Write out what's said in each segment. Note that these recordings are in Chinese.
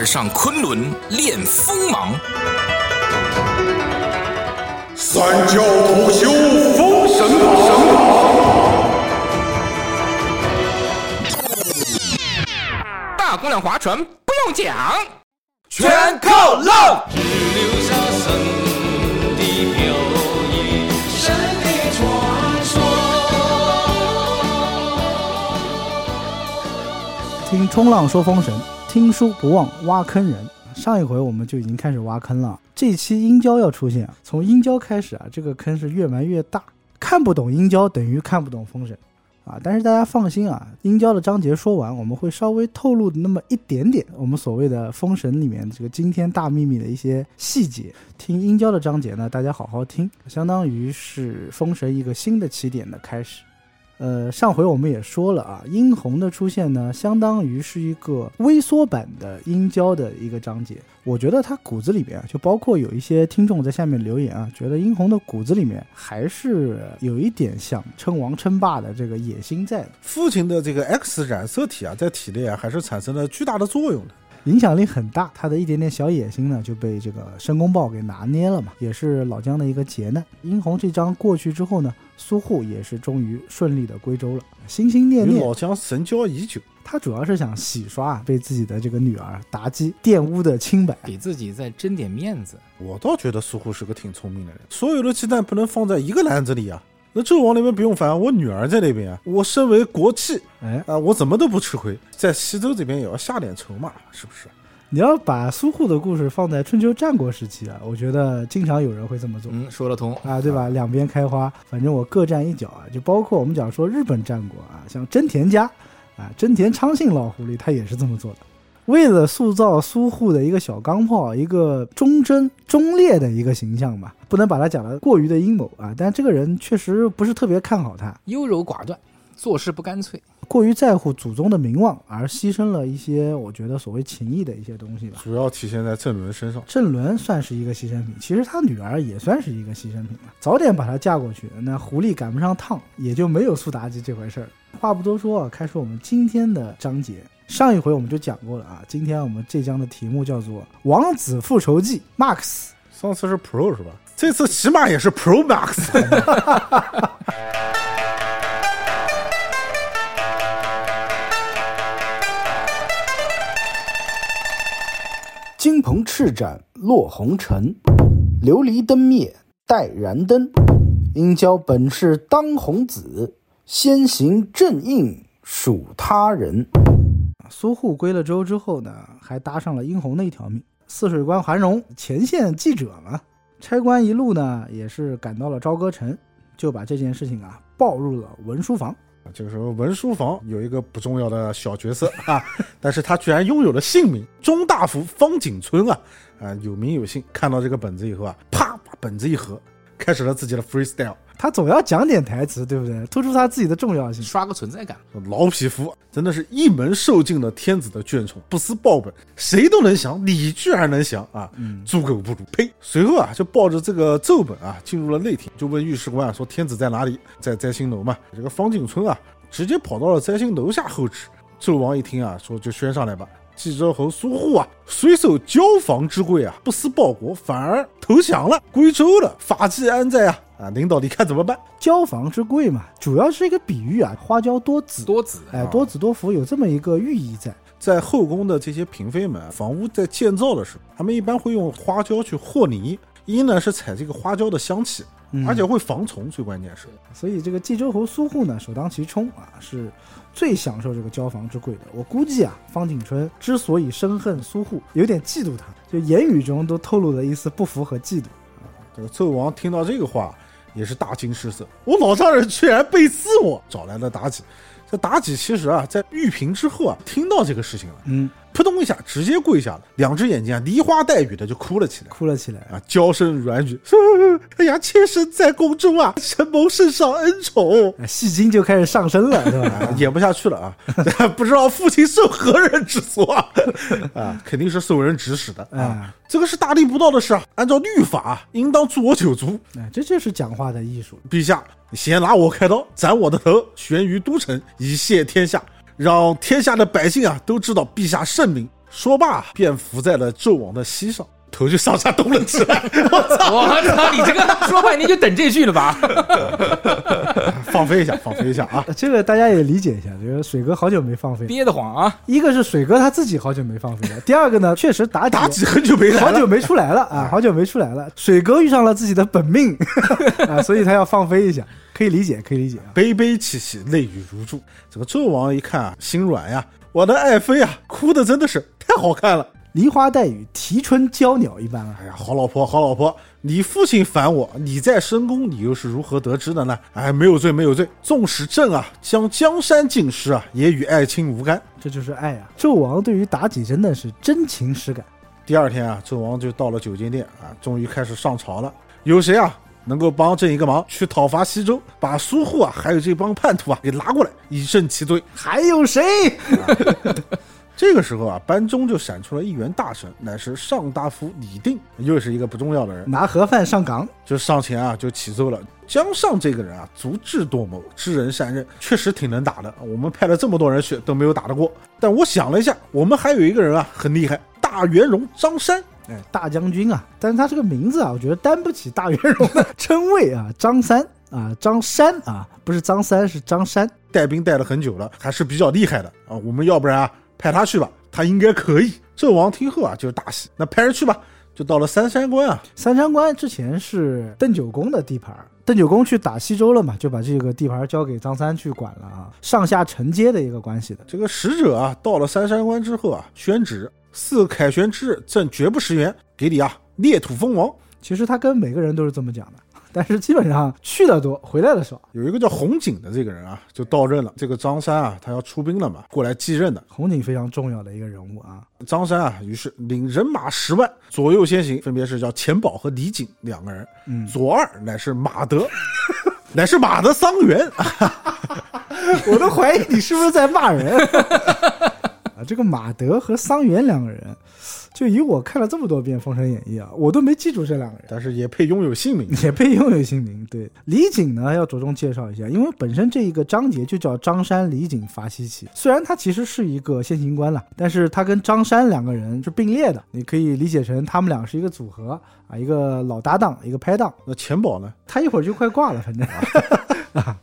二上昆仑练锋芒。三教徒修封神榜，大姑娘划船不用桨，全靠浪。留下神的飘逸，神的传说。听冲浪说封神，听书不忘挖坑人。上一回我们就已经开始挖坑了，这期殷郊要出现，从殷郊开始啊，这个坑是越埋越大。看不懂殷郊等于看不懂封神啊！但是大家放心啊，殷郊的章节说完，我们会稍微透露那么一点点我们所谓的封神里面这个惊天大秘密的一些细节。听殷郊的章节呢，大家好好听，相当于是封神一个新的起点的开始。呃，上回我们也说了啊，殷红的出现呢，相当于是一个微缩版的殷郊的一个章节。我觉得他骨子里面啊，就包括有一些听众在下面留言啊，觉得殷红的骨子里面还是有一点想称王称霸的这个野心在的，父亲的这个 X 染色体啊，在体内啊，还是产生了巨大的作用的。影响力很大。他的一点点小野心呢，就被这个申公豹给拿捏了嘛，也是老姜的一个劫难。殷红这章过去之后呢，苏护也是终于顺利的归州了，心心念念与老姜神交已久，他主要是想洗刷被自己的这个女儿妲己玷污的清白。给自己再争点面子。我倒觉得苏护是个挺聪明的人。所有的鸡蛋不能放在一个篮子里啊。那纣王那边不用烦，我女儿在那边啊。我身为国戚哎，啊，我怎么都不吃亏，在西周这边也要下点筹码，是不是？你要把苏护的故事放在春秋战国时期啊，我觉得经常有人会这么做。嗯，说得通。啊，对吧？两边开花，反正我各占一角啊。就包括我们讲说日本战国啊，像真田家啊，真田昌信老狐狸他也是这么做的。为了塑造苏护的一个小钢炮，一个忠贞忠烈的一个形象吧，不能把他讲的过于的阴谋啊。但这个人确实不是特别看好他，优柔寡断，做事不干脆。过于在乎祖宗的名望，而牺牲了一些我觉得所谓情谊的一些东西吧。主要体现在郑伦身上。郑伦算是一个牺牲品，其实他女儿也算是一个牺牲品了。早点把她嫁过去，那狐狸赶不上趟，也就没有苏妲己这回事儿。话不多说啊，开始我们今天的章节。上一回我们就讲过了啊，今天我们这章的题目叫做《王子复仇记》Max。上次是 Pro 是吧？这次起码也是 Pro Max。金鹏翅展落红尘，琉璃灯灭待燃灯。殷郊本是当红子，先行正印属他人。苏护归了州之后呢，还搭上了殷红的一条命。泗水关韩荣前线记者嘛，差官一路呢也是赶到了朝歌城，就把这件事情啊报入了文书房。这个时候，文书房有一个不重要的小角色啊，但是他居然拥有了姓名，中大夫方景春啊，啊有名有姓。看到这个本子以后啊，啪把本子一合，开始了自己的 freestyle。他总要讲点台词，对不对？突出他自己的重要性。刷个存在感。老匹夫真的是一门受尽了天子的眷宠，不思报本，谁都能降，你居然能降啊！猪狗不如，呸！随后啊，就抱着这个奏本啊，进入了内廷，就问御史官说：“天子在哪里？在摘星楼嘛。”这个方景春啊，直接跑到了摘星楼下候旨。纣王一听啊，说：“就宣上来吧。”冀州侯苏护啊，虽受交房之贵啊，不思报国，反而投降了，归周了，法纪安在啊！啊，领导你看怎么办？交房之贵嘛，主要是一个比喻啊，花椒多子，多子，哎，多子多福，有这么一个寓意在。在后宫的这些嫔妃们，房屋在建造的时候，他们一般会用花椒去和泥，一呢是采这个花椒的香气，而且会防虫，最关键是。所以这个冀州侯苏护呢，首当其冲啊，是最享受这个交房之贵的。我估计啊，方景春之所以深恨苏护，有点嫉妒他，就言语中都透露了一丝不服和嫉妒。这个纣王听到这个话，也是大惊失色，我老丈人居然背刺我，找来了妲己。这妲己其实啊，在玉屏之后啊，听到这个事情了，嗯，扑通一下直接跪下了，两只眼睛啊梨花带雨的就哭了起来，哭了起来。啊，娇声软语，说：“哎呀，妾身在宫中啊，承蒙圣上恩宠，哎戏精就开始上身了，是吧？啊演不下去了啊，不知道父亲受何人之所啊，啊，肯定是受人指使的。啊哎，这个是大逆不道的事啊，按照律法啊，应当诛我九族。哎，这就是讲话的艺术。陛下，你先拿我开刀，斩我的头，悬于都城，以谢天下，让天下的百姓啊都知道陛下圣明。说罢便伏在了纣王的膝上，头就上下动了起来。我操，你这个说半天就等这句了吧？放飞一下，放飞一下啊！这个大家也理解一下，这个水哥好久没放飞。憋得慌啊！一个是水哥他自己好久没放飞了，第二个呢，确实妲己妲己很久没来，好久没出来了啊，好久没出来了。水哥遇上了自己的本命 啊，所以他要放飞一下，可以理解，可以理解啊。悲悲戚戚，泪雨如注。这个纣王一看啊，心软呀，我的爱妃啊，哭的真的是太好看了。梨花带雨，啼春娇鸟一般啊。哎呀，好老婆，好老婆，你父亲烦我，你在深宫，你又是如何得知的呢？哎，没有罪，没有罪。纵使朕啊将江山尽失啊，也与爱卿无干。这就是爱啊！纣王对于妲己真的是真情实感。第二天啊，纣王就到了九间殿啊，终于开始上朝了。有谁啊能够帮朕一个忙，去讨伐西周，把苏护啊还有这帮叛徒啊给拉过来，以正其罪？还有谁？这个时候啊，班中就闪出了一员大神，乃是上大夫李定，又是一个不重要的人，拿盒饭上岗，就上前啊就启奏了。姜尚这个人啊，足智多谋，知人善任，确实挺能打的。我们派了这么多人去，都没有打得过。但我想了一下，我们还有一个人啊，很厉害，大元戎张山。哎，大将军啊，但是他这个名字啊，我觉得担不起大元荣的称谓啊。张三啊，张山啊，不是张三，是张山，带兵带了很久了，还是比较厉害的啊。我们要不然啊，派他去吧，他应该可以。纣王听后啊，就是大喜，那派人去吧。就到了三山关啊，三山关之前是邓九公的地盘，邓九公去打西周了嘛，就把这个地盘交给张三去管了啊，上下承接的一个关系的。这个使者啊，到了三山关之后啊，宣旨：自凯旋之日，朕绝不食言，给你啊裂土封王。其实他跟每个人都是这么讲的。但是基本上去的多，回来的少。有一个叫红景的这个人啊，就到任了。这个张三啊，他要出兵了嘛，过来继任的。红景非常重要的一个人物啊。张三啊，于是领人马十万，左右先行，分别是叫钱宝和李景两个人。嗯，左二乃是马德，乃是马的桑园。我都怀疑你是不是在骂人啊！这个马德和桑园两个人。就以我看了这么多遍《封神演义》啊，我都没记住这两个人，但是也配拥有姓名，也配拥有姓名。对，李景呢要着重介绍一下，因为本身这一个章节就叫张山李景伐西岐，虽然他其实是一个先行官了，但是他跟张山两个人是并列的，你可以理解成他们俩是一个组合啊，一个老搭档，一个拍档。那钱宝呢？他一会儿就快挂了，反正 啊，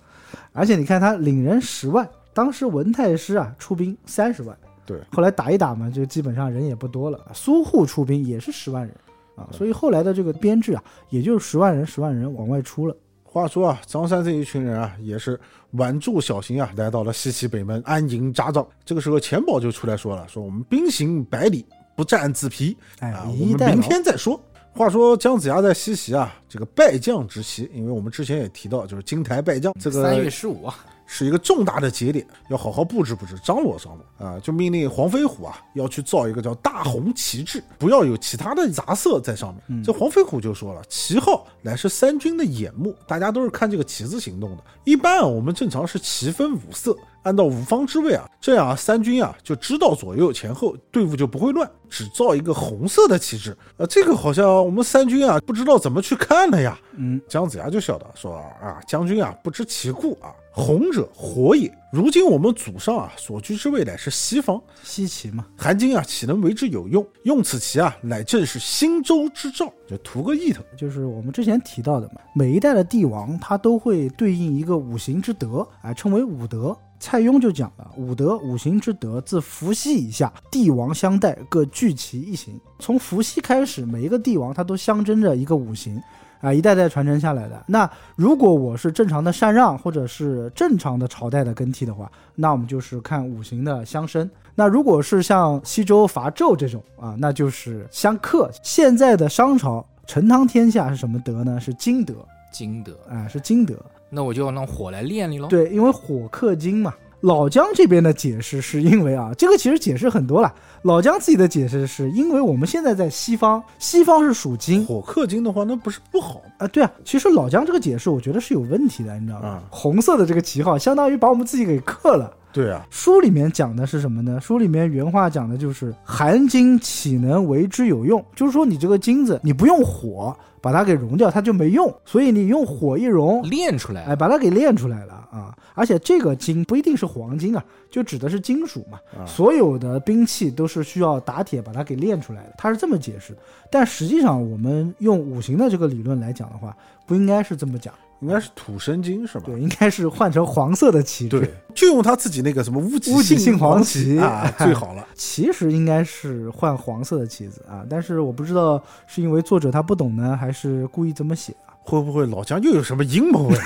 而且你看他领人十万，当时文太师啊出兵三十万。对，后来打一打嘛，就基本上人也不多了。苏护出兵也是十万人啊，所以后来的这个编制啊，也就是十万人，十万人往外出了。话说啊，张三这一群人啊，也是挽住小行啊，来到了西岐北门安营扎寨。这个时候，钱宝就出来说了，说我们兵行百里，不战自疲，哎，我们明天再说。话说姜子牙在西岐啊，这个败将之期，因为我们之前也提到，就是金台败将，这个三月十五啊。是一个重大的节点，要好好布置布置，张罗张罗啊！就命令黄飞虎啊，要去造一个叫大红旗帜，不要有其他的杂色在上面。这黄飞虎就说了，旗号乃是三军的眼目，大家都是看这个旗子行动的。一般啊，我们正常是旗分五色，按照五方之位啊，这样啊，三军啊就知道左右前后，队伍就不会乱。只造一个红色的旗帜，呃，这个好像我们三军啊不知道怎么去看了呀。嗯，姜子牙就笑道说啊，将军啊不知其故啊。红者火也，如今我们祖上啊所居之位乃是西方，西岐嘛。韩金啊岂能为之有用？用此旗啊，乃正是新周之兆，就图个意头。就是我们之前提到的嘛，每一代的帝王他都会对应一个五行之德，啊，称为五德。蔡邕就讲了，五德五行之德，自伏羲以下，帝王相待各具其一行。从伏羲开始，每一个帝王他都象征着一个五行。啊，一代代传承下来的。那如果我是正常的禅让，或者是正常的朝代的更替的话，那我们就是看五行的相生。那如果是像西周伐纣这种啊，那就是相克。现在的商朝成汤天下是什么德呢？是金德，金德，啊，是金德。那我就用火来炼你喽。对，因为火克金嘛。老姜这边的解释是因为啊，这个其实解释很多了。老姜自己的解释是因为我们现在在西方，西方是属金，火克金的话，那不是不好啊？对啊，其实老姜这个解释我觉得是有问题的，你知道吗？红色的这个旗号相当于把我们自己给克了。对啊，书里面讲的是什么呢？书里面原话讲的就是“含金岂能为之有用”，就是说你这个金子，你不用火把它给融掉，它就没用，所以你用火一融，练出来哎，把它给炼出来了啊！而且这个金不一定是黄金啊，就指的是金属嘛。啊所有的兵器都是需要打铁把它给炼出来的，他是这么解释的。但实际上，我们用五行的这个理论来讲的话，不应该是这么讲，应该是土生金是吧？对，应该是换成黄色的旗帜。对，就用他自己那个什么乌鸡乌鸡杏黄旗旗啊，最好了。其实应该是换黄色的旗子啊，但是我不知道是因为作者他不懂呢，还是故意这么写啊？会不会老姜又有什么阴谋呀？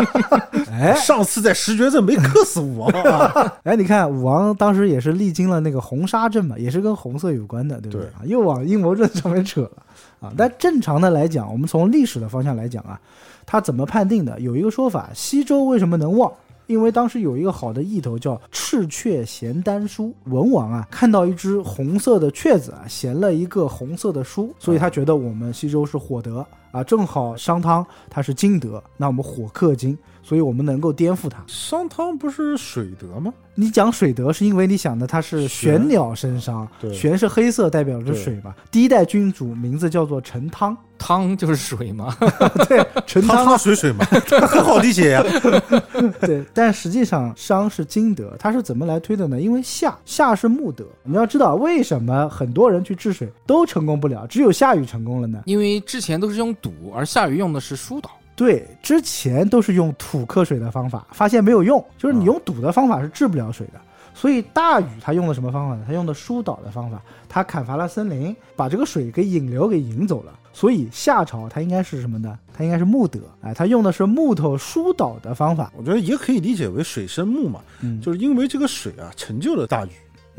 哎上次在石绝镇没克死武王啊？哎，你看武王当时也是历经了那个红沙阵嘛，也是跟红色有关的，对不对对啊？又往阴谋论上面扯了啊。但正常的来讲，我们从历史的方向来讲啊，他怎么判定的？有一个说法，西周为什么能旺？因为当时有一个好的意头叫赤雀衔丹书，文王啊看到一只红色的雀子啊衔了一个红色的书，所以他觉得我们西周是火德啊，正好商汤他是金德，那我们火克金，所以我们能够颠覆它。商汤不是水德吗？你讲水德是因为你想的它是玄鸟身商，玄是黑色，代表着水嘛。第一代君主名字叫做陈汤，汤就是水嘛，对，陈汤汤汤水水嘛，很好理解呀。对，但实际上商是金德，它是怎么来推的呢？因为夏夏是木德，你要知道为什么很多人去治水都成功不了，只有夏禹成功了呢？因为之前都是用堵，而夏禹用的是疏导。对，之前都是用土克水的方法，发现没有用，就是你用堵的方法是治不了水的。所以大禹他用的什么方法呢？他用的疏导的方法，他砍伐了森林，把这个水给引流给引走了。所以夏朝它应该是什么呢？它应该是木德，哎，他用的是木头疏导的方法，我觉得也可以理解为水生木嘛，嗯就是因为这个水啊成就了大禹。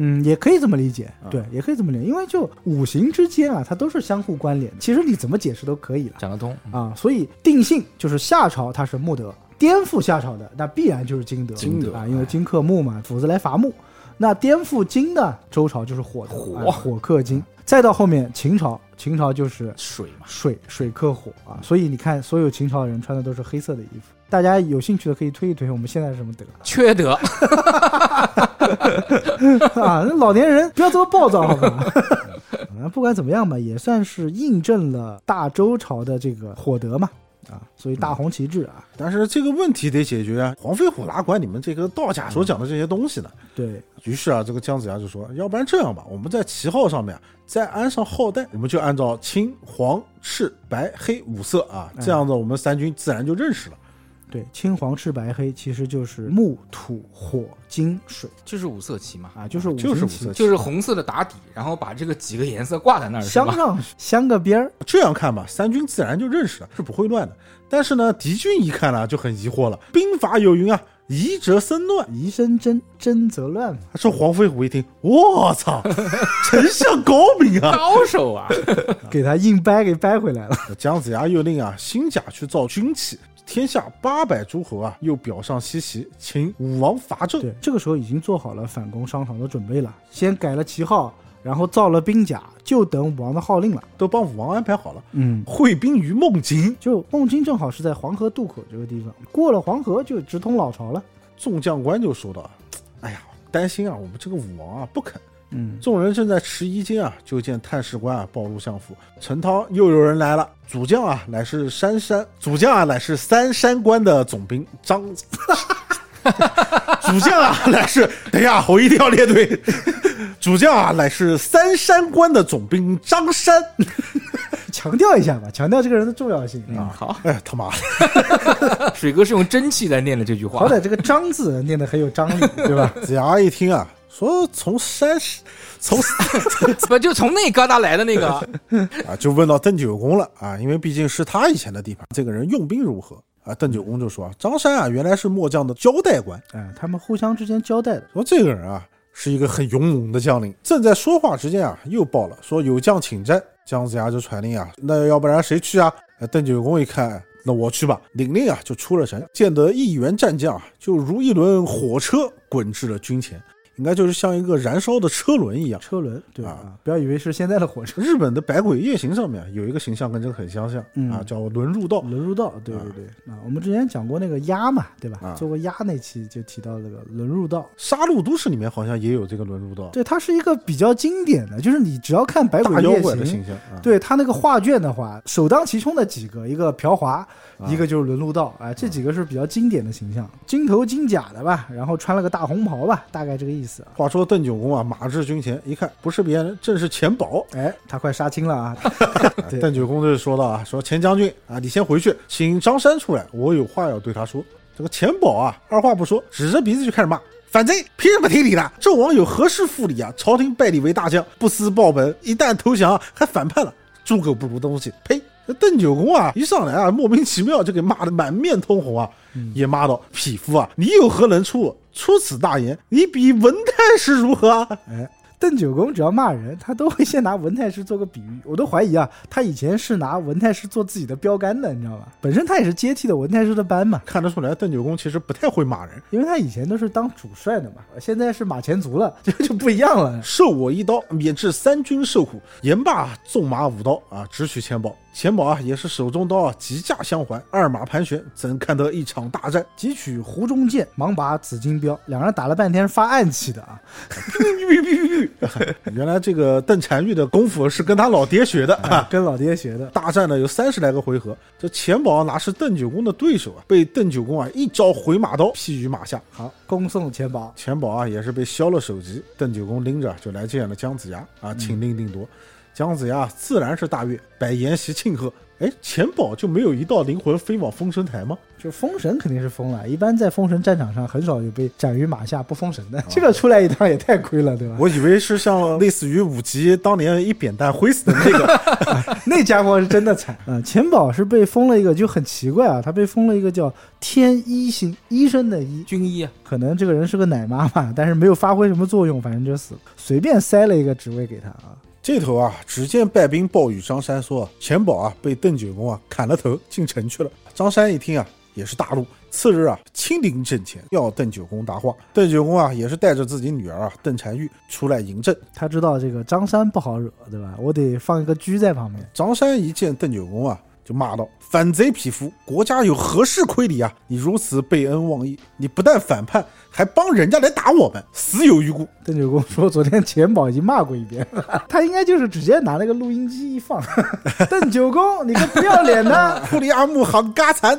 嗯，也可以这么理解，啊对，也可以这么理解，因为就五行之间啊，它都是相互关联，其实你怎么解释都可以了。讲得通。啊，所以定性就是夏朝它是木德，颠覆夏朝的那必然就是金德，金德啊，因为金克木嘛，斧子来伐木。那颠覆金的周朝就是火德，火啊火克金。再到后面秦朝，秦朝就是水嘛，水水克火啊，所以你看所有秦朝的人穿的都是黑色的衣服。大家有兴趣的可以推一推我们现在是什么德缺德。啊？那老年人不要这么暴躁好吧？啊，不管怎么样吧，也算是印证了大周朝的这个火德嘛啊，所以大红旗帜啊，但是这个问题得解决啊！黄飞虎哪管你们这个道家所讲的这些东西呢？对，于是啊，这个姜子牙就说：“要不然这样吧，我们在旗号上面啊再安上号带，我们就按照青、黄、赤、白、黑五色啊，这样子我们三军自然就认识了。对，青黄赤白黑其实就是木土火金水就是五色旗嘛，啊，就是五就是五色旗就是红色的打底，然后把这个几个颜色挂在那儿，镶上镶个边儿，这样看吧，三军自然就认识了，是不会乱的。但是呢，敌军一看呢就很疑惑了，兵法有云啊，疑则生乱。疑生真，真则乱嘛。说黄飞虎一听，我操，丞相高明啊！高手啊！给他硬掰给掰回来了。姜子牙又令啊新甲去造军器，天下八百诸侯啊又表上西岐，请武王伐纣。对，这个时候已经做好了反攻商朝的准备了，先改了旗号，然后造了兵甲，就等武王的号令了。都帮武王安排好了，嗯，会兵于孟津。就孟津正好是在黄河渡口这个地方，过了黄河就直通老巢了。众将官就说道：“哎呀，担心啊，我们这个武王啊不肯。”嗯，众人正在迟疑间啊，就见探视官啊报入相府，陈涛又有人来了。主将啊乃是山山，主将啊乃是三山关的总兵张。主将啊乃是，等一下，我一定要列队。主将啊乃是三山关的总兵张山。强调一下吧，强调这个人的重要性嗯，啊。好，哎他妈的！水哥是用真气来念的这句话好。歹这个“张”字念的很有张力，对吧？子牙一听啊，说从山从 不就从那疙瘩来的那个？啊，就问到邓九公了啊，因为毕竟是他以前的地盘，这个人用兵如何啊？邓九公就说啊，张山啊原来是末将的交代官，哎，他们互相之间交代的。说这个人啊是一个很勇猛的将领。正在说话之间啊，又报了说有将请战，姜子牙就传令啊，那要不然谁去啊？呃邓九公一看。那我去吧，领令啊就出了城，见得一员战将啊，就如一轮火车滚至了军前。应该就是像一个燃烧的车轮一样。车轮，对吧？不要以为是现在的火车。日本的《百鬼夜行》上面有一个形象跟这个很相像、嗯啊，叫轮入道。轮入道，对对对啊，我们之前讲过那个鸭嘛，对吧？啊做过鸭那期就提到这个轮入道，杀戮都市里面好像也有这个轮入道，对，它是一个比较经典的，就是你只要看《百鬼夜行妖怪的行形》，象啊。对它那个画卷的话，首当其冲的几个，一个朴华，啊一个就是轮入道，啊，这几个是比较经典的形象，金头金甲的吧，然后穿了个大红袍吧，大概这个意思啊。话说邓九公啊，马至军前一看，不是别人，正是钱宝。哎，他快杀青了啊！对邓九公就说道啊，说钱将军啊，你先回去，请张山出来，我有话要对他说。这个钱宝啊，二话不说，指着鼻子就开始骂。反贼凭什么听你的？纣王有何事负你啊？朝廷拜你为大将，不思报本，一旦投降还反叛了，猪狗不如东西！呸！这邓九公啊，一上来啊，莫名其妙就给骂得满面通红啊，也骂道：“匹夫啊，你有何能出？出此大言，你比文太师如何啊？”哎，邓九公只要骂人，他都会先拿文太师做个比喻。我都怀疑啊，他以前是拿文太师做自己的标杆的，你知道吧？本身他也是接替的文太师的班嘛，看得出来，邓九公其实不太会骂人。因为他以前都是当主帅的嘛，现在是马前卒了，这就不一样了。受我一刀，免致三军受苦。言罢，纵马舞刀啊，直取钱宝。钱宝啊，也是手中刀啊，急驾相还，二马盘旋，怎看得一场大战？汲取湖中剑，忙把紫金镖，两人打了半天发暗器的啊！原来这个邓婵玉的功夫是跟他老爹学的啊。跟老爹学的。大战呢有三十来个回合，这钱宝哪是邓九公的对手啊？被邓九公啊一招回马刀劈于马下。好，恭送钱宝。钱宝啊也是被削了首级，邓九公拎着就来见了姜子牙啊，请令定夺。姜子牙自然是大悦，摆筵席庆贺。哎，钱宝就没有一道灵魂飞往封神台吗？就封神肯定是封了，一般在封神战场上很少有被斩于马下不封神的。这个出来一趟也太亏了，对吧？我以为是像类似于武吉当年一扁担挥死的那个，那家伙是真的惨 啊！钱宝是被封了一个，就很奇怪啊，他被封了一个叫天医星，医生的医，军医啊，可能这个人是个奶妈吧，但是没有发挥什么作用，反正就死了，随便塞了一个职位给他啊。这头啊，只见败兵报与张三说，钱宝啊被邓九公啊砍了头，进城去了。张三一听啊，也是大怒。次日啊，亲临阵前要邓九公答话。邓九公啊，也是带着自己女儿啊邓婵玉出来迎阵。他知道这个张三不好惹，对吧？我得放一个车在旁边。张三一见邓九公啊，就骂道：“反贼匹夫，国家有何事亏你啊？你如此背恩忘义，你不但反叛，还帮人家来打我们，死有余辜。邓九公说：“昨天钱宝已经骂过一遍了，他应该就是直接拿那个录音机一放。邓九公，你个不要脸的！库里阿木好嘎残。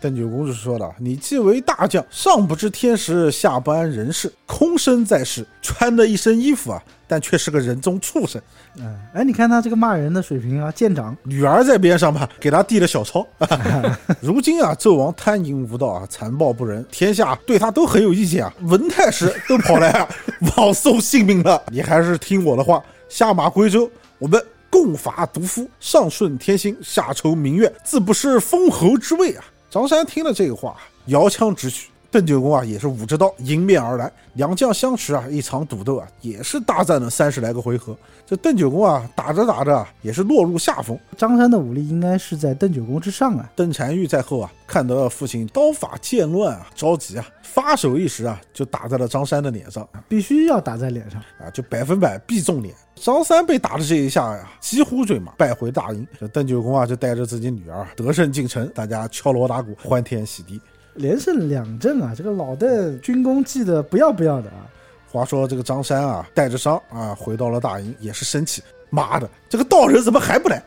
邓九公就说了：“你既为大将，上不知天时，下不谙人事，空身在世，穿的一身衣服啊，但却是个人中畜生。嗯，哎，你看他这个骂人的水平啊，舰长。女儿在边上吧，给他递了小抄。如今啊，纣王贪淫无道啊，残暴不仁，天下对他都很有意见啊。文太师都跑来啊，枉送性命了。你还是听我的话，下马归州，我们共伐毒夫，上顺天心，下酬明月，自不失封侯之位啊。张山听了这个话，摇枪直取。邓九公啊，也是舞着刀迎面而来，两将相持啊，一场赌斗啊，也是大战了三十来个回合。这邓九公啊，打着打着啊，也是落入下风。张三的武力应该是在邓九公之上啊。邓婵玉在后啊，看得父亲刀法渐乱啊，着急啊，发手一时啊，就打在了张三的脸上必须要打在脸上。啊，就百分百必中脸。张三被打的这一下呀，几乎坠马，败回大营。这邓九公啊，就带着自己女儿得胜进城，大家敲锣打鼓，欢天喜地。连胜两阵啊，这个老邓军功记得不要不要的啊。话说这个张三啊，带着伤啊，回到了大营，也是生气。妈的，这个道人怎么还不来？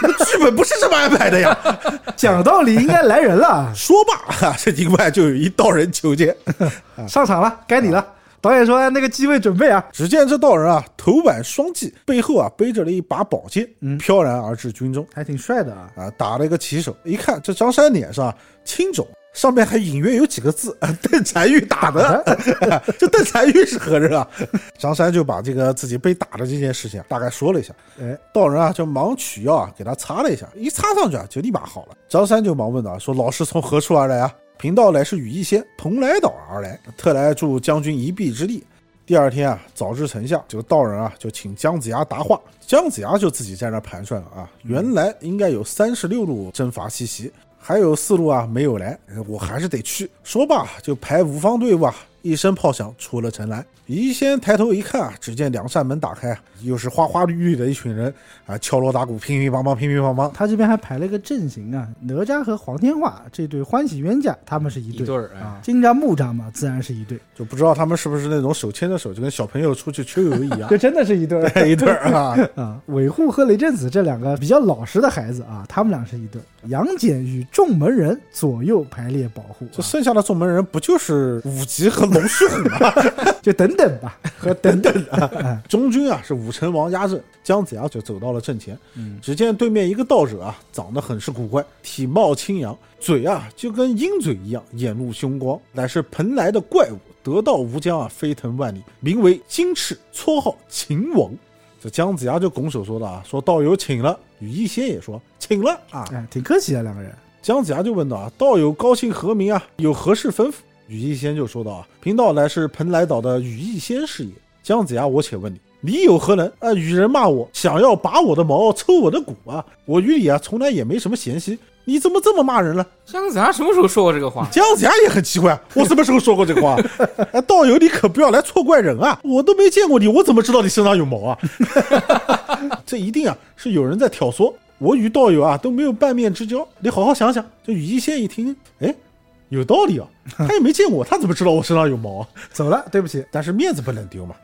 这个剧本不是这么安排的呀！讲道理应该来人了，啊说罢，哈这营外就有一道人求见。上场了，该你了。导演说：“那个机位准备啊。只见这道人啊，头挽双髻，背后啊背着了一把宝剑，嗯飘然而至军中”还挺帅的啊。啊，打了一个旗手。一看这张三脸上啊青肿，上面还隐约有几个字：“啊 邓婵玉打的。” 这邓婵玉是何人啊？张三就把这个自己被打的这件事情啊大概说了一下。哎，道人啊就忙取药啊给他擦了一下，一擦上去啊就立马好了。张三就忙问道说：“老师从何处而来啊？”贫道乃是羽翼仙，蓬莱岛而来，特来助将军一臂之力。第二天啊，早至城下，这个道人啊就请姜子牙答话，姜子牙就自己在那盘算了啊，原来应该有三十六路征伐西岐，还有四路啊没有来，我还是得去。说罢就排五方队伍啊，一声炮响，出了城来。于仙抬头一看啊，只见两扇门打开啊，又是花花绿绿的一群人啊，敲锣打鼓，乒乒乓乓，乒乒乓乓。他这边还排了一个阵型啊，哪吒和黄天化这对欢喜冤家，他们是一对一对儿哎啊，金吒木吒嘛，自然是一对，就不知道他们是不是那种手牵着手，就跟小朋友出去秋游一样 这，真的是一对儿 一对儿啊。啊。韦护和雷震子这两个比较老实的孩子啊，他们俩是一对。杨戬与众门人左右排列保护，啊这剩下的众门人不就是武吉和龙须虎吗？就等等吧，和等等 啊，哎中军啊是武成王压阵，姜子牙就走到了阵前。嗯只见对面一个道者啊，长得很是古怪，体貌清扬，嘴啊就跟鹰嘴一样，眼露凶光，乃是蓬莱的怪物，得道无疆啊，飞腾万里，名为金翅，绰号秦王。这姜子牙就拱手说道啊，说道友请了。羽翼仙也说请了啊。哎，挺客气的两个人。姜子牙就问道啊，道友高姓何名啊？有何事吩咐？羽翼仙就说道啊，贫道乃是蓬莱岛的羽翼仙是也。姜子牙，我且问你，你有何能啊？与人骂我，想要拔我的毛，抽我的骨啊？我与你啊，从来也没什么嫌隙，你怎么这么骂人了？姜子牙什么时候说过这个话？姜子牙也很奇怪，我什么时候说过这个话？哎，道友你可不要来错怪人啊！我都没见过你，我怎么知道你身上有毛啊？这一定啊是有人在挑唆。我与道友啊都没有半面之交，你好好想想。这羽翼仙一听，哎，有道理啊，他也没见过我，他怎么知道我身上有毛啊？走了，对不起。但是面子不能丢嘛，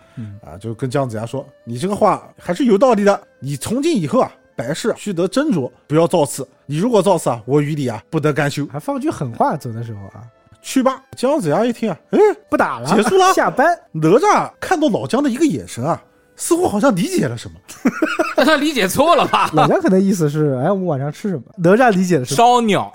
啊，就跟姜子牙说，你这个话还是有道理的。你从今以后啊，白事须得斟酌，不要造次。你如果造次啊，我与你啊不得干休。还放句狠话，走的时候啊，去吧。姜子牙一听啊，哎，不打了，结束了下班。哪吒看到老姜的一个眼神啊，似乎好像理解了什么。但他理解错了吧？老姜可能意思是，哎，我们晚上吃什么？哪吒理解的是，烧鸟，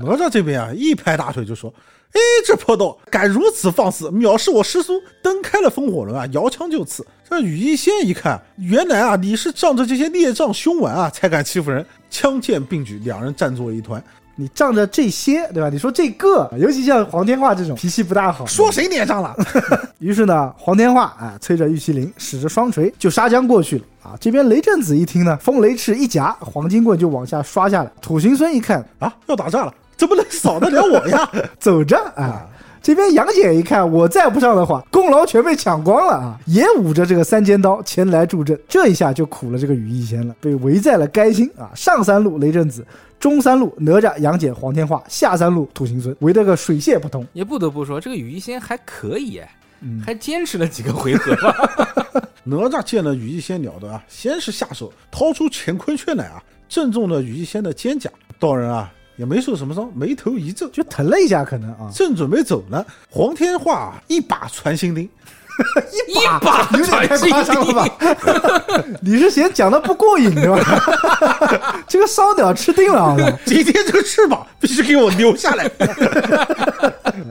哪吒这边啊，一拍大腿就说：“哎，这破道敢如此放肆，藐视我师叔！”蹬开了风火轮啊，摇枪就刺。这羽翼仙一看，原来啊，你是仗着这些孽障凶顽啊，才敢欺负人。枪剑并举，两人战作一团。你仗着这些，对吧？你说这个，尤其像黄天化这种脾气不大好，说谁孽障了？于是呢，黄天化啊，催着玉麒麟，使着双锤就杀将过去了啊。这边雷震子一听呢，风雷翅一夹，黄金棍就往下刷下来。土行孙一看，啊，要打仗了，怎么能少得了我呀？走着啊。这边杨戬一看，我再不上的话，功劳全被抢光了啊！也舞着这个三尖刀前来助阵，这一下就苦了这个羽翼仙了，被围在了该心啊。上三路雷震子，中三路哪吒、杨戬、黄天化，下三路土行孙，围得个水泄不通。也不得不说，这个羽翼仙还可以哎，嗯还坚持了几个回合吧。哪吒见了羽翼仙了得啊，先是下手掏出乾坤圈来啊，正中了羽翼仙的肩胛。道人啊也没受什么伤，眉头一皱，就疼了一下，可能啊，正准备走呢，黄天化啊一把传心钉，一把有点太夸张了吧？吧？你是嫌讲的不过瘾是吧？这个烧鸟吃定了啊，今天这个翅膀必须给我留下来，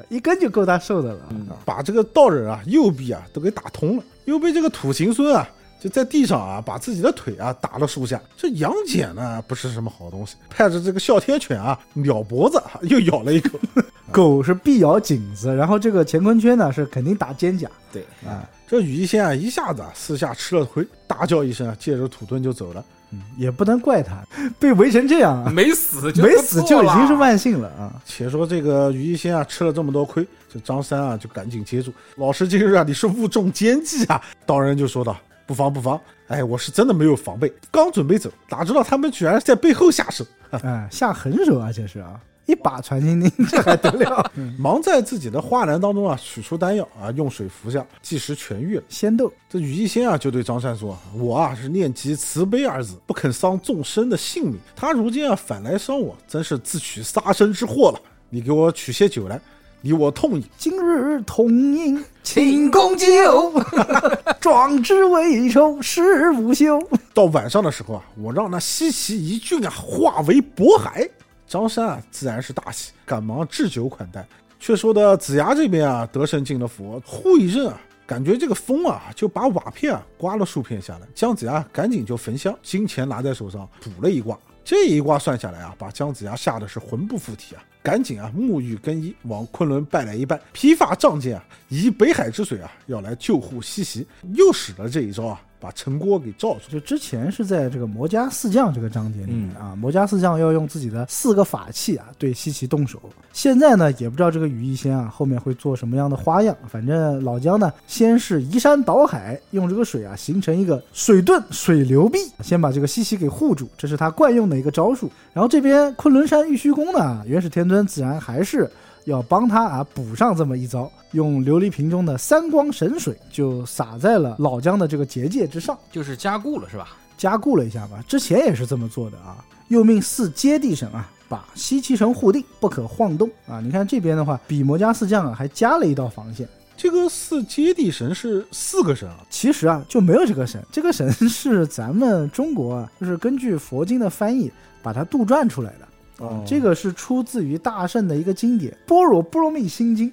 一根就够他受的了。把这个道人啊右臂啊都给打通了，又被这个土行孙啊就在地上啊把自己的腿啊打了数下。这杨戬呢不是什么好东西，派着这个哮天犬啊咬脖子啊又咬了一口，狗是必咬颈子，然后这个乾坤圈呢是肯定打肩胛。对，啊，这羽翼仙啊一下子啊四下吃了亏，大叫一声啊，借着土遁就走了。嗯也不能怪他，被围成这样啊，没死就没死就已经是万。万幸了啊！且说这个羽翼仙啊吃了这么多亏，这张三啊就赶紧接住，老师今日啊你是误中奸计啊！道人就说道：“不妨不妨，哎，我是真的没有防备，刚准备走，哪知道他们居然在背后下手，哎，下狠手啊，这是啊，一把传心钉，这还得了？忙在自己的花篮当中啊取出丹药啊，用水服下，即时痊愈了。仙豆，这羽翼仙啊就对张善说：“我啊是念及慈悲二字，不肯伤众生的性命。他如今啊反来伤我，真是自取杀身之祸了。你给我取些酒来，你我痛饮。”今日同饮 庆功酒，壮志未酬誓不休。到晚上的时候啊，我让那西岐一郡啊化为渤海。张山啊自然是大喜，赶忙置酒款待。却说的子牙这边啊，得胜进了府，忽一阵啊，感觉这个风啊就把瓦片啊刮了数片下来。姜子牙赶紧就焚香，金钱拿在手上卜了一卦。这一卦算下来啊，把姜子牙吓得是魂不附体啊，赶紧啊沐浴更衣，往昆仑拜来一拜，披发仗剑啊，以北海之水啊要来救护西岐，又使了这一招啊，把陈郭给罩住。就之前是在这个魔家四将这个章节里面、嗯啊，魔家四将要用自己的四个法器啊对西岐动手。现在呢也不知道这个羽翼仙啊后面会做什么样的花样，反正老姜呢先是移山倒海，用这个水啊形成一个水遁水流壁，先把这个西岐给护住，这是他惯用的一个招数。然后这边昆仑山玉虚宫呢，元始天尊自然还是。要帮他啊补上这么一招，用琉璃瓶中的三光神水就洒在了老姜的这个结界之上。就是加固了是吧？加固了一下吧，之前也是这么做的啊。又命四接地神啊，把西岐城护定，不可晃动啊。你看这边的话，比魔家四将啊还加了一道防线。这个四接地神是四个神啊，其实啊就没有这个神，这个神是咱们中国啊，就是根据佛经的翻译把它杜撰出来的。哦这个是出自于大圣的一个经典《般若波罗蜜心经》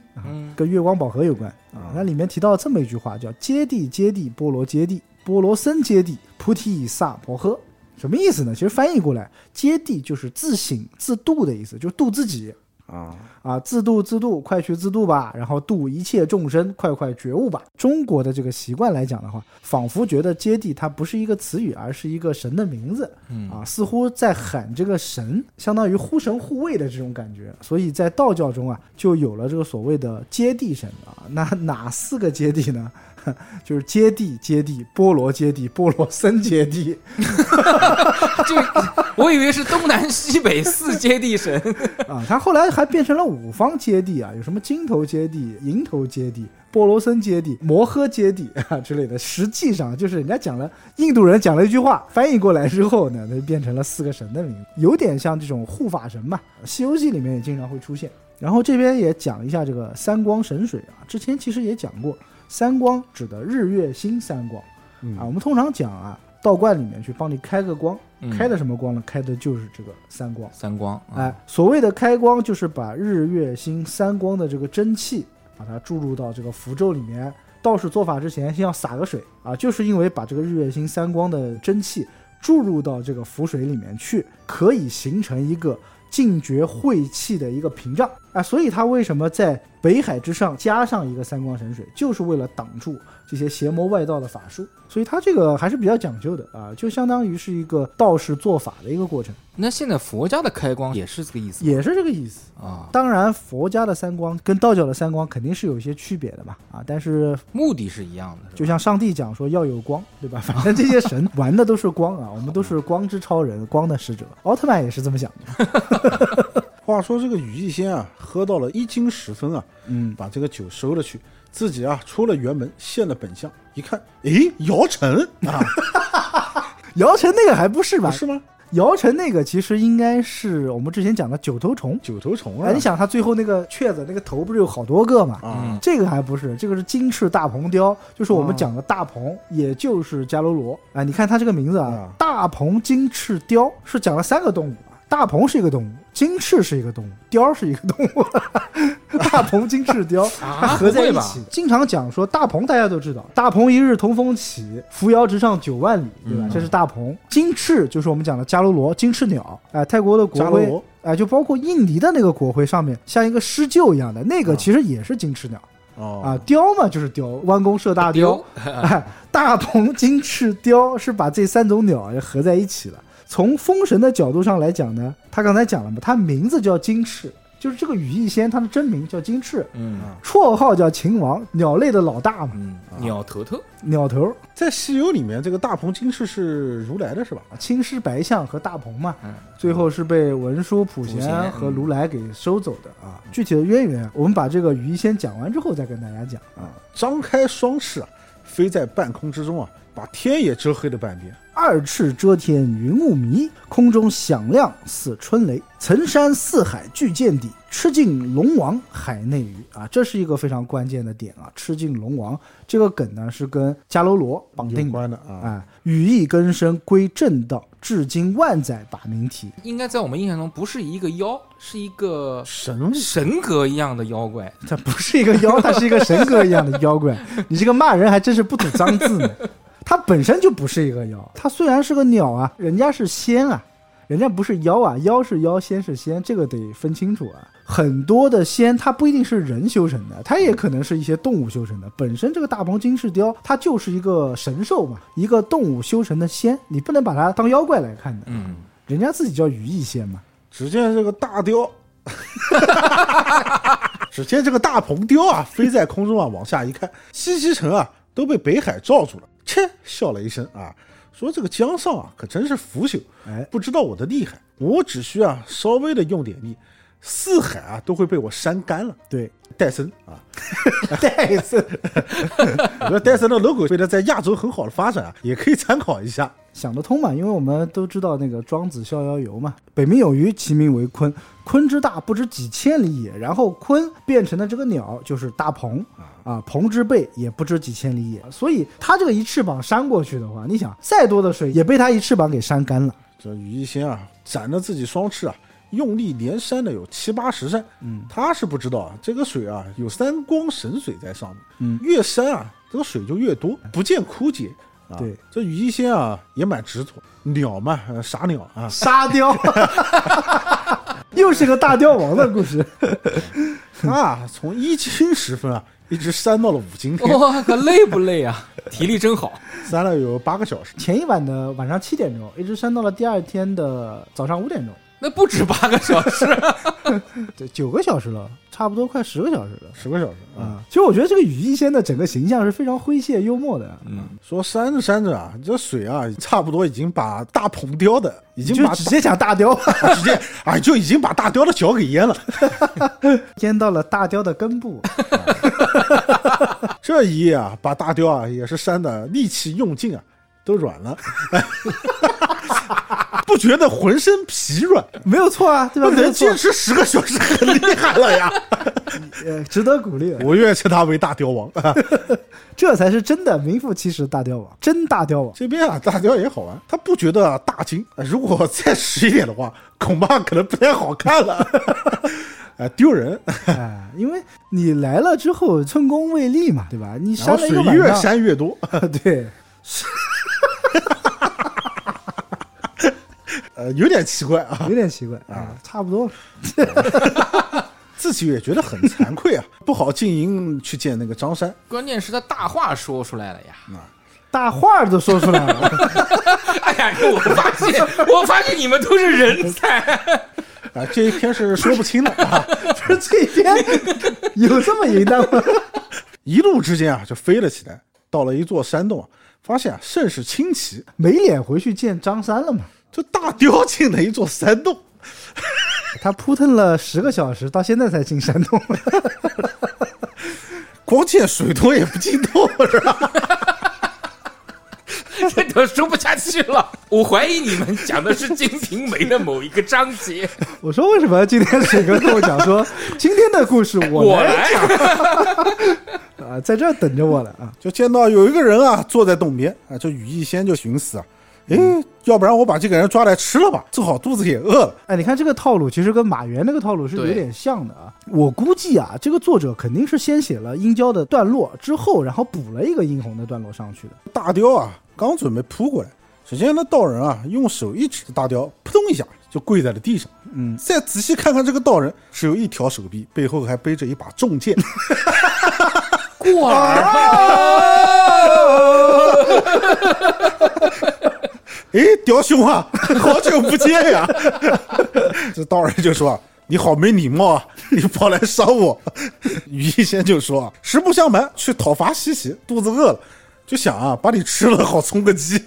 跟月光宝盒有关啊。那里面提到这么一句话，叫“揭谛揭谛波罗揭谛，波罗僧揭谛，菩提萨婆诃”。什么意思呢？其实翻译过来，揭谛就是自省自度的意思，就是度自己啊，啊，自度自度，快去自度吧，然后度一切众生，快快觉悟吧。中国的这个习惯来讲的话，仿佛觉得接地它不是一个词语，而是一个神的名字。嗯啊，似乎在喊这个神，相当于呼神护卫的这种感觉。所以在道教中啊，就有了这个所谓的接地神啊。那哪四个接地呢？就是接地、接地、波罗接地、波罗僧接地。就我以为是东南西北四接地神，啊，他后来还变成了五方接地啊，有什么金头接地、银头接地、波罗僧接地、摩诃接地啊之类的。实际上就是人家讲了，印度人讲了一句话，翻译过来之后呢，它就变成了四个神的名字，有点像这种护法神嘛，《西游记》里面也经常会出现。然后这边也讲一下这个三光神水啊，之前其实也讲过，三光指的日月星三光嗯啊。我们通常讲啊，道观里面去帮你开个光，嗯开的什么光呢？开的就是这个三光。三光，啊哎，所谓的开光，就是把日月星三光的这个真气，把它注入到这个符咒里面。道士做法之前，先要洒个水啊，就是因为把这个日月星三光的真气注入到这个符水里面去，可以形成一个禁绝晦气的一个屏障啊。所以他为什么在北海之上加上一个三光神水，就是为了挡住这些邪魔外道的法术。所以他这个还是比较讲究的啊，就相当于是一个道士做法的一个过程，那现在佛家的开光也是这个意思也是这个意思。啊，当然，佛家的三光跟道教的三光肯定是有一些区别的嘛，啊，但是目的是一样的，就像上帝讲说要有光，对吧？反正这些神玩的都是光啊，我们都是光之超人，光的使者。奥特曼也是这么想的，话说这个羽翼仙啊，喝到了一斤十分啊，嗯，把这个酒收了去，自己啊出了辕门，现了本相，一看，诶，姚晨啊，姚晨那个还不是吧？不是吗？姚晨那个其实应该是我们之前讲的九头虫。九头虫啊，哎，你想他最后那个雀子那个头不是有好多个嘛？啊，这个还不是，这个是金翅大鹏雕，就是我们讲的大鹏，也就是伽罗罗。哎，你看它这个名字啊啊，大鹏金翅雕是讲了三个动物啊，大鹏是一个动物，金翅是一个动物，雕是一个动物，大鹏金翅雕它啊，合在一起。经常讲说大鹏，大家都知道，大鹏一日同风起，扶摇直上九万里，对吧？嗯这是大鹏。金翅就是我们讲的迦罗罗，金翅鸟，哎，泰国的国徽哎，就包括印尼的那个国徽上面像一个狮鹫一样的那个，啊其实也是金翅鸟。哦啊，雕嘛就是雕，弯弓射大雕，哎，大鹏、金翅、雕是把这三种鸟合在一起了。从封神的角度上来讲呢，他刚才讲了嘛，它名字叫金翅，就是这个羽翼仙，他的真名叫金翅，嗯绰号叫秦王，鸟类的老大嘛，嗯，鸟头头，鸟头。在西游里面，这个大鹏金翅是如来的是吧？青狮白象和大鹏嘛，嗯最后是被文殊、普贤和如来给收走的啊。具体的渊源，我们把这个羽翼仙讲完之后再跟大家讲啊。张开双翅啊，飞在半空之中啊，把天也遮黑了半边。二翅遮天云雾迷，空中响亮似春雷。层山四海俱见底，吃尽龙王海内鱼啊！这是一个非常关键的点啊！吃尽龙王这个梗呢是跟迦楼罗绑定关的啊，啊，羽翼更深归正道，至今万载把名提。应该在我们印象中不是一个妖，是一个神神格一样的妖怪。它不是一个妖，它是一个神格一样的妖怪。你这个骂人还真是不吐脏字呢。它本身就不是一个妖，它虽然是个鸟啊，人家是仙啊，人家不是妖啊，妖是妖，仙是仙，这个得分清楚啊。很多的仙它不一定是人修成的，它也可能是一些动物修成的。本身这个大鹏金翅雕它就是一个神兽嘛，一个动物修成的仙，你不能把它当妖怪来看的。嗯，人家自己叫羽翼仙嘛。只见这个大雕，只见这个大鹏雕啊，飞在空中啊，往下一看，西岐城啊都被北海罩住了，切，笑了一声啊，说这个江少啊可真是腐朽，哎，不知道我的厉害，我只需啊稍微的用点力，四海啊都会被我扇干了。对，戴森啊，戴森 我觉得戴森的 logo 为了在亚洲很好的发展啊，也可以参考一下。想得通嘛，因为我们都知道那个庄子逍遥游嘛，北冥有鱼，其名为鲲。鲲之大，不知几千里也。然后鲲变成的这个鸟就是大鹏啊，鹏之背也不知几千里也。所以它这个一翅膀扇过去的话，你想再多的水也被它一翅膀给扇干了。这羽翼仙啊，展着自己双翅啊，用力连扇的有七八十扇。嗯，他是不知道啊，这个水啊有三光神水在上面。嗯越扇啊，这个水就越多，不见枯竭。啊，对，这羽翼仙啊也蛮执着，鸟嘛，呃傻鸟啊，沙雕，又是个大雕王的故事。他 啊从一清时分啊一直扇到了五更天，哇，可累不累啊？体力真好。扇了有八个小时。前一晚的晚上七点钟，一直扇到了第二天的早上五点钟，那不止八个小时，对九个小时了，差不多快十个小时了。十个小时啊！啊，其实我觉得这个羽翼仙的整个形象是非常诙谐幽默的，嗯，说扇着扇着啊，这水啊，差不多已经把大鹏雕的，已经把直接讲大雕，啊 直接啊，就已经把大雕的脚给淹了。淹到了大雕的根部。这一夜啊，把大雕啊也是扇的力气用尽啊，都软了，不觉得浑身疲软？没有错啊，对吧？能坚，持十个小时，很厉害了呀！呃，值得鼓励。我愿称他为大雕王。这才是真的名副其实大雕王，真大雕王。这边啊，大雕也好玩，他不觉得啊大惊，呃如果再迟一点的话，恐怕可能不太好看了，啊，丢人。哎，因为你来了之后寸功未立嘛，对吧？你然后扇了一水越个晚上，扇越多，对，呃，有点奇怪啊。有点奇怪啊，差不多。自己也觉得很惭愧啊，不好进营去见那个张三。关键是他大话说出来了呀。大话都说出来了，哎呀，我发现，我发现你们都是人才。啊，这一篇是说不清的啊，不是这篇有这么淫荡吗？一路之间啊就飞了起来，到了一座山洞啊，发现啊甚是清奇，没脸回去见张三了嘛？这大雕进了一座山洞，他扑腾了十个小时，到现在才进山洞。光见水多也不进洞是吧？这都说不下去了。我怀疑你们讲的是《金瓶梅》的某一个章节。我说为什么今天水哥跟我讲说今天的故事我我来讲，啊，在这儿等着我了啊？就见到有一个人啊坐在洞边啊，这羽翼仙就寻思啊，诶，要不然我把这个人抓来吃了吧，正好肚子也饿了。哎，你看这个套路，其实跟马原那个套路是有点像的啊。我估计啊，这个作者肯定是先写了殷郊的段落之后，然后补了一个殷红的段落上去的。大雕啊刚准备扑过来，只见那道人啊用手一指，大雕扑通一下就跪在了地上。嗯，再仔细看看这个道人，只有一条手臂，背后还背着一把重剑。过儿，哎，雕兄啊，好久不见呀！这道人就说：“你好没礼貌啊，你跑来伤我。”于一仙就说：“啊，实不相瞒，去讨伐西岐，肚子饿了，就想啊把你吃了，好充个饥。”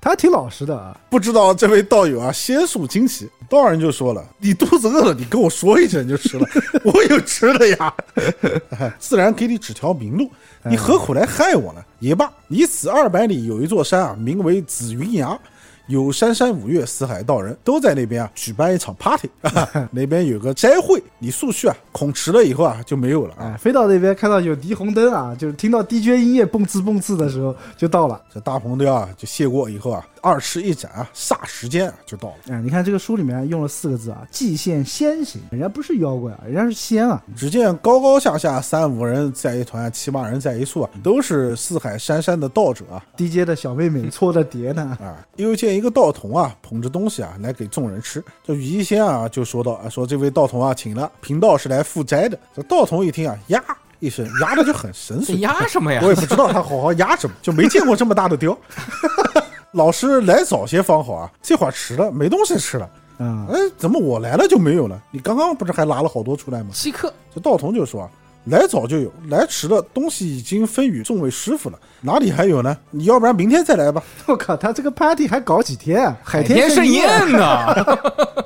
他还挺老实的啊。不知道这位道友啊，仙术惊奇，道人就说了：“你肚子饿了，你跟我说一声就吃了，我有吃的呀，哎自然给你指条明路。你何苦来害我呢？也罢，离此二百里有一座山啊，名为紫云崖。”有山山五岳四海道人都在那边啊举办一场 party，啊、那边有个斋会，你速去啊，恐迟了以后啊就没有了啊。哎，飞到那边看到有霓虹灯啊，就是听到 DJ 音乐蹦次蹦次的时候就到了。这大鹏雕啊就谢过以后啊，二尺一斩啊，霎时间啊就到了。哎，你看这个书里面用了四个字啊，蓟县仙行，人家不是妖怪啊，人家是仙啊。只见高高下下三五人在一团，七八人在一处啊，都是四海山山的道者啊。低阶的小妹妹搓的碟呢，啊，又见一个道童啊，捧着东西啊来给众人吃。这羽衣仙啊就说道啊，说这位道童啊请了，贫道是来负斋的。这道童一听啊，呀一声，压的就很神这 髓。压什么呀我？也不知道他好好压什么，就没见过这么大的雕。老师来早些方好啊，这会儿迟了，没东西吃了。啊，哎，怎么我来了就没有了？你刚刚不是还拿了好多出来吗？稀客，这道童就说啊，来早就有，来迟了，东西已经分与众位师傅了，哪里还有呢？你要不然明天再来吧。我靠，他这个 party 还搞几天啊？海天盛盛宴，宴呢？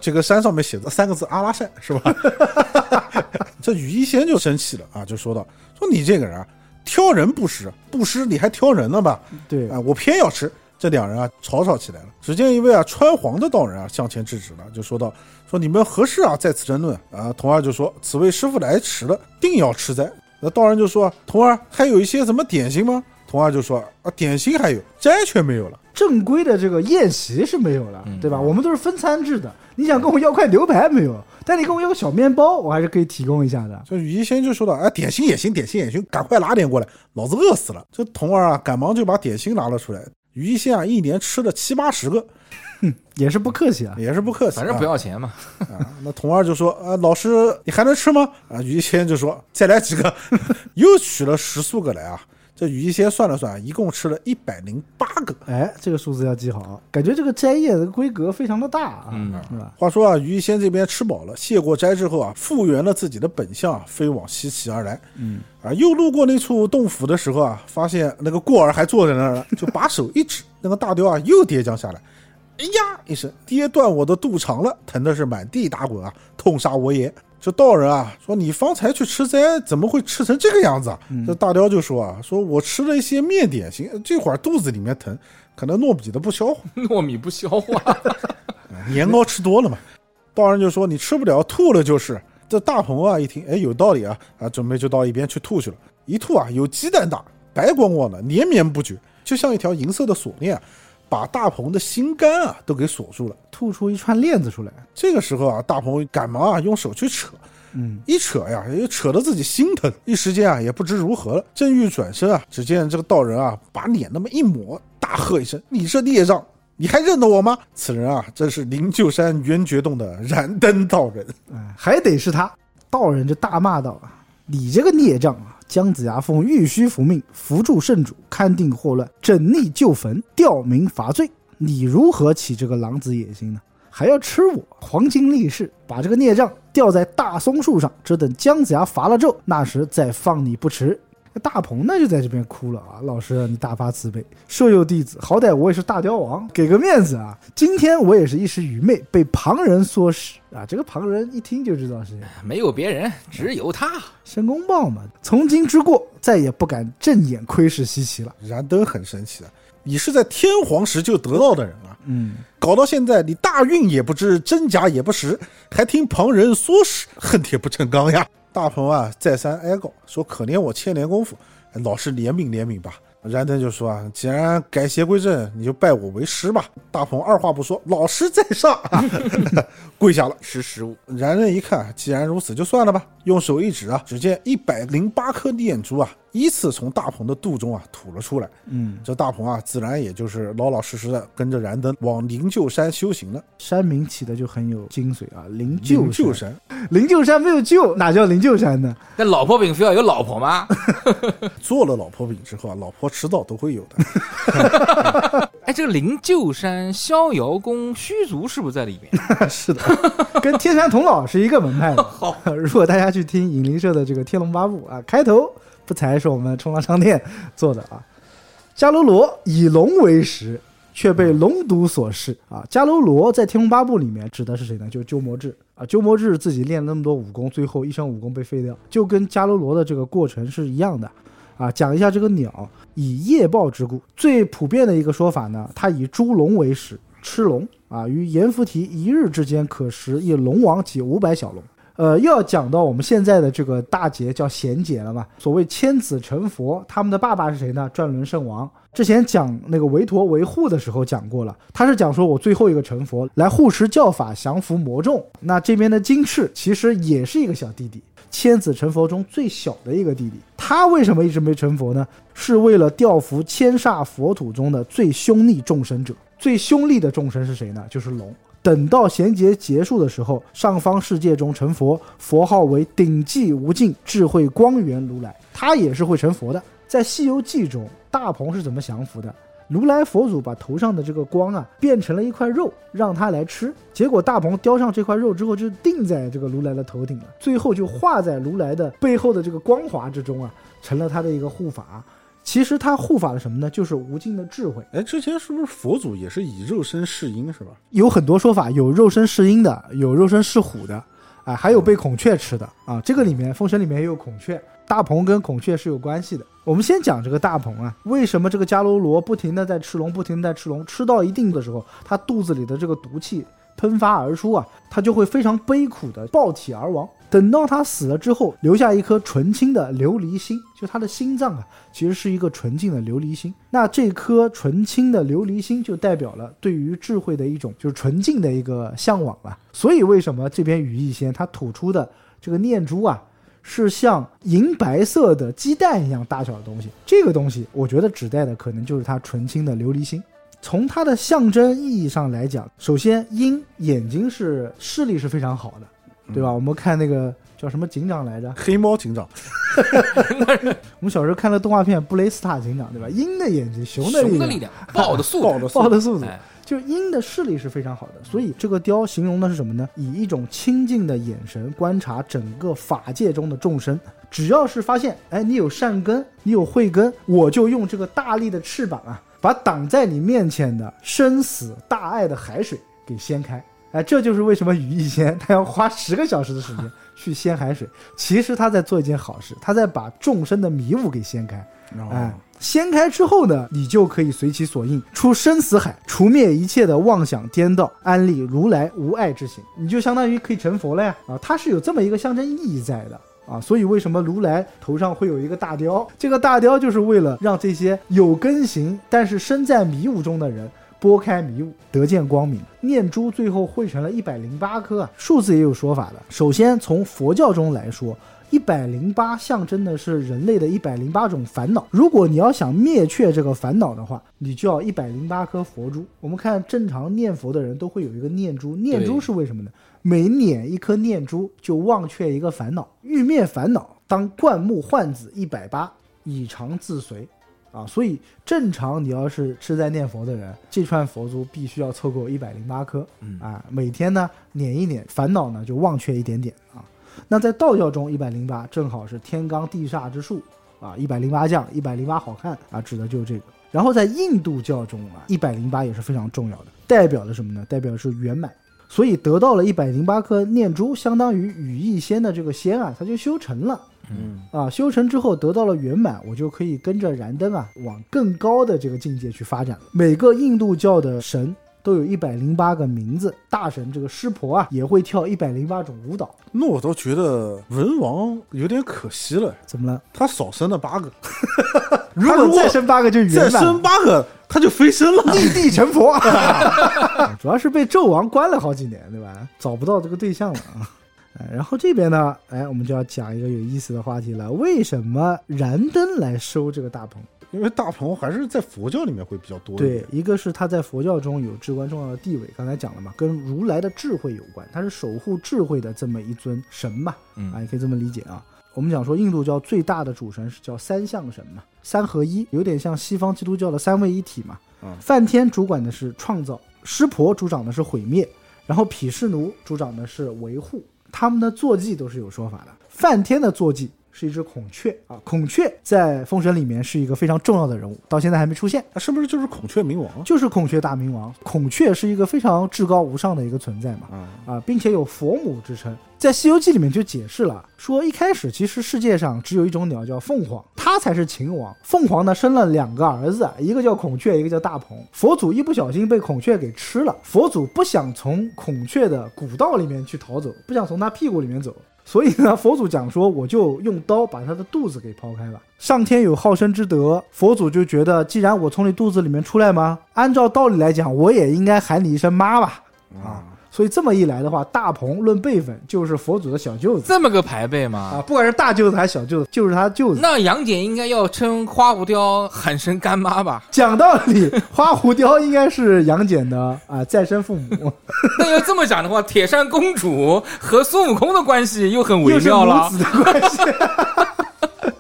这个山上面写着三个字阿拉善是吧？这羽衣仙就生气了啊，就说道：“说你这个人啊，挑人不食，不食你还挑人呢吧？对啊，我偏要吃。”这两人啊吵吵起来了。只见一位啊穿黄的道人啊向前制止了，就说道：“说你们何事啊在此争论啊？”童儿就说：“此位师傅来迟了，定要吃斋。”那道人就说：“童儿还有一些什么点心吗？”童儿就说：“啊，点心还有，斋却没有了。”正规的这个宴席是没有了，对吧？我们都是分餐制的。你想跟我要块牛排没有？但你跟我要个小面包，我还是可以提供一下的。这羽衣仙就说道：“哎，点心也行，点心也行，赶快拿点过来，老子饿死了。”这童儿啊，赶忙就把点心拿了出来。羽衣仙啊，一年吃了七八十个，也是不客气啊。也是不客气、啊。反正不要钱嘛。啊。那童儿就说：“啊，老师，你还能吃吗？”啊，羽衣仙就说：“再来几个。” 又取了十数个来啊。这羽衣仙算了算，一共吃了一百零八个。哎，这个数字要记好，感觉这个斋宴的规格非常的大啊，嗯是吧？话说啊，羽衣仙这边吃饱了，谢过斋之后啊，复原了自己的本相啊，飞往西岐而来。嗯，啊，又路过那处洞府的时候啊，发现那个过儿还坐在那儿了，就把手一指，那个大雕啊又跌将下来，哎呀一声，跌断我的肚肠了，疼的是满地打滚啊，痛杀我也。这道人啊说：“你方才去吃斋，怎么会吃成这个样子啊？”这大雕就说：“啊，说我吃了一些面点心，这会儿肚子里面疼，可能糯米的不消化。”糯米不消化，年糕吃多了嘛。道人就说你吃不了，吐了就是。这大鹏啊一听，哎，有道理啊，啊，准备就到一边去吐去了。一吐啊，有鸡蛋大，白光光的，连绵不绝，就像一条银色的锁链啊，把大鹏的心肝啊都给锁住了。吐出一串链子出来，这个时候啊，大鹏赶忙啊用手去扯，嗯，一扯呀，又扯得自己心疼，一时间啊也不知如何了。正欲转身啊，只见这个道人啊把脸那么一抹，大喝一声：“你这孽障！你还认得我吗？”此人啊，正是灵鹫山圆觉洞的燃灯道人。哎，还得是他。道人就大骂道啊：“你这个孽障啊！姜子牙奉玉虚符命，扶助圣主，勘定祸乱，整逆旧坟，吊民伐罪，你如何起这个狼子野心呢？还要吃我黄金力士，把这个孽障吊在大松树上，只等姜子牙伐了纣，那时再放你不迟。”大鹏呢就在这边哭了啊，老师你大发慈悲，舍幼弟子，好歹我也是大雕王，给个面子啊！今天我也是一时愚昧，被旁人唆使啊！这个旁人一听就知道是没有别人，只有他。申公豹嘛。从今之过，再也不敢正眼窥视西岐了。燃灯很神奇的，你是在天皇时就得到的人啊，嗯，搞到现在你大运也不知，真假也不识，还听旁人唆使，恨铁不成钢呀！大鹏啊，再三哀告说：“可怜我千年功夫，哎老师怜悯怜悯吧。”燃灯就说：“啊，既然改邪归正，你就拜我为师吧。”大鹏二话不说，老师在上，跪下了。识时务，燃灯一看，既然如此，就算了吧。用手一指啊，只见一百零八颗念珠啊，依次从大鹏的肚中啊吐了出来。嗯，这大鹏啊，自然也就是老老实实的跟着燃灯往灵鹫山修行了。山名起的就很有精髓啊，灵灵鹫鹫山，灵鹫山没有鹫，哪叫灵鹫山呢？那老婆饼非要有老婆吗？做了老婆饼之后啊，老婆迟早都会有的。哎，这个灵鹫山逍遥宫虚竹是不是在里面？是的，跟天山童姥是一个门派的。好，如果大家去听影灵社的这个《天龙八部》啊，开头不才是我们冲浪商店做的啊。迦楼罗以龙为食，却被龙毒所噬啊。迦楼罗在《天龙八部》里面指的是谁呢？就是鸠摩智啊。鸠摩智自己练了那么多武功，最后一身武功被废掉，就跟迦楼罗的这个过程是一样的。啊，讲一下这个鸟以夜报之故，最普遍的一个说法呢，它以猪龙为食，吃龙啊，于阎浮提一日之间可食一龙王及五百小龙。呃，又要讲到我们现在的这个大节叫贤节了嘛。所谓千子成佛，他们的爸爸是谁呢？转轮圣王。之前讲那个维陀维护的时候讲过了，他是讲说我最后一个成佛，来护持教法，降服魔众。那这边的金翅其实也是一个小弟弟，千子成佛中最小的一个弟弟。他为什么一直没成佛呢？是为了调伏千煞佛土中的最凶厉众生者。最凶厉的众生是谁呢？就是龙。等到贤劫结束的时候，上方世界中成佛，佛号为顶际无尽智慧光源如来，他也是会成佛的。在《西游记》中，大鹏是怎么降服的？如来佛祖把头上的这个光啊变成了一块肉，让他来吃。结果大鹏叼上这块肉之后，就定在这个如来的头顶了，最后就化在如来的背后的这个光华之中啊，成了他的一个护法。其实他护法的什么呢？就是无尽的智慧。哎，之前是不是佛祖也是以肉身示鹰是吧？有很多说法，有肉身侍鹰的，有肉身侍虎的，啊，还有被孔雀吃的啊。这个里面，封神里面也有孔雀，大鹏跟孔雀是有关系的。我们先讲这个大鹏啊，为什么这个迦楼罗不停的在吃龙，不停的在吃龙，吃到一定的时候，他肚子里的这个毒气喷发而出啊，他就会非常悲苦的爆体而亡。等到他死了之后，留下一颗纯青的琉璃心，就他的心脏啊，其实是一个纯净的琉璃心。那这颗纯青的琉璃心，就代表了对于智慧的一种就是纯净的一个向往了。所以为什么这边羽翼仙它吐出的这个念珠啊，是像银白色的鸡蛋一样大小的东西？这个东西，我觉得指代的可能就是它纯青的琉璃心。从它的象征意义上来讲，首先鹰眼睛是视力是非常好的。对吧？我们看那个叫什么警长来着？黑猫警长，我们小时候看的动画片《布雷斯塔警长》，对吧？鹰的眼睛，熊的熊的力量，豹的速度，豹的豹的速度，哎就鹰的视力是非常好的。所以这个雕形容的是什么呢？以一种清净的眼神观察整个法界中的众生，只要是发现，哎，你有善根，你有慧根，我就用这个大力的翅膀啊，把挡在你面前的生死大爱的海水给掀开。哎，这就是为什么羽翼仙他要花十个小时的时间 去掀海水。其实他在做一件好事，他在把众生的迷雾给掀开。哎，掀开之后呢，你就可以随其所应，出生死海，除灭一切的妄想颠倒，安立如来无碍之行，你就相当于可以成佛了呀！啊，它是有这么一个象征意义在的。啊，所以为什么如来头上会有一个大雕？这个大雕就是为了让这些有根行但是身在迷雾中的人拨开迷雾，得见光明。念珠最后汇成了一百零八颗啊，数字也有说法的。首先从佛教中来说，一百零八象征的是人类的一百零八种烦恼。如果你要想灭却这个烦恼的话，你就要一百零八颗佛珠。我们看正常念佛的人都会有一个念珠，念珠是为什么呢？每捻一颗念珠，就忘却一个烦恼。欲灭烦恼，当灌木换子一百八，以长自随。啊，所以正常你要是是在念佛的人，这串佛珠必须要凑够一百零八颗。嗯啊，每天呢捻一捻，烦恼呢就忘却一点点啊。那在道教中，一百零八正好是天罡地煞之数啊，一百零八将，一百零八好汉啊，指的就是这个。然后在印度教中啊，一百零八也是非常重要的，代表了什么呢？代表的是圆满。所以得到了一百零八颗念珠，相当于羽翼仙的这个仙啊，它就修成了。嗯，啊，修成之后得到了圆满，我就可以跟着燃灯啊，往更高的这个境界去发展了。每个印度教的神都有一百零八个名字，大神这个湿婆啊，也会跳一百零八种舞蹈。那我倒觉得文王有点可惜了，怎么了？他少生了八个，如果果再生八个就再圆满再，生八个他就飞升了。立地成佛。主要是被纣王关了好几年，对吧？找不到这个对象了啊。哎然后这边呢，哎，我们就要讲一个有意思的话题了。为什么燃灯来收这个大鹏？因为大鹏还是在佛教里面会比较多一点。，对一个是他在佛教中有至关重要的地位，刚才讲了嘛，跟如来的智慧有关，他是守护智慧的这么一尊神嘛，嗯啊，也可以这么理解啊。我们讲说印度教最大的主神是叫三相神嘛，三合一，有点像西方基督教的三位一体嘛。嗯梵天主管的是创造，湿婆主掌的是毁灭，然后毗湿奴主掌的是维护，他们的坐骑都是有说法的。梵天的坐骑是一只孔雀啊。孔雀在封神里面是一个非常重要的人物，到现在还没出现。那是不是就是孔雀明王？就是孔雀大明王，孔雀是一个非常至高无上的一个存在嘛，啊，啊，并且有佛母之称。在《西游记》里面就解释了，说一开始其实世界上只有一种鸟叫凤凰，它才是秦王。凤凰呢生了两个儿子，一个叫孔雀，一个叫大鹏。佛祖一不小心被孔雀给吃了，佛祖不想从孔雀的古道里面去逃走，不想从它屁股里面走。所以呢，佛祖讲说，我就用刀把他的肚子给剖开了。上天有好生之德，佛祖就觉得，既然我从你肚子里面出来吗，按照道理来讲，我也应该喊你一声妈吧。啊，所以这么一来的话，大鹏论辈分就是佛祖的小舅子这么个排辈啊？，不管是大舅子还是小舅子，就是他舅子。那杨戬应该要称花无雕喊声干妈吧？讲道理，花狐雕应该是杨戬的啊再生父母，那要这么讲的话，铁扇公主和孙悟空的关系又很微妙了母。子的关系。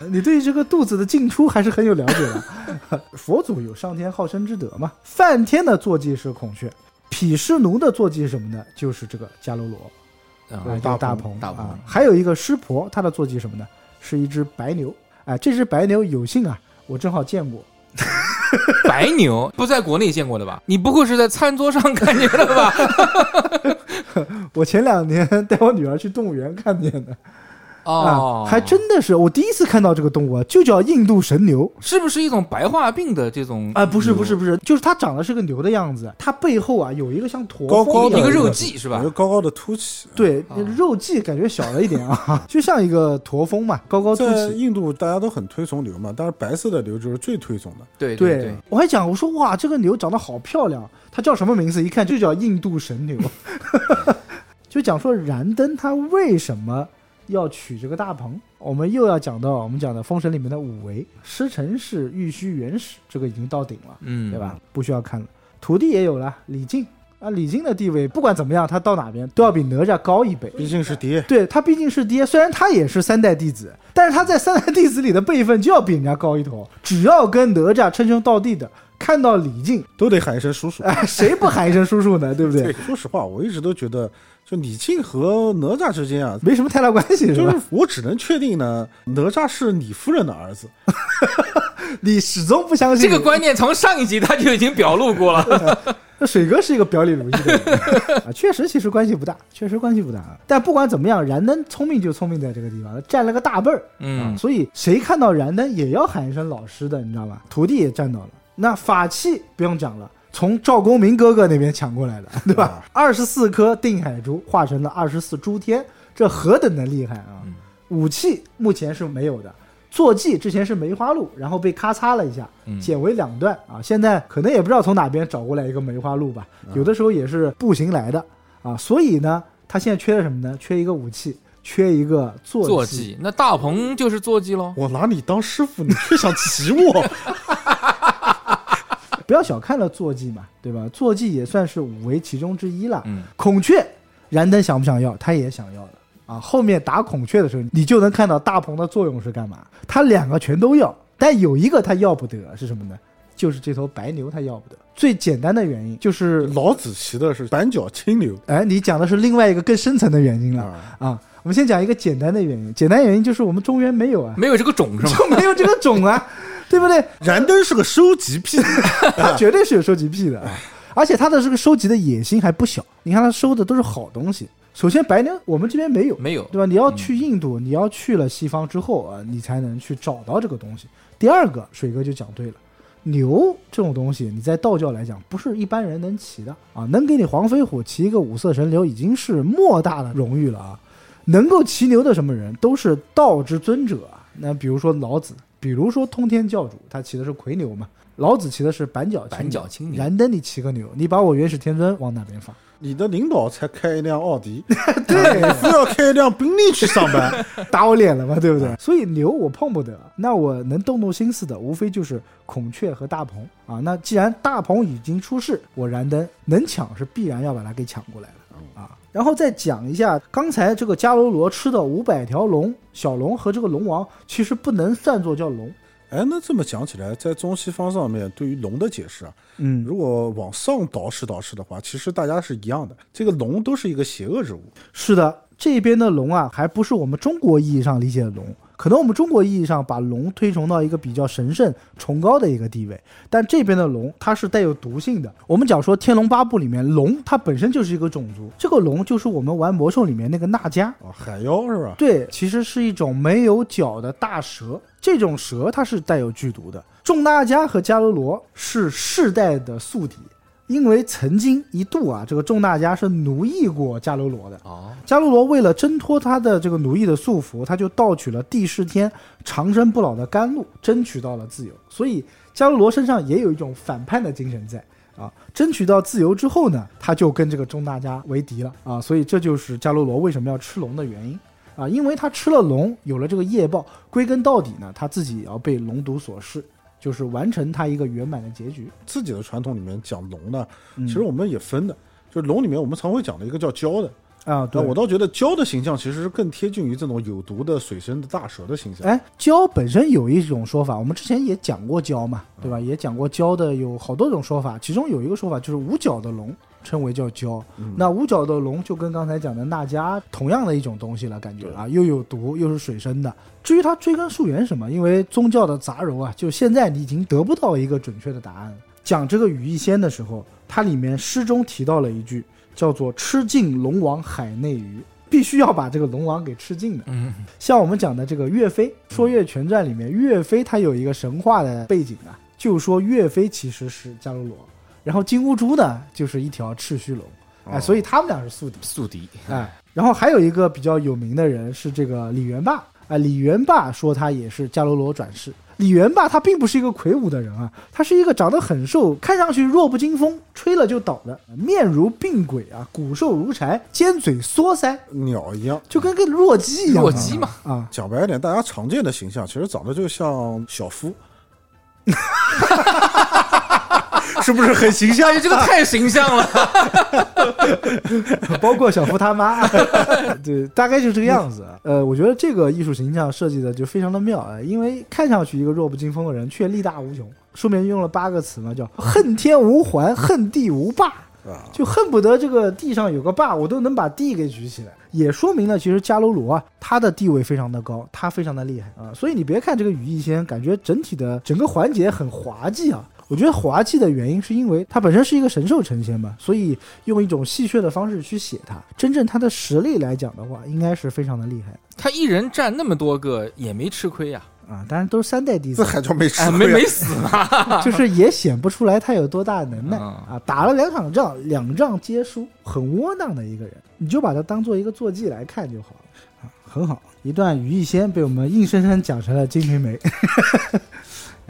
你对这个肚子的进出还是很有了解的。佛祖有上天好生之德嘛，梵天的坐骑是孔雀，毗湿奴的坐骑是什么呢？就是这个迦罗罗，大鹏啊。还有一个湿婆，他的坐骑什么呢？是一只白牛。哎，这只白牛有幸啊，我正好见过。白牛不在国内见过的吧？你不会是在餐桌上看见的吧？我前两年带我女儿去动物园看见的。哦啊，，还真的是我第一次看到这个动物啊，就叫印度神牛是不是一种白化病的这种啊，不是不是不是，就是它长得是个牛的样子，它背后啊有一个像驼峰高高的一个肉髻髻是吧有个？高高的凸起。对啊，肉髻感觉小了一点啊，就像一个驼峰嘛，高高凸起。在印度，大家都很推崇牛嘛，但是白色的牛就是最推崇的。对对对，我还讲我说哇，这个牛长得好漂亮，它叫什么名字？一看就叫印度神牛。就讲说燃灯它为什么要取这个大鹏？我们又要讲到我们讲的《封神》里面的五维，师承是玉虚元始，这个已经到顶了。嗯，对吧？？不需要看了。徒弟也有了，李靖啊，李靖的地位不管怎么样，他到哪边都要比哪吒高一辈。毕竟是爹，对他毕竟是爹，虽然他也是三代弟子，但是他在三代弟子里的辈分就要比人家高一头。只要跟哪吒称兄道弟的，看到李靖，都得喊一声叔叔。哎，谁不喊一声叔叔呢？对不对？说实话，我一直都觉得，就李靖和哪吒之间啊，没什么太大关系，是吧就是？我只能确定呢，哪吒是李夫人的儿子。你始终不相信这个观念从上一集他就已经表露过了。那水哥是一个表里如一的人 啊，确实其实关系不大，确实关系不大。但不管怎么样，燃灯聪明就聪明在这个地方，占了个大辈儿。嗯，所以谁看到燃灯也要喊一声老师的，你知道吧？徒弟也占到了。那法器不用讲了，从赵公明哥哥那边抢过来的，对吧？二十四颗定海珠化成了二十四诸天，这何等的厉害啊！嗯武器目前是没有的。坐骑之前是梅花鹿，然后被咔嚓了一下，嗯剪为两段啊。现在可能也不知道从哪边找过来一个梅花鹿吧，有的时候也是步行来的啊。所以呢，他现在缺了什么呢？缺一个武器，缺一个坐坐骑，那大鹏就是坐骑喽。我拿你当师傅，你却想骑我？不要小看了坐骑嘛，对吧？坐骑也算是五维其中之一了。嗯，孔雀，燃灯想不想要？他也想要的啊。后面打孔雀的时候，你就能看到大鹏的作用是干嘛？他两个全都要，但有一个他要不得是什么呢？就是这头白牛他要不得。最简单的原因就是，老子骑的是板脚青牛哎，你讲的是另外一个更深层的原因了啊，啊。我们先讲一个简单的原因，简单原因就是我们中原没有啊，没有这个种是吗？就没有这个种啊，对不对？燃灯是个收集癖，他绝对是有收集癖的，而且他的这个收集的野心还不小。你看他收的都是好东西。首先，白牛我们这边没有，没有，对吧？你要去印度，你要去了西方之后啊，你才能去找到这个东西。第二个，水哥就讲对了，牛这种东西，你在道教来讲，不是一般人能骑的啊。能给你黄飞虎骑一个五色神牛，已经是莫大的荣誉了啊。能够骑牛的什么人，都是道之尊者啊。那比如说老子，比如说通天教主，他骑的是魁牛嘛。老子骑的是板脚板脚青牛燃灯你骑个牛，你把我元始天尊往哪边放？你的领导才开一辆奥迪，对，非要开一辆宾利去上班，打我脸了嘛，对不对？所以牛我碰不得，那我能动动心思的，无非就是孔雀和大鹏啊。那既然大鹏已经出世，我燃灯能抢是必然要把它给抢过来的啊。然后再讲一下刚才这个伽罗罗吃的五百条龙，小龙和这个龙王其实不能算作叫龙，哎，那这么讲起来，在中西方上面对于龙的解释啊，嗯，如果往上倒饬倒饬的话，其实大家是一样的，这个龙都是一个邪恶之物。是的，这边的龙啊，还不是我们中国意义上理解的龙，可能我们中国意义上把龙推崇到一个比较神圣、崇高的一个地位，但这边的龙它是带有毒性的。我们讲说《天龙八部》里面龙它本身就是一个种族，这个龙就是我们玩魔兽里面那个娜迦，哦，海妖是吧？对，其实是一种没有脚的大蛇。这种蛇它是带有剧毒的。众娜迦和伽罗罗是世代的宿敌，因为曾经一度啊，这个众大家是奴役过伽罗罗的。哦，伽罗罗为了挣脱他的这个奴役的束缚，他就盗取了帝释天长生不老的甘露，争取到了自由。所以伽罗罗身上也有一种反叛的精神在啊。争取到自由之后呢，他就跟这个众大家为敌了啊。所以这就是伽罗罗为什么要吃龙的原因啊，因为他吃了龙，有了这个业报，归根到底呢，他自己也要被龙毒所噬，就是完成它一个圆满的结局。自己的传统里面讲龙呢，嗯其实我们也分的，就是龙里面我们常会讲的一个叫蛟的，啊，对我倒觉得蛟的形象其实是更贴近于这种有毒的水生的大蛇的形象。哎，蛟本身有一种说法，我们之前也讲过蛟嘛，对吧？也讲过蛟的有好多种说法，其中有一个说法就是五角的龙称为叫蛟。那五角的龙就跟刚才讲的娜迦同样的一种东西了，感觉啊，又有毒又是水生的。至于它追根溯源什么，因为宗教的杂糅啊，就现在你已经得不到一个准确的答案。讲这个羽翼仙的时候，它里面诗中提到了一句，叫做“吃尽龙王海内鱼”，必须要把这个龙王给吃尽的。嗯，像我们讲的这个岳飞，《说岳全传》里面，岳飞他有一个神话的背景啊，就说岳飞其实是伽罗罗，然后金乌珠呢就是一条赤须龙，哎，所以他们俩是宿敌，宿敌，哎，然后还有一个比较有名的人是这个李元霸，哎，李元霸说他也是伽罗罗转世。李元霸他并不是一个魁梧的人啊，他是一个长得很瘦，看上去弱不禁风，吹了就倒的，面如病鬼啊，骨瘦如柴，尖嘴缩腮，鸟一样，就跟个弱鸡一样啊。弱鸡嘛。啊，讲白一点，大家常见的形象其实长得就像小夫，是不是很形象？哎，这个太形象了。包括小夫他妈，对，大概就这个样子。呃，我觉得这个艺术形象设计的就非常的妙啊，因为看上去一个弱不禁风的人，却力大无穷。书面用了八个词嘛，叫恨天无还，恨地无霸。啊，就恨不得这个地上有个坝，我都能把地给举起来，也说明了其实伽罗罗啊，他的地位非常的高，他非常的厉害啊。所以你别看这个羽翼仙，感觉整体的整个环节很滑稽啊。我觉得滑稽的原因是因为他本身是一个神兽成仙嘛，所以用一种戏谑的方式去写他。真正他的实力来讲的话，应该是非常的厉害他一人占那么多个，也没吃亏呀、啊。当然都是三代弟子这，还叫没吃没 没死嘛。就是也显不出来他有多大能耐嗯啊！打了两场仗，两仗皆输，很窝囊的一个人，你就把他当做一个坐骑来看就好了啊，很好。一段羽翼仙被我们硬生生讲成了《金瓶梅》。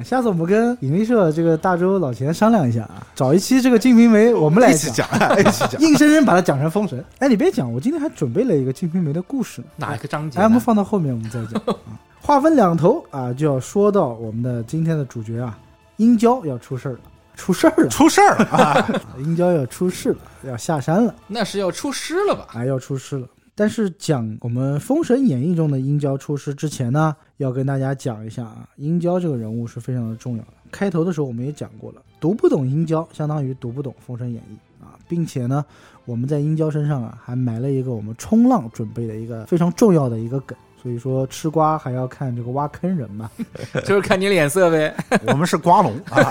下次我们跟引力社这个大周老钱商量一下啊，找一期这个《金瓶梅》我们来一起讲，一起讲。硬生生把它讲成封神。哎，你别讲，我今天还准备了一个《金瓶梅》的故事呢。哪一个章节哎，我们？放到后面我们再讲。啊 话分两头啊，就要说到我们的今天的主角啊，殷郊要出事儿了，出事儿了，出事儿了啊！啊殷郊要出事了，要下山了，那是要出师了吧？啊，要出师了。但是讲我们《封神演义》中的殷郊出师之前呢，要跟大家讲一下啊，殷郊这个人物是非常的重要的。开头的时候我们也讲过了，读不懂殷郊，相当于读不懂《封神演义》啊，并且呢，我们在殷郊身上啊，还埋了一个我们冲浪准备的一个非常重要的一个梗。所以说吃瓜还要看这个挖坑人嘛，就是看你脸色呗。我们是瓜农啊，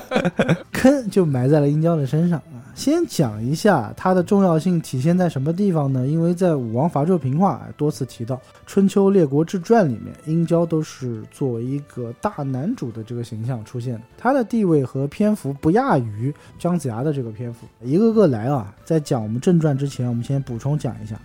坑就埋在了殷郊的身上啊。先讲一下它的重要性体现在什么地方呢？因为在武王伐纣平话多次提到，《春秋列国志传》里面，殷郊都是作为一个大男主的这个形象出现的，他的地位和篇幅不亚于姜子牙的这个篇幅。一个个来啊，在讲我们正传之前，我们先补充讲一下。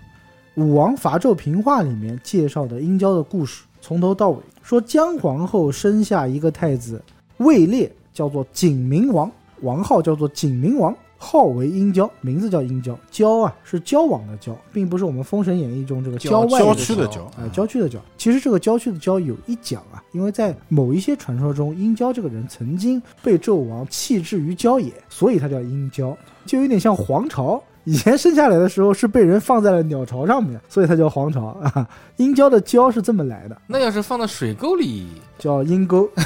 武王伐纣平话里面介绍的殷郊的故事，从头到尾说姜皇后生下一个太子位列，叫做景明王，王号叫做景明王，号为殷郊，名字叫殷郊。郊啊是交往的交，并不是我们《封神演义》中这个郊外郊的区的郊啊，郊区的郊。其实这个郊区的郊有一讲啊，因为在某一些传说中，殷郊这个人曾经被纣王弃置于郊野，所以他叫殷郊，就有点像黄巢。以前生下来的时候是被人放在了鸟巢上面，所以它叫黄巢啊。殷郊的郊是这么来的，那要是放到水沟里，叫阴沟。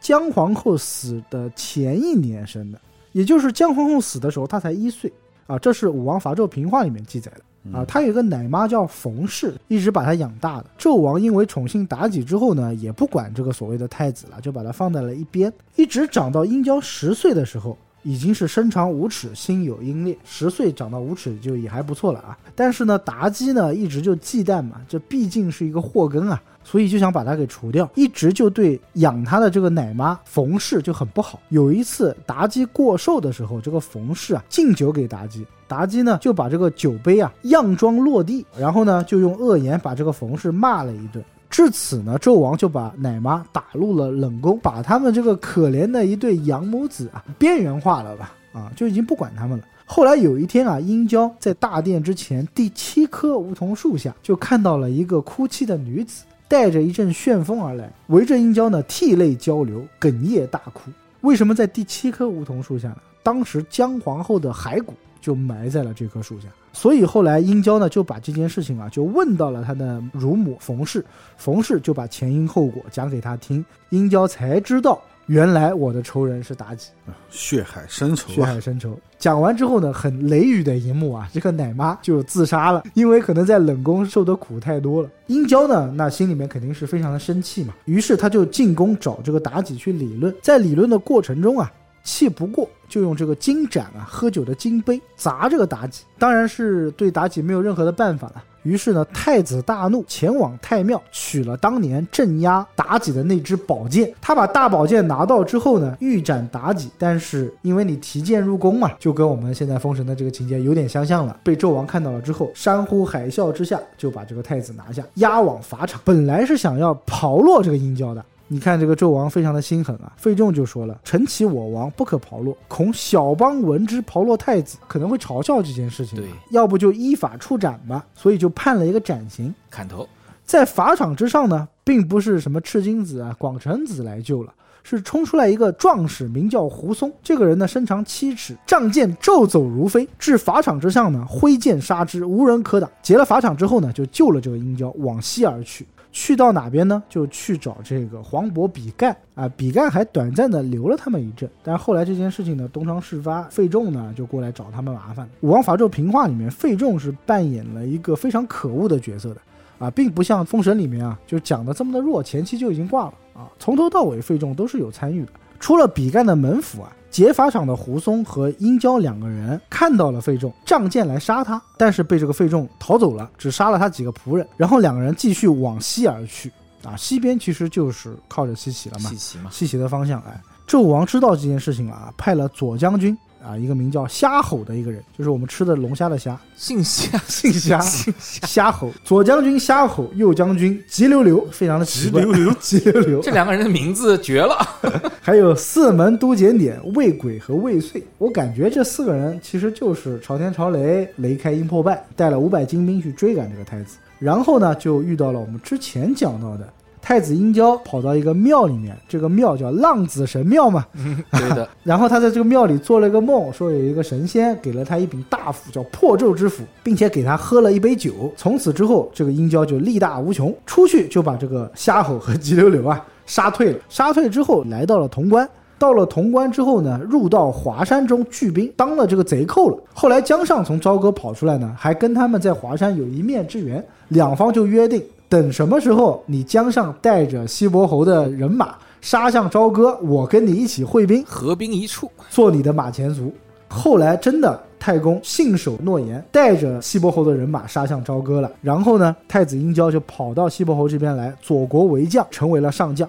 姜皇后死的前一年生的，也就是姜皇后死的时候，她才一岁啊，这是《武王伐纣平话》里面记载的。啊，她有一个奶妈叫冯氏，一直把她养大的。纣王因为宠幸妲己之后呢，也不管这个所谓的太子了，就把他放在了一边。一直长到殷郊十岁的时候，已经是身长五尺，心有英烈。十岁长到五尺就也还不错了啊。但是呢，妲己呢一直就忌惮嘛，这毕竟是一个祸根啊，所以就想把他给除掉，一直就对养他的这个奶妈冯氏就很不好。有一次妲己过寿的时候，这个冯氏啊敬酒给妲己。妲己呢就把这个酒杯啊佯装落地，然后呢就用恶言把这个冯氏骂了一顿。至此呢，纣王就把奶妈打入了冷宫，把他们这个可怜的一对养母子啊边缘化了吧，啊就已经不管他们了。后来有一天啊，殷郊在大殿之前第七棵梧桐树下，就看到了一个哭泣的女子，带着一阵旋风而来，围着殷郊呢涕泪交流，哽咽大哭。为什么在第七棵梧桐树下呢？当时姜皇后的骸骨。就埋在了这棵树下，所以后来殷郊呢就把这件事情啊就问到了他的乳母冯氏，冯氏就把前因后果讲给他听，殷郊才知道原来我的仇人是妲己，血海深仇、啊，血海深仇。讲完之后呢，很雷雨的一幕啊，这个奶妈就自杀了，因为可能在冷宫受的苦太多了。殷郊呢，那心里面肯定是非常的生气嘛，于是他就进宫找这个妲己去理论，在理论的过程中啊。气不过，就用这个金盏啊，喝酒的金杯砸这个妲己，当然是对妲己没有任何的办法了。于是呢，太子大怒，前往太庙取了当年镇压妲己的那支宝剑。他把大宝剑拿到之后呢，欲斩妲己，但是因为你提剑入宫嘛，就跟我们现在封神的这个情节有点相像了。被纣王看到了之后，山呼海啸之下，就把这个太子拿下，押往法场。本来是想要刨落这个殷郊的。你看这个纣王非常的心狠啊，费仲就说了：“臣启我王不可刨落，恐小邦闻之刨落太子，可能会嘲笑这件事情。对，要不就依法处斩吧。所以就判了一个斩刑，砍头。在法场之上呢，并不是什么赤精子啊、广成子来救了，是冲出来一个壮士，名叫胡松。这个人呢，身长七尺，仗剑骤走如飞，至法场之上呢，挥剑杀之，无人可挡。劫了法场之后呢，就救了这个殷郊，往西而去。去到哪边呢？就去找这个黄渤、比干啊。比干还短暂的留了他们一阵，但是后来这件事情呢，东窗事发，费仲呢就过来找他们麻烦。武王伐纣平话里面，费仲是扮演了一个非常可恶的角色的啊，并不像封神里面啊，就讲的这么的弱，前期就已经挂了啊。从头到尾，费仲都是有参与的，除了比干的门府啊。劫法场的胡松和殷郊两个人看到了费仲，仗剑来杀他，但是被这个费仲逃走了，只杀了他几个仆人。然后两个人继续往西而去，啊，西边其实就是靠着西岐了嘛，西岐嘛，西岐的方向。哎，纣王知道这件事情了啊，派了左将军。啊，一个名叫虾吼的一个人，就是我们吃的龙虾的虾，姓虾，姓虾，虾吼。左将军虾吼，右将军急流流，非常的奇怪，急流流，急流流。这两个人的名字绝了。还有四门都检点魏鬼和魏遂，我感觉这四个人其实就是朝天朝雷，雷开阴破败，带了五百精兵去追赶这个太子，然后呢，就遇到了我们之前讲到的。太子殷郊跑到一个庙里面，这个庙叫浪子神庙嘛，对的。然后他在这个庙里做了一个梦，说有一个神仙给了他一柄大斧，叫破咒之斧，并且给他喝了一杯酒。从此之后，这个殷郊就力大无穷，出去就把这个虾吼和急流流啊 杀退了。杀退之后，来到了潼关。到了潼关之后呢，入到华山中聚兵，当了这个贼寇了。后来姜尚从朝歌跑出来呢，还跟他们在华山有一面之缘，两方就约定。等什么时候你江上带着西伯侯的人马杀向朝歌，我跟你一起会兵，合兵一处，做你的马前卒。后来真的太公信守诺言，带着西伯侯的人马杀向朝歌了。然后呢，太子殷郊就跑到西伯侯这边来，左国为将，成为了上将。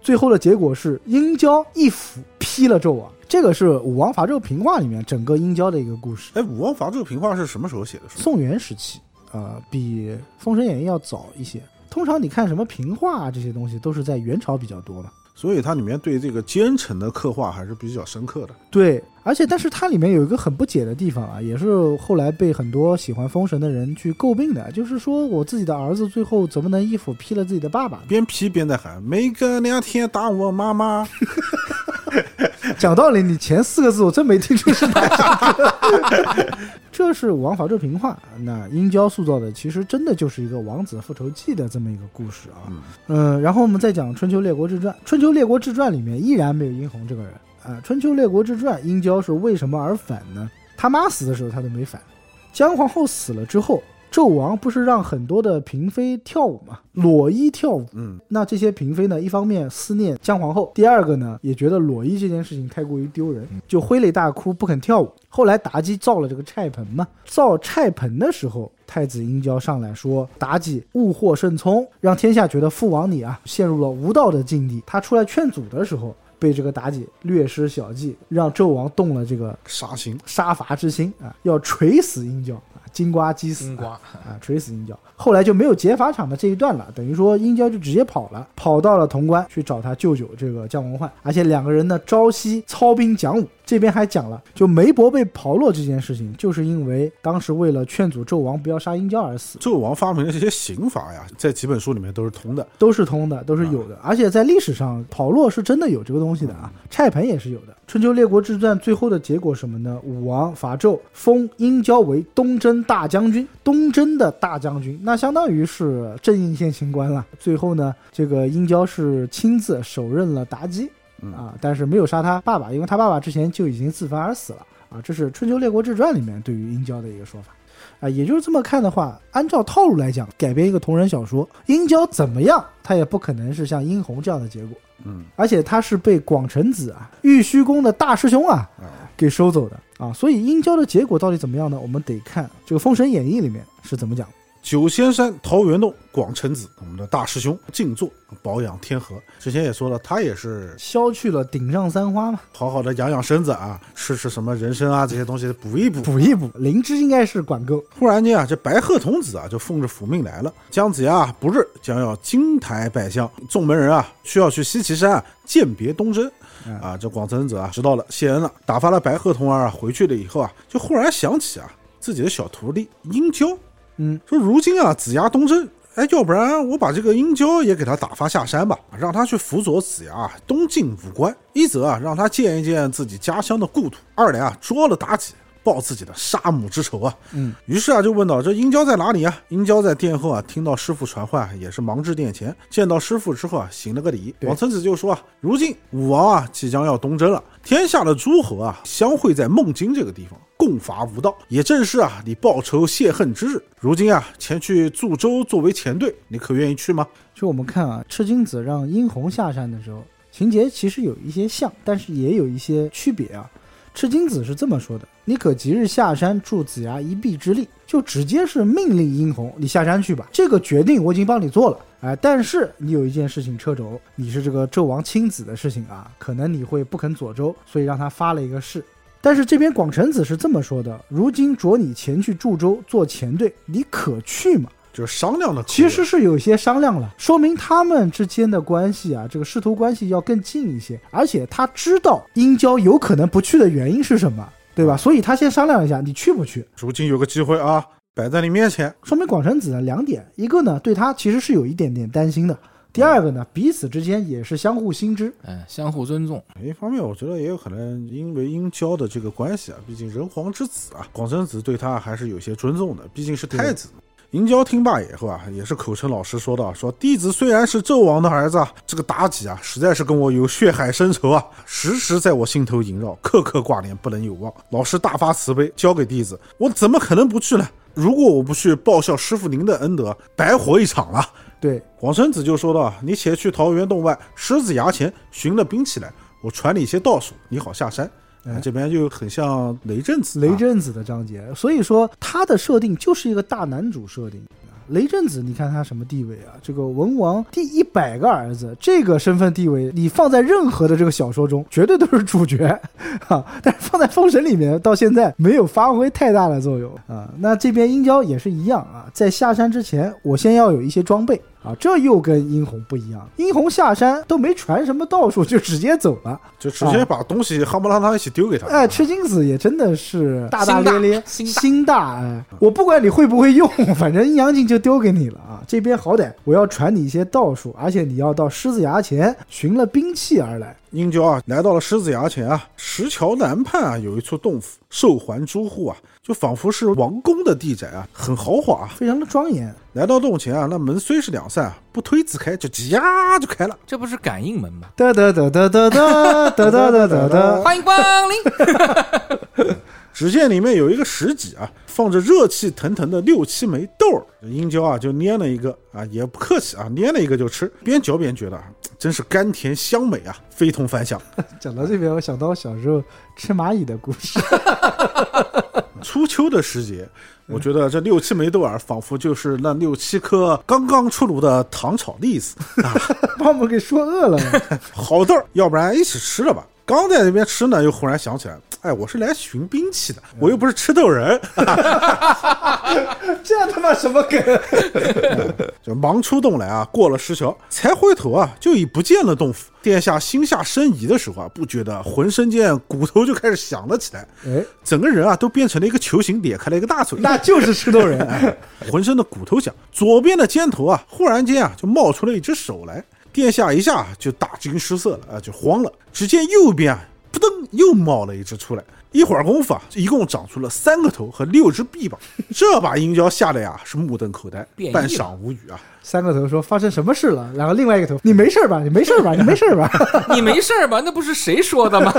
最后的结果是殷郊一斧劈了纣王。这个是武王伐纣平话里面整个殷郊的一个故事。哎，武王伐纣平话是什么时候写的？宋元时期。呃，比《封神演义》要早一些。通常你看什么平话啊，这些东西都是在元朝比较多嘛。所以它里面对这个奸臣的刻画还是比较深刻的。对，而且但是它里面有一个很不解的地方啊，也是后来被很多喜欢封神的人去诟病的，就是说我自己的儿子最后怎么能一斧劈了自己的爸爸？边劈边在喊：“没个两天打我妈妈。讲道理，你前四个字我真没听出是哪个。这是王法这平话，那殷郊塑造的其实真的就是一个王子复仇记的这么一个故事啊。嗯，然后我们再讲《春秋列国志传》，《春秋列国志传》里面依然没有殷红这个人啊。《春秋列国志传》，殷郊是为什么而反呢？他妈死的时候他都没反。姜皇后死了之后，纣王不是让很多的嫔妃跳舞嘛，裸衣跳舞。嗯，那这些嫔妃呢，一方面思念姜皇后，第二个呢，也觉得裸衣这件事情太过于丢人，就挥泪大哭，不肯跳舞。后来妲己造了这个菜盆嘛，造菜盆的时候，太子殷郊上来说，妲己误获圣聪，让天下觉得父王你啊陷入了无道的境地。他出来劝阻的时候，被这个妲己略施小计，让纣王动了这个杀心。杀伐之心啊，要锤死殷郊啊，金瓜击死金瓜啊，锤死殷郊。后来就没有劫法场的这一段了，等于说殷郊就直接跑了，跑到了潼关去找他舅舅这个姜文焕，而且两个人呢朝夕操兵讲武。这边还讲了，就梅伯被刨落这件事情，就是因为当时为了劝阻纣王不要杀殷郊而死，纣王发明的这些刑罚呀，在几本书里面都是通的。都是通的，都是有的。而且在历史上，跑落是真的有这个东西的啊，蔡盆也是有的。春秋列国之战最后的结果什么呢？武王伐纣，封殷郊为东征大将军，东征的大将军，那相当于是正印县刑官了。最后呢，这个殷郊是亲自手刃了妲己。啊，但是没有杀他爸爸，因为他爸爸之前就已经自焚而死了啊。这是《春秋列国志传》里面对于殷郊的一个说法啊。也就是这么看的话，按照套路来讲，改编一个同人小说，殷郊怎么样，他也不可能是像殷红这样的结果。嗯，而且他是被广成子啊，玉虚宫的大师兄啊给收走的啊。所以殷郊的结果到底怎么样呢？我们得看这个《封神演义》里面是怎么讲。九仙山桃源洞广成子，我们的大师兄静坐保养天河。之前也说了，他也是消去了顶上三花嘛，好好的养养身子啊，吃吃什么人参啊这些东西补一补。补一补。灵芝应该是管够。忽然间啊，这白鹤童子啊就奉着府命来了。姜子牙不日将要金台拜相，众门人啊需要去西岐山啊鉴别东征。啊，这广成子啊知道了，谢恩了，打发了白鹤童儿啊回去了以后啊，就忽然想起啊自己的小徒弟殷郊。嗯，说如今啊，子牙东征，哎，要不然我把这个殷郊也给他打发下山吧，让他去辅佐子牙东进武关。一则啊，让他见一见自己家乡的故土；二来啊，捉了妲己，报自己的杀母之仇啊。嗯，于是啊，就问到这殷郊在哪里啊？殷郊在殿后啊，听到师傅传唤，也是忙至殿前，见到师傅之后啊，行了个礼。对广成子就说啊，如今武王啊，即将要东征了，天下的诸侯啊，相会在孟津这个地方。共伐无道，也正是啊，你报仇泄恨之日。如今啊，前去祝州作为前队，你可愿意去吗？就我们看啊，赤精子让殷红下山的时候，情节其实有一些像，但是也有一些区别啊。赤精子是这么说的：“你可即日下山助子牙一臂之力。”就直接是命令殷红，你下山去吧。这个决定我已经帮你做了，哎，但是你有一件事情掣肘，你是这个纣王亲子的事情啊，可能你会不肯左周，所以让他发了一个誓。但是这边广成子是这么说的：如今着你前去祝州做前队，你可去吗？就是商量的。其实是有些商量了，说明他们之间的关系啊，这个师徒关系要更近一些。而且他知道殷郊有可能不去的原因是什么，对吧？所以他先商量一下，你去不去？如今有个机会啊，摆在你面前，说明广成子呢两点，一个呢对他其实是有一点点担心的，第二个呢彼此之间也是相互心知。嗯，相互尊重。一方面，我觉得也有可能因为殷郊的这个关系啊，毕竟人皇之子啊，广成子对他还是有些尊重的，毕竟是太子。殷郊听罢以后啊，也是口称老师说道：“说弟子虽然是纣王的儿子啊，这个妲己啊，实在是跟我有血海深仇啊，时时在我心头萦绕，刻刻挂念，不能有忘。老师大发慈悲，交给弟子，我怎么可能不去呢？如果我不去报效师傅您的恩德，白活一场了。”对，广成子就说道：“你且去桃源洞外狮子崖前寻了兵器来，我传你一些道术，你好下山。”哎这边就很像雷震子啊，雷震子的章节，所以说他的设定就是一个大男主设定。雷震子，你看他什么地位啊？这个文王第一百个儿子，这个身份地位，你放在任何的这个小说中，绝对都是主角 啊。但是放在封神里面，到现在没有发挥太大的作用啊。那这边殷郊也是一样啊，在下山之前，我先要有一些装备啊，这又跟殷红不一样。殷红下山都没传什么道术，就直接走了。就直接把东西夯不啷当一起丢给他。哎，赤精子也真的是大大咧咧，心大。哎，我不管你会不会用，反正阴阳镜就丢给你了啊。这边好歹我要传你一些道术，而且你要到狮子崖前寻了兵器而来。殷郊啊，来到了狮子崖前啊，石桥南畔啊，有一处洞府，寿环诸户啊，就仿佛是王宫的地宅啊，很豪华啊。非常的庄严，来到洞前啊，那门虽是两扇啊，不推自开，就叽呀就开了。这不是感应门吗？哒哒哒哒哒哒哒哒哒哒哒。欢迎光临。只见里面有一个石几啊，放着热气腾腾的六七枚豆儿，殷郊啊就拈了一个啊，也不客气啊，拈了一个就吃，边嚼边觉得啊，真是甘甜香美啊，非同凡响。讲到这边，我想到我小时候吃蚂蚁的故事。初秋的时节，我觉得这六七枚豆儿仿佛就是那六七颗刚刚出炉的糖炒栗子，啊 把我们给说饿了。好豆儿，要不然一起吃了吧。刚在那边吃呢，又忽然想起来，哎，我是来寻兵器的，我又不是吃豆人 这他妈什么梗？就忙出洞来啊。过了石桥，才回头啊，就已不见了洞府。殿下心下生疑的时候啊，不觉得浑身间骨头就开始响了起来，哎，整个人啊都变成了一个球形，咧开了一个大嘴，那就是吃豆人。哎浑身的骨头响。左边的肩头啊，忽然间啊就冒出了一只手来，殿下一下就大惊失色了啊，就慌了。只见右边啊，又冒了一只出来。一会儿功夫啊，一共长出了三个头和六只臂膀，这把殷郊吓得呀是目瞪口呆，半晌无语啊。三个头说发生什么事了？然后另外一个头，你没事吧？你没事吧？你没事吧？你没事儿吧？那不是谁说的吗？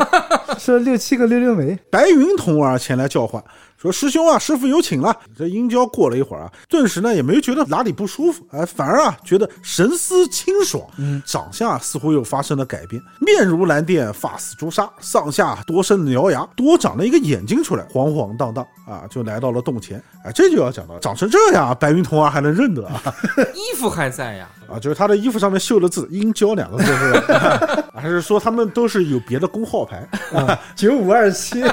说六七个溜溜梅，白云童儿前来叫唤，说：“师兄啊，师傅有请了。”这殷郊过了一会儿啊，顿时呢也没觉得哪里不舒服，哎，反而啊觉得神思清爽，嗯，长相啊似乎又发生了改变，面如蓝靛，发似朱砂，上下多生獠牙，多长了一个眼睛出来，晃晃荡荡啊，就来到了洞前。哎，这就要讲到，长成这样，白云童儿还能认得啊？衣服还在呀。啊，就是他的衣服上面绣了字“殷郊”两个字，是吧？还是说他们都是有别的工号牌？九五二七，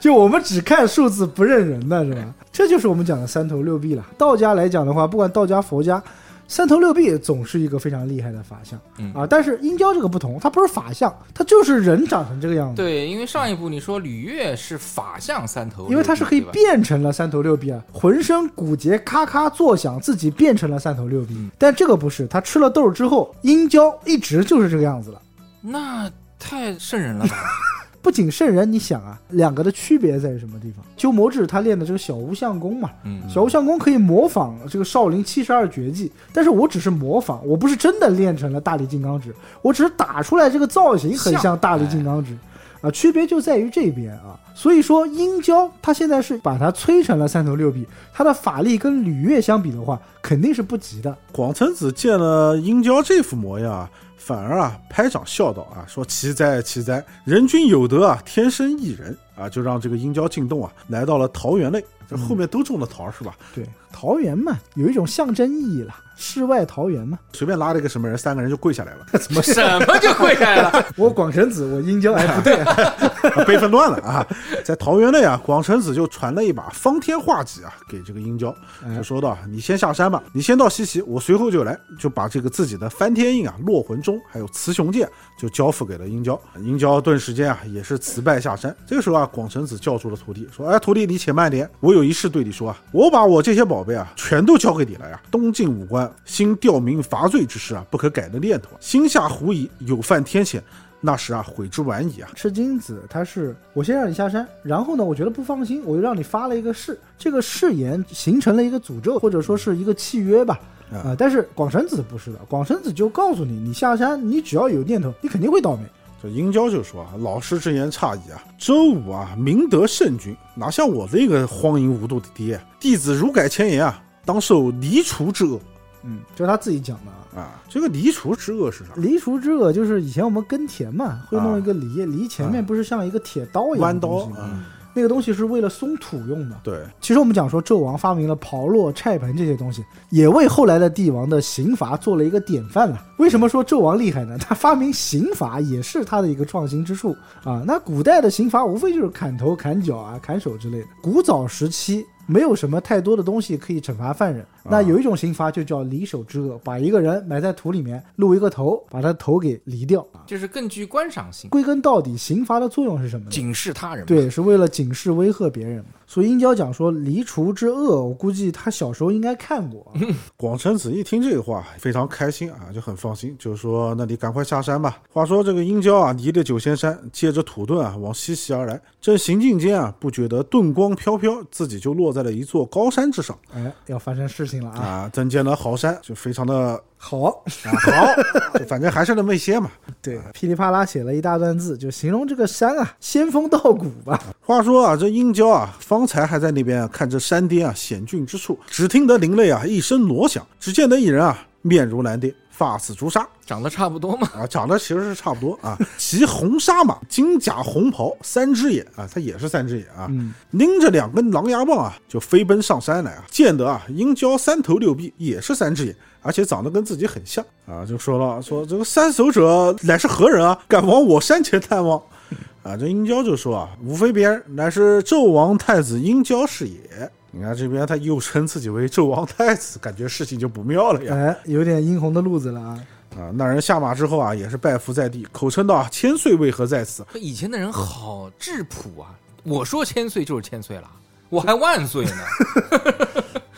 就我们只看数字不认人的是吧？这就是我们讲的三头六臂了。道家来讲的话，不管道家、佛家，三头六臂总是一个非常厉害的法相、嗯啊。但是殷郊这个不同，它不是法相，它就是人长成这个样子。对，因为上一部你说吕月是法相三头六臂，因为它是可以变成了三头六臂啊，浑身骨节咔咔作响，自己变成了三头六臂。嗯但这个不是，他吃了豆之后，殷郊一直就是这个样子了。那太瘆人了吧？不仅圣人，你想啊，两个的区别在于什么地方？鸠摩智他练的这个小无相功嘛，嗯，小无相功可以模仿这个少林七十二绝技，但是我只是模仿，我不是真的练成了大力金刚指，我只是打出来这个造型很像大力金刚指。啊，区别就在于这边啊，所以说殷郊他现在是把它催成了三头六臂，他的法力跟吕岳相比的话，肯定是不及的。广成子见了殷郊这副模样啊，反而啊拍掌笑道啊，说奇哉奇哉，人君有德啊，天生一人啊，就让这个殷郊进洞啊，来到了桃园内，这后面都种了桃是吧？对，桃园嘛，有一种象征意义了，世外桃源嘛。随便拉了一个什么人，三个人就跪下来了，怎么什么就跪下来了？我广成子，我殷郊，哎，不对，啊辈分乱了啊！在桃园内啊，广成子就传了一把方天画戟啊给这个殷郊，就说道：“你先下山吧，你先到西岐，我随后就来。”就把这个自己的翻天印啊、落魂钟还有雌雄剑就交付给了殷郊。殷郊顿时间啊也是辞拜下山。这个时候啊，广成子叫住了徒弟，说：“哎，徒弟，你且慢点，我有一事对你说啊，我把我这些宝贝啊全都交给你了呀。东晋武官新吊民伐罪之事啊，不可改的念头，心下狐疑，有犯天谴。”那时啊，悔之晚矣啊！赤金子他是我先让你下山，然后呢，我觉得不放心，我又让你发了一个誓，这个誓言形成了一个诅咒，或者说是一个契约吧。啊、但是广成子不是的，广成子就告诉你，你下山，你只要有念头，你肯定会倒霉。这殷郊就说啊：“老师之言差矣啊！周武啊，明德圣君，哪像我这个荒淫无度的爹？弟子如改前言啊，当受离除之恶嗯，这是他自己讲的啊。啊！这个离除之恶是啥？离除之恶就是以前我们耕田嘛，会弄一个犁，犁前面不是像一个铁刀一样弯刀啊！那个东西是为了松土用的。对，其实我们讲说纣王发明了刨落、拆盆这些东西，也为后来的帝王的刑罚做了一个典范了。为什么说纣王厉害呢？他发明刑罚也是他的一个创新之处啊。那古代的刑罚无非就是砍头、砍脚啊、砍手之类的。古早时期没有什么太多的东西可以惩罚犯人，那有一种刑罚就叫离手之恶，把一个人埋在土里面，露一个头，把他头给离掉。啊就是更具观赏性，归根到底，刑罚的作用是什么呢？警示他人。，对，是为了警示威吓别人嘛。所以殷郊讲说离除之恶，我估计他小时候应该看过啊。广成子一听这个话，非常开心啊，就很放心，就说：“那你赶快下山吧。”话说这个殷郊啊，离了九仙山，借着土遁啊，往西袭而来。正行进间啊，不觉得遁光飘飘，自己就落在了一座高山之上。哎，要发生事情了啊！啊，增见了好山，就非常的好，啊，好，就反正还是那么一些嘛。对，噼里啪啦写了一大段字，就形容这个山啊，仙风道骨吧。话说啊，这殷郊啊，方才还在那边啊看这山巅啊险峻之处，只听得林内啊一声锣响，只见得一人啊面如蓝靛，发似朱砂长得差不多嘛。啊，长得其实是差不多啊，骑红纱马，金甲红袍，三只眼啊，他也是三只眼啊，嗯拎着两根狼牙棒啊，就飞奔上山来啊。见得啊，殷郊三头六臂，也是三只眼，而且长得跟自己很像啊，就说了说这个三守者乃是何人啊？敢往我山前探望？啊，这殷郊就说啊，无非别人，乃是纣王太子殷郊是也。你看这边他又称自己为纣王太子，感觉事情就不妙了呀。哎，有点殷红的路子了啊。啊，那人下马之后啊，也是拜伏在地，口称道啊：“千岁为何在此以前的人好质朴啊！我说千岁就是千岁了，我还万岁呢。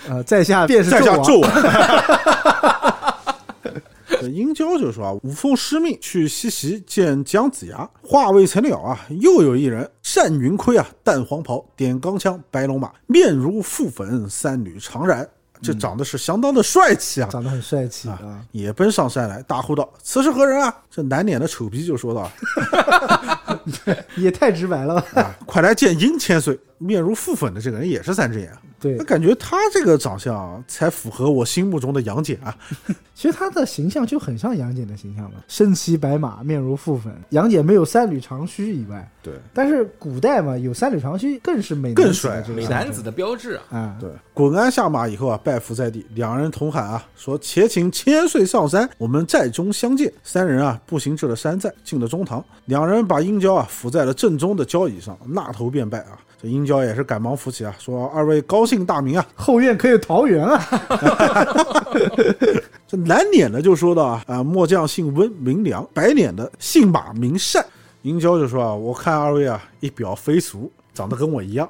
呃，在下便？”是在下纣王 殷郊就说啊，吾奉师命去西岐见姜子牙，话未成了啊，又有一人单云盔啊，淡黄袍，点钢枪，白龙马，面如覆粉，三缕长髯，这长得是相当的帅气啊。长得很帅气啊。也奔上山来，大呼道：“此是何人啊？”这难脸的丑逼就说道 也太直白了吧？：“啊，快来见殷千岁！面如傅粉的这个人也是三只眼啊。对那，感觉他这个长相才符合我心目中的杨戬啊。其实他的形象就很像杨戬的形象了，身骑白马，面如覆粉。杨戬没有三缕长须以外，对但是古代嘛，有三缕长须更是美男子的更帅美这个象征男子的标志啊！啊。对，滚鞍下马以后啊，拜伏在地，两人同喊啊，说：“且请千岁上山，我们寨中相见。”三人啊，步行至了山寨，进了中堂，两人把殷郊啊扶在了正中的交椅上，纳头便拜啊。这殷郊也是赶忙扶起啊，说：“二位高姓大名啊？”后院可有桃园啊！这蓝脸的就说到啊，啊，末将姓温，名良；白脸的姓马，名善。殷郊就说啊，我看二位啊，一表非俗，长得跟我一样，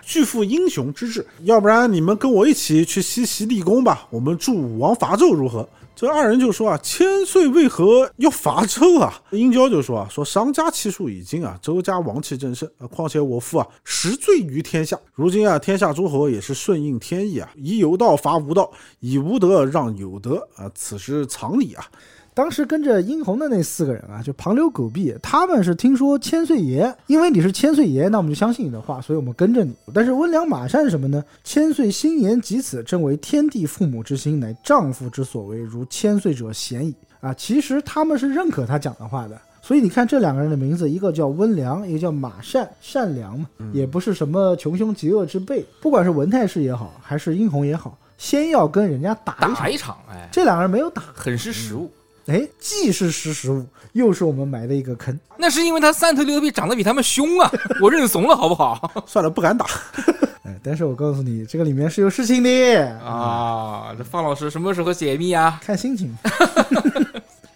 巨富英雄之志。要不然你们跟我一起去西岐立功吧，我们助武王伐纣如何？这二人就说啊，千岁为何要伐纣啊？殷郊就说啊，说商家气数已尽啊，周家王气正盛，况且我父啊十罪于天下，如今啊天下诸侯也是顺应天意啊，以有道伐无道，以无德让有德啊，此时常理啊。当时跟着殷红的那四个人啊，就旁流狗婢，他们是听说千岁爷，因为你是千岁爷，那我们就相信你的话，所以我们跟着你。但是温良马善什么呢？千岁心言及此，正为天地父母之心，乃丈夫之所为，如千岁者贤矣啊！其实他们是认可他讲的话的。所以你看这两个人的名字，一个叫温良，一个叫马善，善良嘛，也不是什么穷凶极恶之辈。不管是文太师也好，还是殷红也好，先要跟人家打一场。打一场，哎，这两个人没有打，很是实物。哎，既是识时务，又是我们埋的一个坑。那是因为他三头六臂长得比他们凶啊！我认怂了，好不好？算了，不敢打。哎，但是我告诉你，这个里面是有事情的，啊，这方老师什么时候解密啊？看心情。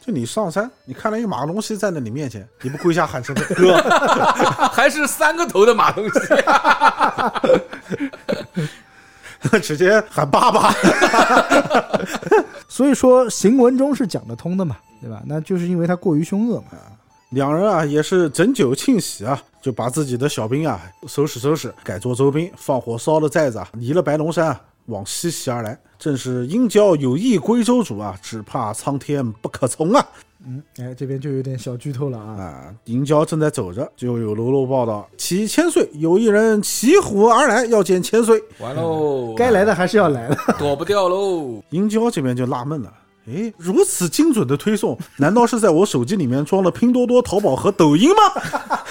就你上山，你看到一个马东西站在你面前，你不跪下喊声哥？还是三个头的马东西？直接喊爸爸。所以说行文中是讲得通的嘛，对吧？那就是因为他过于凶恶嘛。两人啊也是整酒庆喜啊，就把自己的小兵啊收拾收拾，改做周兵，放火烧了寨子啊，离了白龙山啊，往西袭而来。正是殷郊有意归州主啊，只怕苍天不可从啊！嗯，哎，这边就有点小剧透了啊。啊，殷郊正在走着，就有喽啰报道：启千岁，有一人骑虎而来，要见千岁。完喽，该来的还是要来的。躲不掉喽。殷郊这边就纳闷了。哎，如此精准的推送，难道是在我手机里面装了拼多多、淘宝和抖音吗？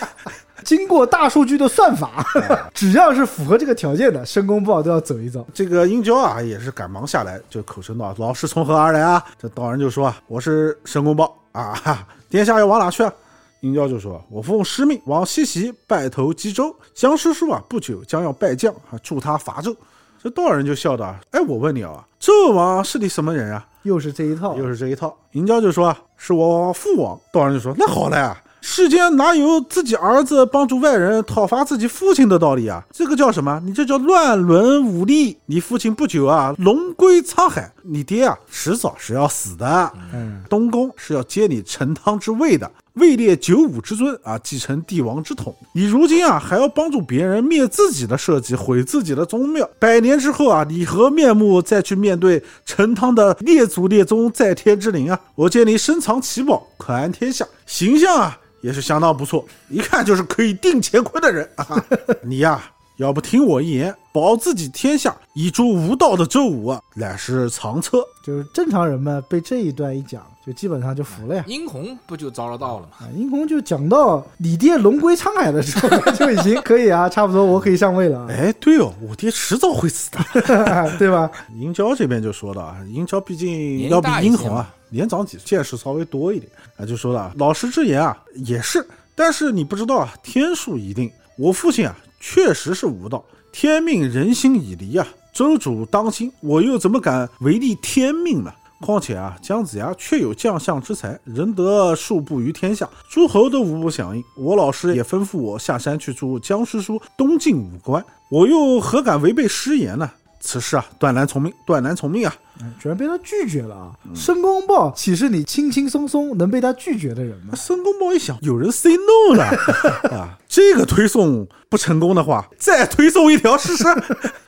经过大数据的算法，只要是符合这个条件的，申公豹都要走一遭。这个殷郊啊，也是赶忙下来，就口称道：“老师从何而来啊？”这道人就说：“啊，我是申公豹啊，哈殿下要往哪去啊？”殷郊就说：“我奉师命往西岐拜投冀州，江叔叔啊，不久将要拜将啊，助他伐纣。”这道人就笑道：“哎，我问你啊，纣王是你什么人啊？又是这一套，又是这一套。”殷郊就说：“啊，是我父王。”道人就说：“那好了呀。”世间哪有自己儿子帮助外人讨伐自己父亲的道理啊？这个叫什么？你这叫乱伦武力。你父亲不久啊，龙归沧海，你爹啊，迟早是要死的。嗯，东宫是要接你陈汤之位的，位列九五之尊啊，继承帝王之统。你如今啊，还要帮助别人灭自己的社稷，毁自己的宗庙。百年之后啊，你何面目再去面对陈汤的列祖列宗在天之灵啊？我见你深藏奇宝，可安天下，形象啊也是相当不错，一看就是可以定乾坤的人啊。你呀、要不听我一言，保自己天下，以诛无道的周武啊，乃是长策。就是正常人们被这一段一讲，就基本上就服了呀。殷红不就遭了道了吗？啊，殷红就讲到你爹龙归沧海的时候，就已经可以啊，差不多我可以上位了啊，哎，对哦，我爹迟早会死的。对吧？殷郊这边就说了啊，殷郊毕竟要比殷红啊年长几岁，见识稍微多一点啊，就说了，老师之言啊也是，但是你不知道啊，天数已定，我父亲啊确实是无道，天命人心已离啊，周主当心，我又怎么敢违逆天命呢？况且啊，姜子牙确有将相之才，仁德数布于天下，诸侯都无不响应。我老师也吩咐我下山去助姜师叔东进武关，我又何敢违背师言呢？此事啊，断然从命，断然从命啊！居然被他拒绝了啊！申公豹岂是你轻轻松松能被他拒绝的人吗？申公豹一想，有人 say no 了 啊，这个推送不成功的话，再推送一条试试。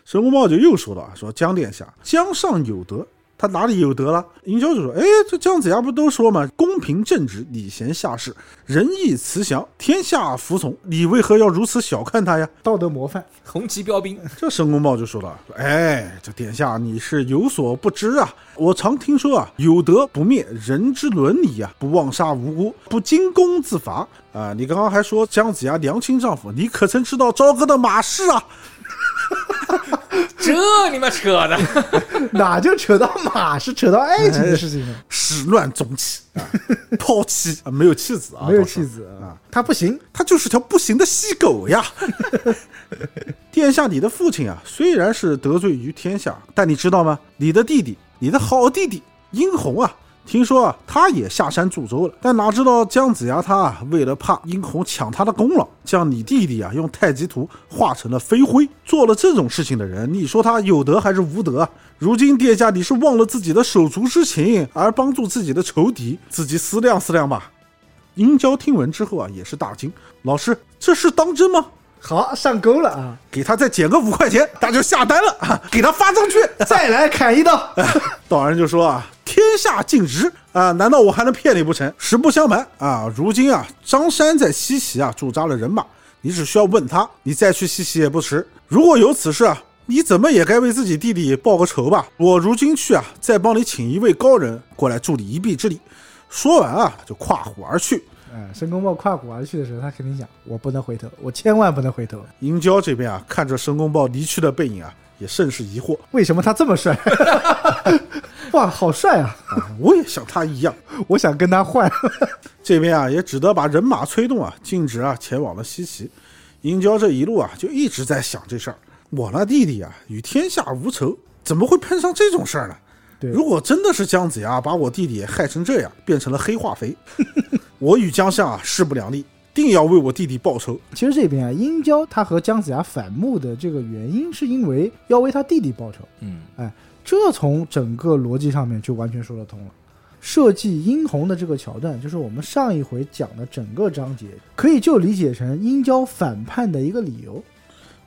申公豹就又说了啊，说姜殿下，姜上有德。他哪里有德了？殷郊就说：“哎，这姜子牙不都说嘛，公平正直，礼贤下士，仁义慈祥，天下服从。你为何要如此小看他呀道德模范，红旗标兵，？”这申公豹就说了：“哎，这殿下你是有所不知啊！我常听说啊，有德不灭，人之伦理啊，不妄杀无辜，不惊弓自伐啊！你刚刚还说姜子牙良亲丈夫，你可曾知道朝歌的马氏啊？这你妈扯的！哪就扯到马是扯到爱情的事情了？始乱终弃啊，抛妻啊，没有妻子啊，没有倒是妻子啊，他不行，他就是条不行的细狗呀！殿下，你的父亲啊，虽然是得罪于天下，但你知道吗？你的弟弟，你的好弟弟殷红啊，听说啊，他也下山助周了。但哪知道姜子牙他啊，为了怕殷红抢他的功劳，将你弟弟啊用太极图化成了飞灰。做了这种事情的人，你说他有德还是无德啊？如今殿下你是忘了自己的手足之情，而帮助自己的仇敌，自己思量思量吧。殷郊听闻之后啊，也是大惊。老师，这是当真吗？好上钩了啊！给他再减个五块钱，他就下单了啊！给他发上去。再来砍一刀，道人就说啊，天下尽职啊，难道我还能骗你不成？实不相瞒啊，如今啊，张山在西岐啊驻扎了人马，你只需要问他，你再去西岐也不迟。如果有此事啊，你怎么也该为自己弟弟报个仇吧？我如今去啊，再帮你请一位高人过来助你一臂之力。说完啊，就跨虎而去。哎，申公豹跨虎而去的时候，他肯定想：我不能回头，我千万不能回头。殷郊这边啊，看着申公豹离去的背影啊，也甚是疑惑为什么他这么帅？哇，好帅啊！啊，我也像他一样。我想跟他换。这边啊，也只得把人马催动啊，径直啊前往了西岐。殷郊这一路啊，就一直在想这事儿。我那弟弟啊，与天下无仇，怎么会碰上这种事儿呢？对如果真的是姜子牙把我弟弟害成这样，变成了黑化肥，我与姜相啊势不两立，定要为我弟弟报仇。其实这边啊，殷郊他和姜子牙反目的这个原因，是因为要为他弟弟报仇。嗯，哎这从整个逻辑上面就完全说得通了。设计殷红的这个桥段，就是我们上一回讲的整个章节，可以就理解成殷郊反叛的一个理由。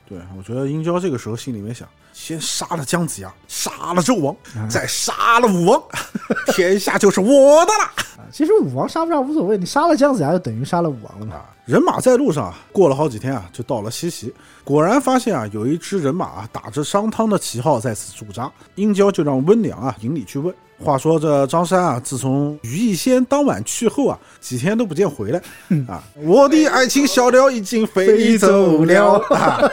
对，我觉得殷郊这个时候心里面想：先杀了姜子牙，杀了纣王，再杀了武王，天下就是我的了。啊，其实武王杀不杀无所谓，你杀了姜子牙就等于杀了武王了嘛。啊，人马在路上啊，过了好几天啊，就到了西岐。果然发现啊，有一支人马啊，打着商汤的旗号在此驻扎。殷郊就让温良啊引你去问。话说这张山啊，自从羽翼仙当晚去后啊，几天都不见回来啊。我的爱情小鸟已经飞走了 啊。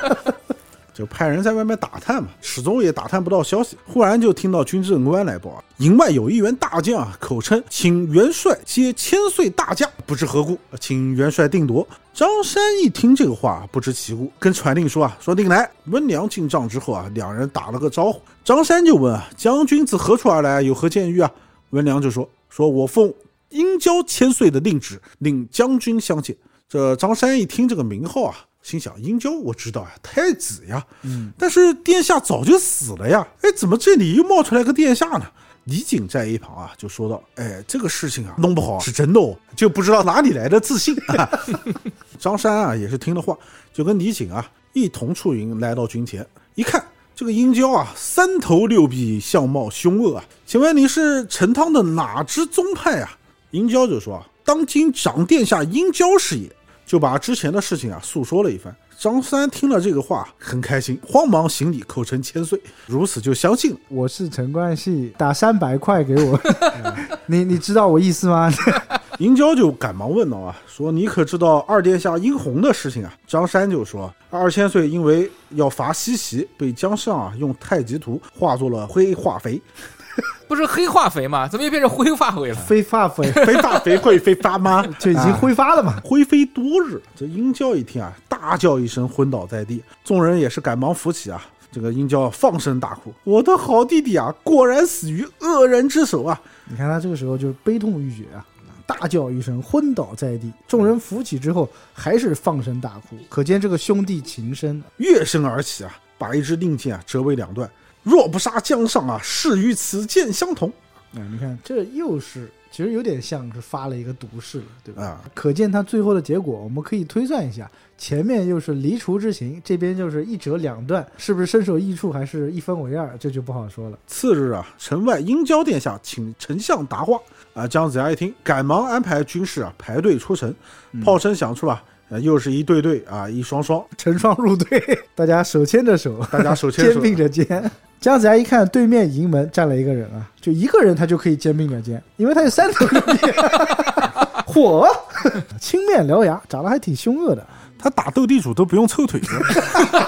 就派人在外面打探嘛，始终也打探不到消息。忽然就听到军政官来报，营外有一员大将啊，口称请元帅接千岁大驾，不知何故，请元帅定夺。张山一听这个话，不知其故，跟传令说啊，说定来。温良进帐之后啊，两人打了个招呼。张山就问啊，将军自何处而来，有何见谕啊？温良就说，说我奉殷郊千岁的令旨，令将军相见。这张山一听这个名号啊，心想殷郊我知道呀，太子呀，嗯，但是殿下早就死了呀，哎，怎么这里又冒出来个殿下呢？李景在一旁啊就说道：“哎，这个事情啊弄不好是真的哦，就不知道哪里来的自信。啊”张山啊也是听了话，就跟李景啊一同出营来到军前，一看这个殷郊啊三头六臂，相貌凶恶啊，请问你是陈汤的哪支宗派啊？殷郊就说啊，当今长殿下殷郊是也，就把之前的事情啊诉说了一番。张三听了这个话很开心，慌忙行礼，叩称千岁，如此就相信了。我是陈冠希，打三百块给我，你你知道我意思吗？银娇就赶忙问道啊，说你可知道二殿下殷红的事情啊？张三就说二千岁因为要伐西岐，被姜尚啊用太极图化作了灰化肥，不是黑化肥吗？怎么又变成灰化肥了？非化肥 非化肥会非发吗？就已经挥发了嘛。灰飞多日。这英娇一听啊，大叫一声，昏倒在地。众人也是赶忙扶起啊。这个英娇放声大哭：“我的好弟弟啊，果然死于恶人之手啊！你看他这个时候就悲痛欲绝啊，大叫一声，昏倒在地。众人扶起之后，还是放声大哭，可见这个兄弟情深。跃身而起啊，把一支令箭啊折为两段。若不杀江上啊，誓与此剑相同。啊，你看这又是，其实有点像是发了一个毒誓了，对吧？啊，可见他最后的结果，我们可以推算一下，前面又是离除之行，这边就是一折两断，是不是身首异处，还是一分为二，这就不好说了。次日啊，城外殷郊殿下请丞相答话啊。姜子牙一听，赶忙安排军士啊排队出城。炮声响处啊，呃，又是一对对啊，一双双，成双入对，大家手牵着手，大家手牵手，肩并着肩。姜子牙一看对面营门站了一个人啊，就一个人他就可以兼并两肩，因为他有三头六臂。火，青面獠牙，长得还挺凶恶的。他打斗地主都不用凑腿子。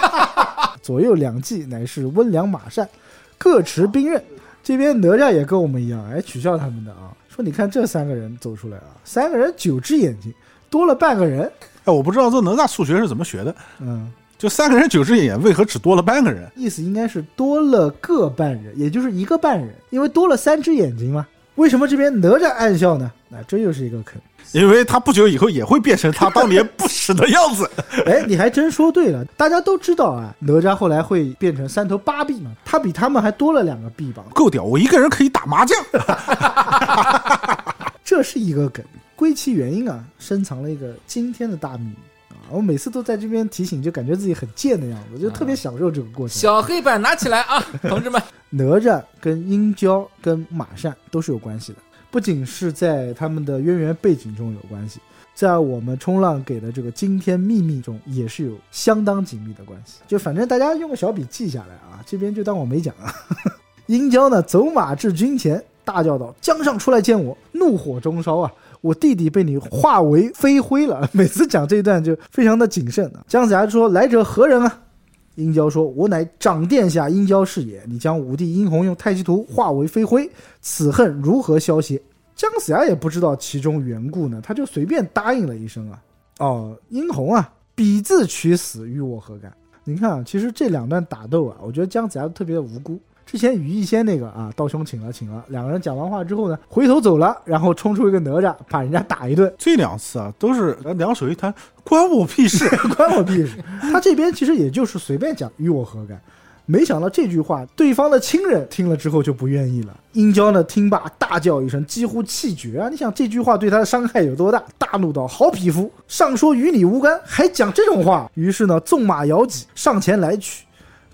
左右两骑乃是温良马善，各持兵刃。这边哪吒也跟我们一样，哎，取笑他们的啊，说你看这三个人走出来啊，三个人九只眼睛，多了半个人。哎，我不知道这哪吒数学是怎么学的，嗯，就三个人九只眼，为何只多了半个人？意思应该是多了个半人，也就是一个半人，因为多了三只眼睛嘛。为什么这边哪吒暗笑呢？那这又是一个坑。因为他不久以后也会变成他当年不死的样子。哎，你还真说对了。大家都知道啊，哪吒后来会变成三头八臂嘛，他比他们还多了两个臂膀，够屌！我一个人可以打麻将。这是一个梗。归其原因啊，深藏了一个惊天的大秘密啊！我每次都在这边提醒，就感觉自己很贱的样子，就特别享受这个过程。小黑板拿起来啊，同志们！哪吒跟殷郊跟马善都是有关系的，不仅是在他们的渊源背景中有关系，在我们冲浪给的这个惊天秘密中也是有相当紧密的关系。就反正大家用个小笔记下来啊，这边就当我没讲啊。殷郊呢走马至军前，大叫道：“江上出来见我！”怒火中烧啊！我弟弟被你化为飞灰了。每次讲这一段就非常的谨慎啊。姜子牙说：“来者何人啊？”殷郊说：“我乃长殿下殷郊是也。你将武帝殷红用太极图化为飞灰，此恨如何消歇？”姜子牙也不知道其中缘故呢，他就随便答应了一声啊。哦，殷红啊，彼自取死，与我何干？你看啊，其实这两段打斗啊，我觉得姜子牙特别的无辜。之前羽翼仙那个啊，道兄请了请了，两个人讲完话之后呢，回头走了，然后冲出一个哪吒，把人家打一顿，这两次啊，都是两手一摊，关我屁事。关我屁事。他这边其实也就是随便讲，与我何干？没想到这句话，对方的亲人听了之后就不愿意了。殷郊呢，听罢大叫一声，几乎气绝啊！你想这句话对他的伤害有多大？大怒道：“好匹夫，上说与你无干，还讲这种话！”于是呢，纵马摇戟上前来取。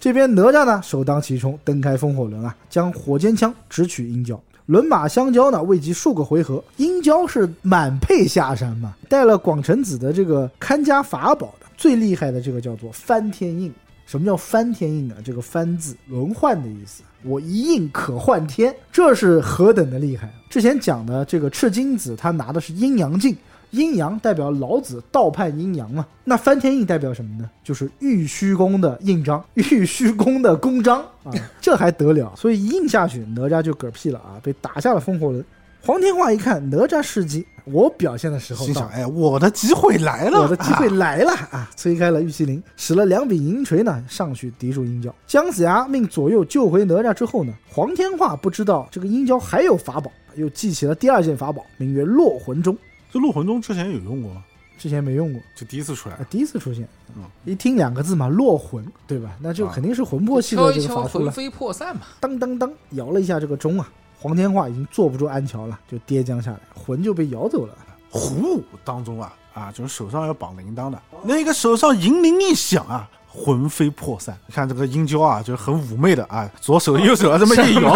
这边哪吒呢，首当其冲，蹬开风火轮啊，将火尖枪直取殷郊。轮马相交呢，未及数个回合，殷郊是满配下山嘛，带了广成子的这个看家法宝的，最厉害的这个叫做翻天印。什么叫翻天印呢？这个翻字轮换的意思，我一印可换天，这是何等的厉害！之前讲的这个赤精子，他拿的是阴阳镜。阴阳代表老子道判阴阳嘛，那翻天印代表什么呢？就是玉虚宫的印章，玉虚宫的公章啊，这还得了？所以一印下去，哪吒就嗝屁了啊，被打下了风火轮。黄天化一看哪吒事迹，我表现的时候到心想：哎，我的机会来了，我的机会来了啊！催开了玉麒麟，使了两柄银锤呢，上去抵住鹰角。姜子牙命左右救回哪吒之后呢，黄天化不知道这个鹰角还有法宝，又记起了第二件法宝，名曰落魂钟。这落魂钟之前有用过吗？之前没用过，就第一次出来啊，。第一次出现。嗯一听两个字嘛，落魂，对吧？那就啊肯定是魂魄系的敲一敲，这个法术了。魂飞魄散嘛。当当当，摇了一下这个钟啊，黄天化已经坐不住安桥了，就跌将下来，魂就被摇走了。虎舞当中啊啊，就是手上要绑铃铛的，那个手上银铃一响啊。魂飞魄散，你看这个殷娇啊，就是很妩媚的啊，左手右手啊这么一摇，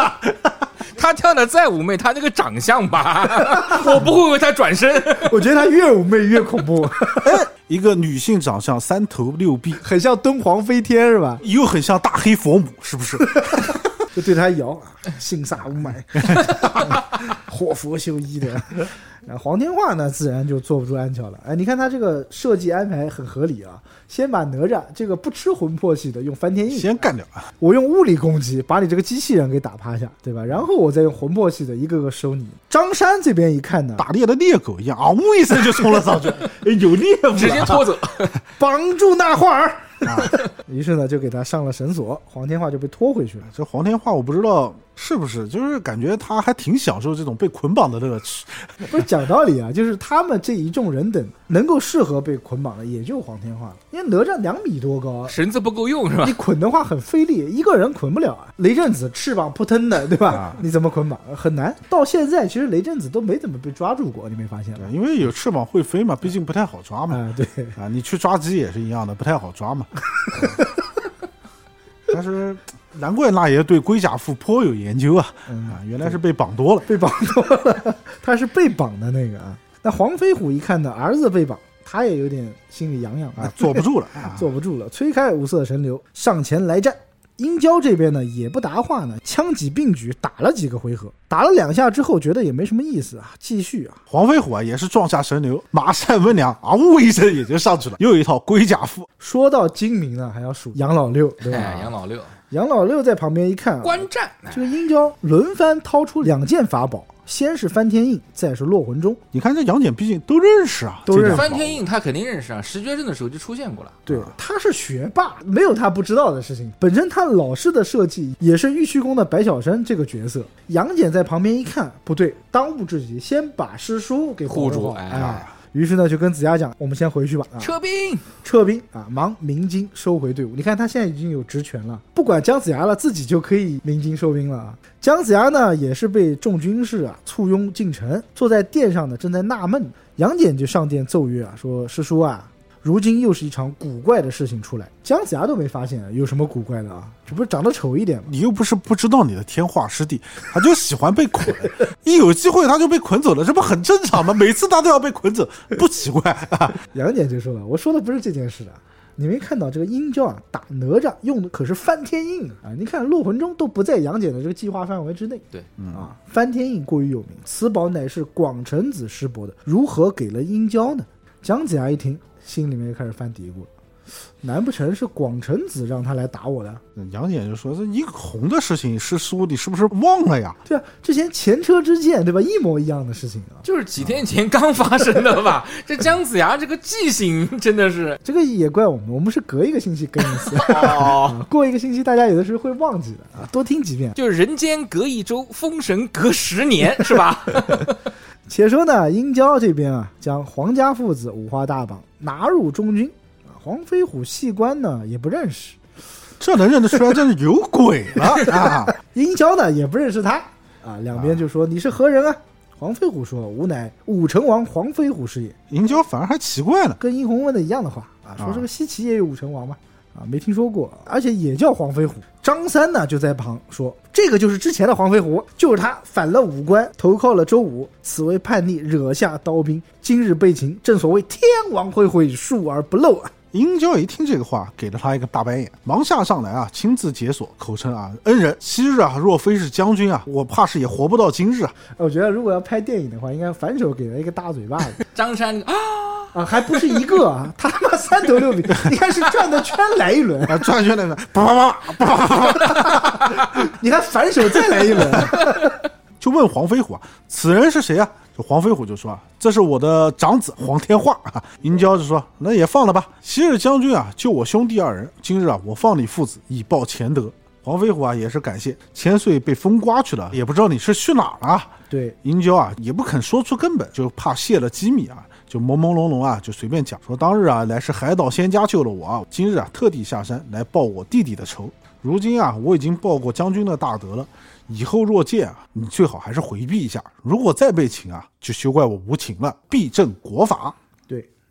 他跳的再妩媚，他那个长相吧，我不会为他转身。我觉得他越妩媚越恐怖，一个女性长相，三头六臂，很像敦煌飞天是吧？又很像大黑佛母，是不是？就对他摇，性煞无埋，活佛修一的。然后黄天化呢，自然就坐不住安桥了。哎，你看他这个设计安排很合理啊，先把哪吒这个不吃魂魄系的用翻天印，先干掉啊！我用物理攻击把你这个机器人给打趴下，对吧？然后我再用魂魄系的一个个收你。张山这边一看呢，打猎的猎狗一样，嗷一声就冲了上去，哎有猎物了，直接拖走。帮助那画儿。啊，于是呢，就给他上了绳索，黄天化就被拖回去了。这黄天化我不知道是不是，就是感觉他还挺享受这种被捆绑的乐趣。不是讲道理啊，就是他们这一众人等能够适合被捆绑的，也就黄天化了。因为哪吒两米多高，绳子不够用是吧你？捆的话很费力，一个人捆不了啊。雷震子翅膀扑腾的，对吧？啊你怎么捆绑？很难。到现在其实雷震子都没怎么被抓住过，你没发现吗？因为有翅膀会飞嘛，毕竟不太好抓嘛。啊，对，啊，你去抓鸡也是一样的，不太好抓嘛。但是难怪那爷对龟甲父颇有研究啊！嗯啊，原来是被绑多了。被绑多了，他是被绑的那个啊。那黄飞虎一看呢，儿子被绑，他也有点心里痒痒啊，坐不住了啊！坐不住了，催开五色神流上前来战。殷郊这边呢也不答话呢，枪戟并举打了几个回合，打了两下之后觉得也没什么意思啊，继续啊。黄飞虎啊，也是撞下神流，马善温良啊呜一声也就上去了，又一套龟甲腹。说到精明呢，还要数杨老六，对吧？哎，杨老六杨老六在旁边一看啊，观战，这个殷郊轮番掏出两件法宝，先是翻天印，再是落魂钟。你看这杨戬毕竟都认识啊，都认识翻天印他肯定认识啊，十绝阵的时候就出现过了。对，他是学霸，没有他不知道的事情。本身他老师的设计也是玉虚宫的白晓生这个角色。杨戬在旁边一看，不对，当务之急先把师叔给护住哎哎。于是呢，就跟子牙讲：“我们先回去吧，啊，撤兵，撤兵啊，忙鸣金收回队伍。你看他现在已经有职权了，不管姜子牙了，自己就可以鸣金收兵了啊。姜子牙呢，也是被众军士啊簇拥进城，坐在殿上呢，正在纳闷。杨戬就上殿奏乐啊，说：“师叔啊，如今又是一场古怪的事情出来。姜子牙都没发现有什么古怪的啊，这不是长得丑一点吗？你又不是不知道你的天化师弟，他就喜欢被捆，一有机会他就被捆走了，这不很正常吗？每次他都要被捆走，不奇怪啊。杨戬就说了：“我说的不是这件事的。”你没看到这个殷郊啊打哪吒用的可是翻天印啊！你看落魂钟都不在杨戬的这个计划范围之内。对，啊，翻天印过于有名，此宝乃是广成子师伯的，如何给了殷郊呢？姜子牙一听，心里面就开始犯嘀咕了：难不成是广成子让他来打我的？杨戬就说：“这一个红的事情，师叔你是不是忘了呀？对啊，之前前车之鉴，对吧？一模一样的事情啊。就是几天前刚发生的吧？这姜子牙这个记性真的是这个也怪我们，我们是隔一个星期更一次，过一个星期大家有的时候会忘记的啊，多听几遍。就是人间隔一周，封神隔十年，是吧？且说呢，殷郊这边啊，将黄家父子五花大绑拿入中军，啊，黄飞虎细观呢也不认识，这能认得出来，真是有鬼了啊！殷郊呢也不认识他，啊，两边就说你是何人啊？黄飞虎说：“吾乃武成王黄飞虎是也。殷郊反而还奇怪了”，跟殷红问的一样的话啊，说这个西岐也有武成王吗？啊，没听说过，而且也叫黄飞虎。张三呢就在旁说：“这个就是之前的黄飞虎，就是他反了五官，投靠了周武，此为叛逆，惹下刀兵，今日被擒。正所谓天网恢恢，疏而不漏啊！殷郊一听这个话，给了他一个大白眼，忙下上来啊，亲自解锁，口称啊，恩人，昔日啊，若非是将军啊，我怕是也活不到今日啊。我觉得如果要拍电影的话，应该反手给他一个大嘴巴子 张三啊，啊，还不是一个啊，他他妈三头六臂，你看是转个圈来一轮，啊，转圈来了，叭叭叭，你还反手再来一轮，就问黄飞虎啊，此人是谁啊？这黄飞虎就说啊，这是我的长子黄天化啊。银娇就说，那也放了吧。昔日将军啊，救我兄弟二人，今日啊，我放你父子以报前德。黄飞虎啊，也是感谢，千岁被风刮去了，也不知道你是去哪儿了。对，银娇啊，也不肯说出根本，就怕泄了机密啊，就朦朦胧胧啊，就随便讲说，当日啊，乃是海岛仙家救了我啊，今日啊，特地下山来报我弟弟的仇。如今啊，我已经报过将军的大德了，以后若见啊，你最好还是回避一下。如果再被擒啊，就休怪我无情了，必正国法。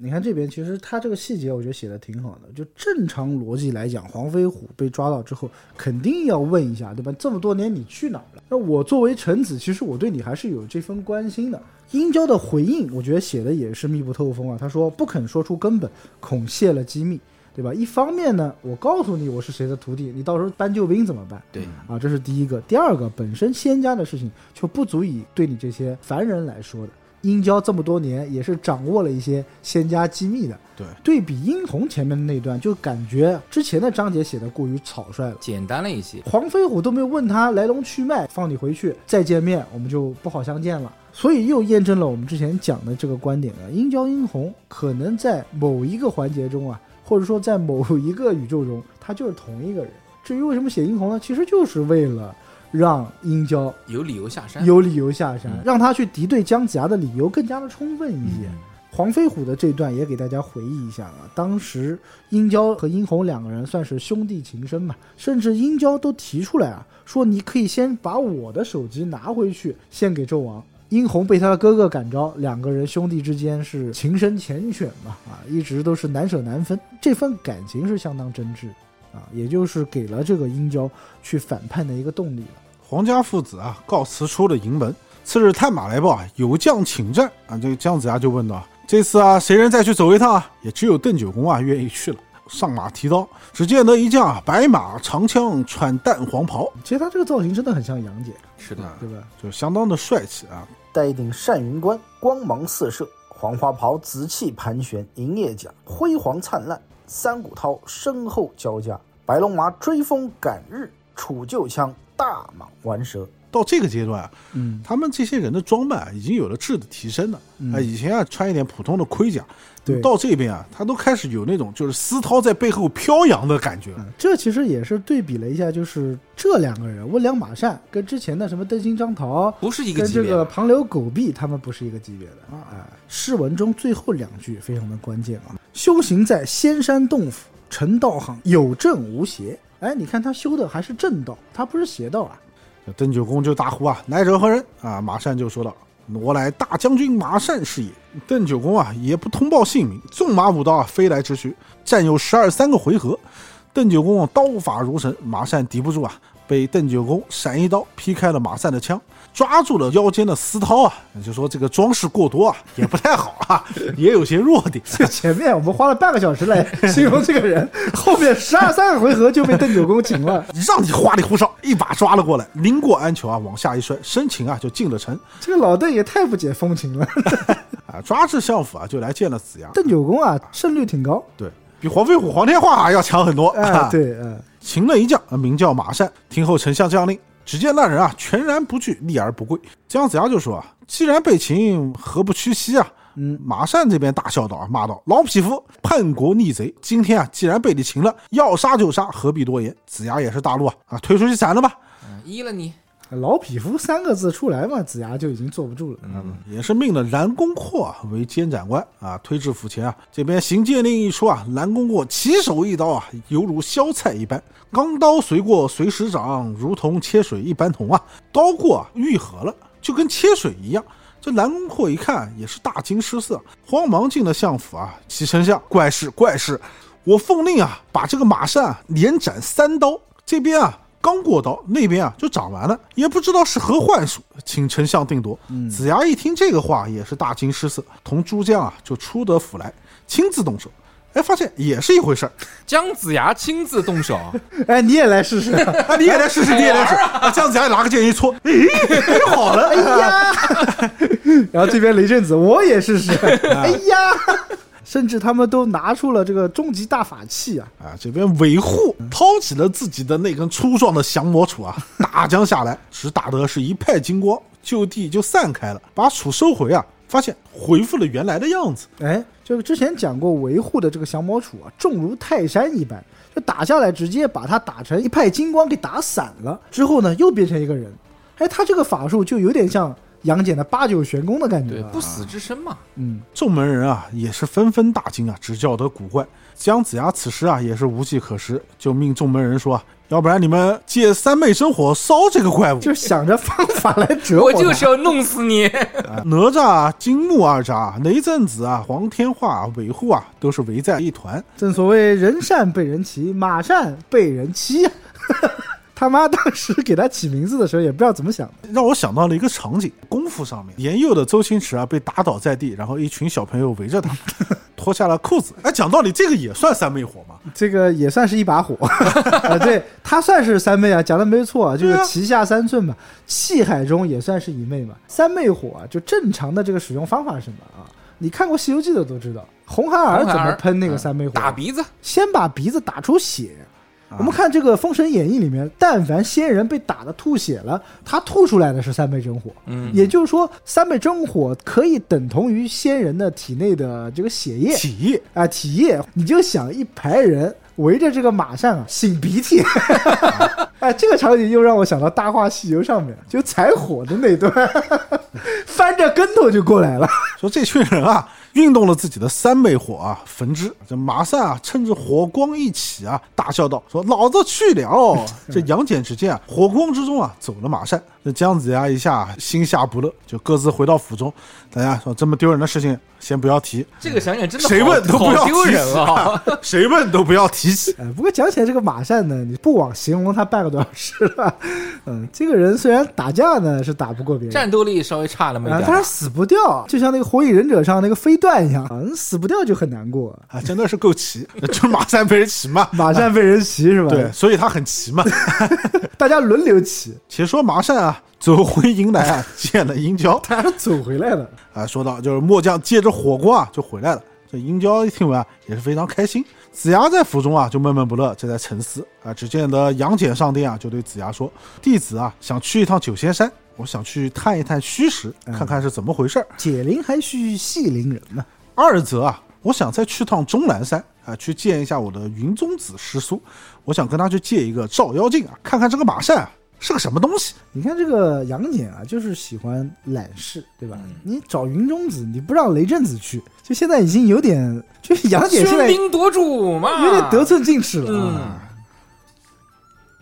对，你看这边其实他这个细节我觉得写的挺好的。就正常逻辑来讲，黄飞虎被抓到之后，肯定要问一下，对吧？这么多年你去哪儿了？那我作为臣子，其实我对你还是有这份关心的。殷郊的回应，我觉得写的也是密不透风啊。他说不肯说出根本，恐泄了机密，对吧？一方面呢，我告诉你我是谁的徒弟，你到时候搬救兵怎么办？对，啊，这是第一个。第二个，本身仙家的事情就不足以对你这些凡人来说的。殷郊这么多年也是掌握了一些仙家机密的。对，对比殷红前面的那段，就感觉之前的章节写的过于草率了。简单了一些。黄飞虎都没有问他来龙去脉，放你回去再见面，我们就不好相见了。所以又验证了我们之前讲的这个观点啊，殷郊殷红可能在某一个环节中啊，或者说在某一个宇宙中，他就是同一个人。至于为什么写殷红呢？其实就是为了让殷郊有理由下山。有理由下山，让他去敌对姜子牙的理由更加的充分一些。黄飞虎的这段也给大家回忆一下啊，当时殷郊和殷红两个人算是兄弟情深嘛，甚至殷郊都提出来啊，说你可以先把我的手机拿回去献给纣王。殷红被他的哥哥感召，两个人兄弟之间是情深缱绻嘛，啊，一直都是难舍难分，这份感情是相当真挚啊，也就是给了这个殷郊去反叛的一个动力了。皇家父子啊，告辞出了营门。次日探马来报啊，有将请战啊。这个姜子牙就问道：“这次啊，谁人再去走一趟啊？”也只有邓九公啊愿意去了。上马提刀，只见得一将啊，白马长枪，穿淡黄袍，其实他这个造型真的很像杨戬，是的，对吧？就相当的帅气啊。戴一顶单云冠，光芒四射，黄花袍紫气盘旋，银叶甲辉煌灿烂，三股涛身后交加，白龙马追风赶日，楚旧枪大蟒环蛇。到这个阶段啊，嗯，他们这些人的装扮啊已经有了质的提升了。嗯啊，以前啊穿一点普通的盔甲，对到这边啊，他都开始有那种就是丝绦在背后飘扬的感觉。嗯这其实也是对比了一下，就是这两个人温良马善跟之前的什么邓辛张桃不是一个跟这级别的。个庞刘狗臂，他们不是一个级别的啊。诗文中最后两句非常的关键啊，修行在仙山洞府，成道行有正无邪。哎，你看他修的还是正道，他不是邪道啊。邓九公就大呼啊：“来者何人？”啊，马善就说道：“我乃大将军马善是也。”邓九公啊也不通报姓名，纵马舞刀啊飞来直去，战有十二三个回合。邓九公刀法如神，马善敌不住啊，被邓九公闪一刀劈开了马善的枪，抓住了腰间的丝绦啊，就说这个装饰过多啊也不太好啊，也有些弱点。这 前面我们花了半个小时来形容这个人，后面十二三个回合就被邓九公擒了。让你花里胡哨，一把抓了过来，拎过安球啊，往下一摔，生擒啊就进了城这个老邓也太不解风情了。啊，抓至相府啊就来见了子牙，邓九公啊，胜率挺高。对比黄飞虎、黄天化啊要强很多。哎，啊，对，嗯。擒了一将，啊名叫马善。听候丞相将令，只见那人啊全然不惧，立而不跪。姜子牙就说啊，既然被擒，何不屈膝啊？嗯，马善这边大笑道啊，骂道：“老匹夫，叛国逆贼！今天啊，既然被你擒了，要杀就杀，何必多言？”子牙也是大怒啊，啊，推出去斩了吧。嗯依了你，老匹夫三个字出来嘛，子牙就已经坐不住了。嗯，也是命了蓝公阔为监斩官啊，推至府前啊。这边行戒令一出啊，蓝公阔起手一刀啊，犹如削菜一般，钢刀随过随时掌，如同切水一般同啊。刀过啊愈合了，就跟切水一样。这蓝公阔一看也是大惊失色，慌忙进了相府啊。启丞相，怪事怪事！我奉令啊，把这个马善啊连斩三刀。这边啊刚过刀，那边啊就长完了，也不知道是何幻术，请丞相定夺。子牙一听这个话，也是大惊失色，同诸将啊就出得府来，亲自动手。哎，发现也是一回事儿。姜子牙亲自动手，哎，你也来试试。啊，你也来试试，你也来试。啊，姜子牙拿个剑一戳，咦，好了。哎呀，然后这边雷震子我也试试。哎呀，甚至他们都拿出了这个终极大法器啊！啊，这边维护掏起了自己的那根粗壮的降魔杵啊，打将下来，只打得是一派金光，就地就散开了，把杵收回啊，发现恢复了原来的样子。哎，就是之前讲过，维护的这个降魔杵啊，重如泰山一般，就打下来直接把它打成一派金光给打散了，之后呢又变成一个人。哎，他这个法术就有点像杨戬的八九玄功的感觉。不死之身嘛。嗯，众门人啊也是纷纷大惊啊，只叫得古怪。姜子牙此时啊也是无计可施，就命众门人说啊，要不然你们借三昧真火烧这个怪物。就想着方法来折。我就是要弄死你！啊哪吒啊、金木二吒、雷震子啊、黄天化、韦护啊，都是围在一团。正所谓人善被人骑，马善被人欺呀。他妈当时给他起名字的时候也不知道怎么想的，让我想到了一个场景：功夫上面，年幼的周星驰啊被打倒在地，然后一群小朋友围着他，脱下了裤子。哎，讲道理，这个也算三昧火吗？这个也算是一把火 啊。对他算是三昧啊，讲的没错啊，就是旗下三寸嘛，气海中也算是一昧嘛。三昧火啊，就正常的这个使用方法是什么啊？你看过《西游记》的都知道，红孩儿怎么喷那个三昧火？打鼻子，先把鼻子打出血。啊我们看这个《封神演义》里面，但凡仙人被打的吐血了，他吐出来的是三昧真火。嗯，也就是说，三昧真火可以等同于仙人的体内的这个血液体液啊，体液。你就想一排人围着这个马上啊擤鼻涕，哎，这个场景又让我想到《大话西游》上面就踩火的那段，翻着跟头就过来了。说这群人啊，运动了自己的三昧火啊，焚之。这马善啊，趁着火光一起啊，大笑道：“说老子去了！”这杨戬只见啊，火光之中啊，走了马善。这姜子牙一下啊心下不乐，就各自回到府中。大家说这么丢人的事情，先不要提，这个想想真的谁好问都不要提人啊！谁问都不要提起。哎，不过讲起来这个马善呢，你不枉形容他半个多小时了。嗯，这个人虽然打架呢是打不过别人，战斗力稍微差那么一啊，点但是死不掉，就像那个火影忍者上那个飞段一样，啊，死不掉就很难过。啊，真的是够齐，就是马善被人骑嘛。马善被人骑是吧？对，，所以他很齐嘛。大家轮流骑，且说马善啊，走回营来啊，见了殷郊他是走回来的。啊，说到就是末将借着火光啊就回来了。这殷郊一听闻啊，也是非常开心。子牙在府中啊就闷闷不乐，正在沉思啊。只见得杨戬上殿啊，就对子牙说：“弟子啊想去一趟九仙山，我想去探一探虚实，看看是怎么回事儿。解铃还须系铃人呢。二则啊，我想再去趟终南山啊，去见一下我的云中子师叔，我想跟他去借一个照妖镜啊，看看这个马善啊是个什么东西。你看这个杨戬啊，就是喜欢揽事，对吧？你找云中子，你不让雷震子去，就现在已经有点，就是杨戬现喧在宾夺主嘛，有点得寸进尺了嗯啊。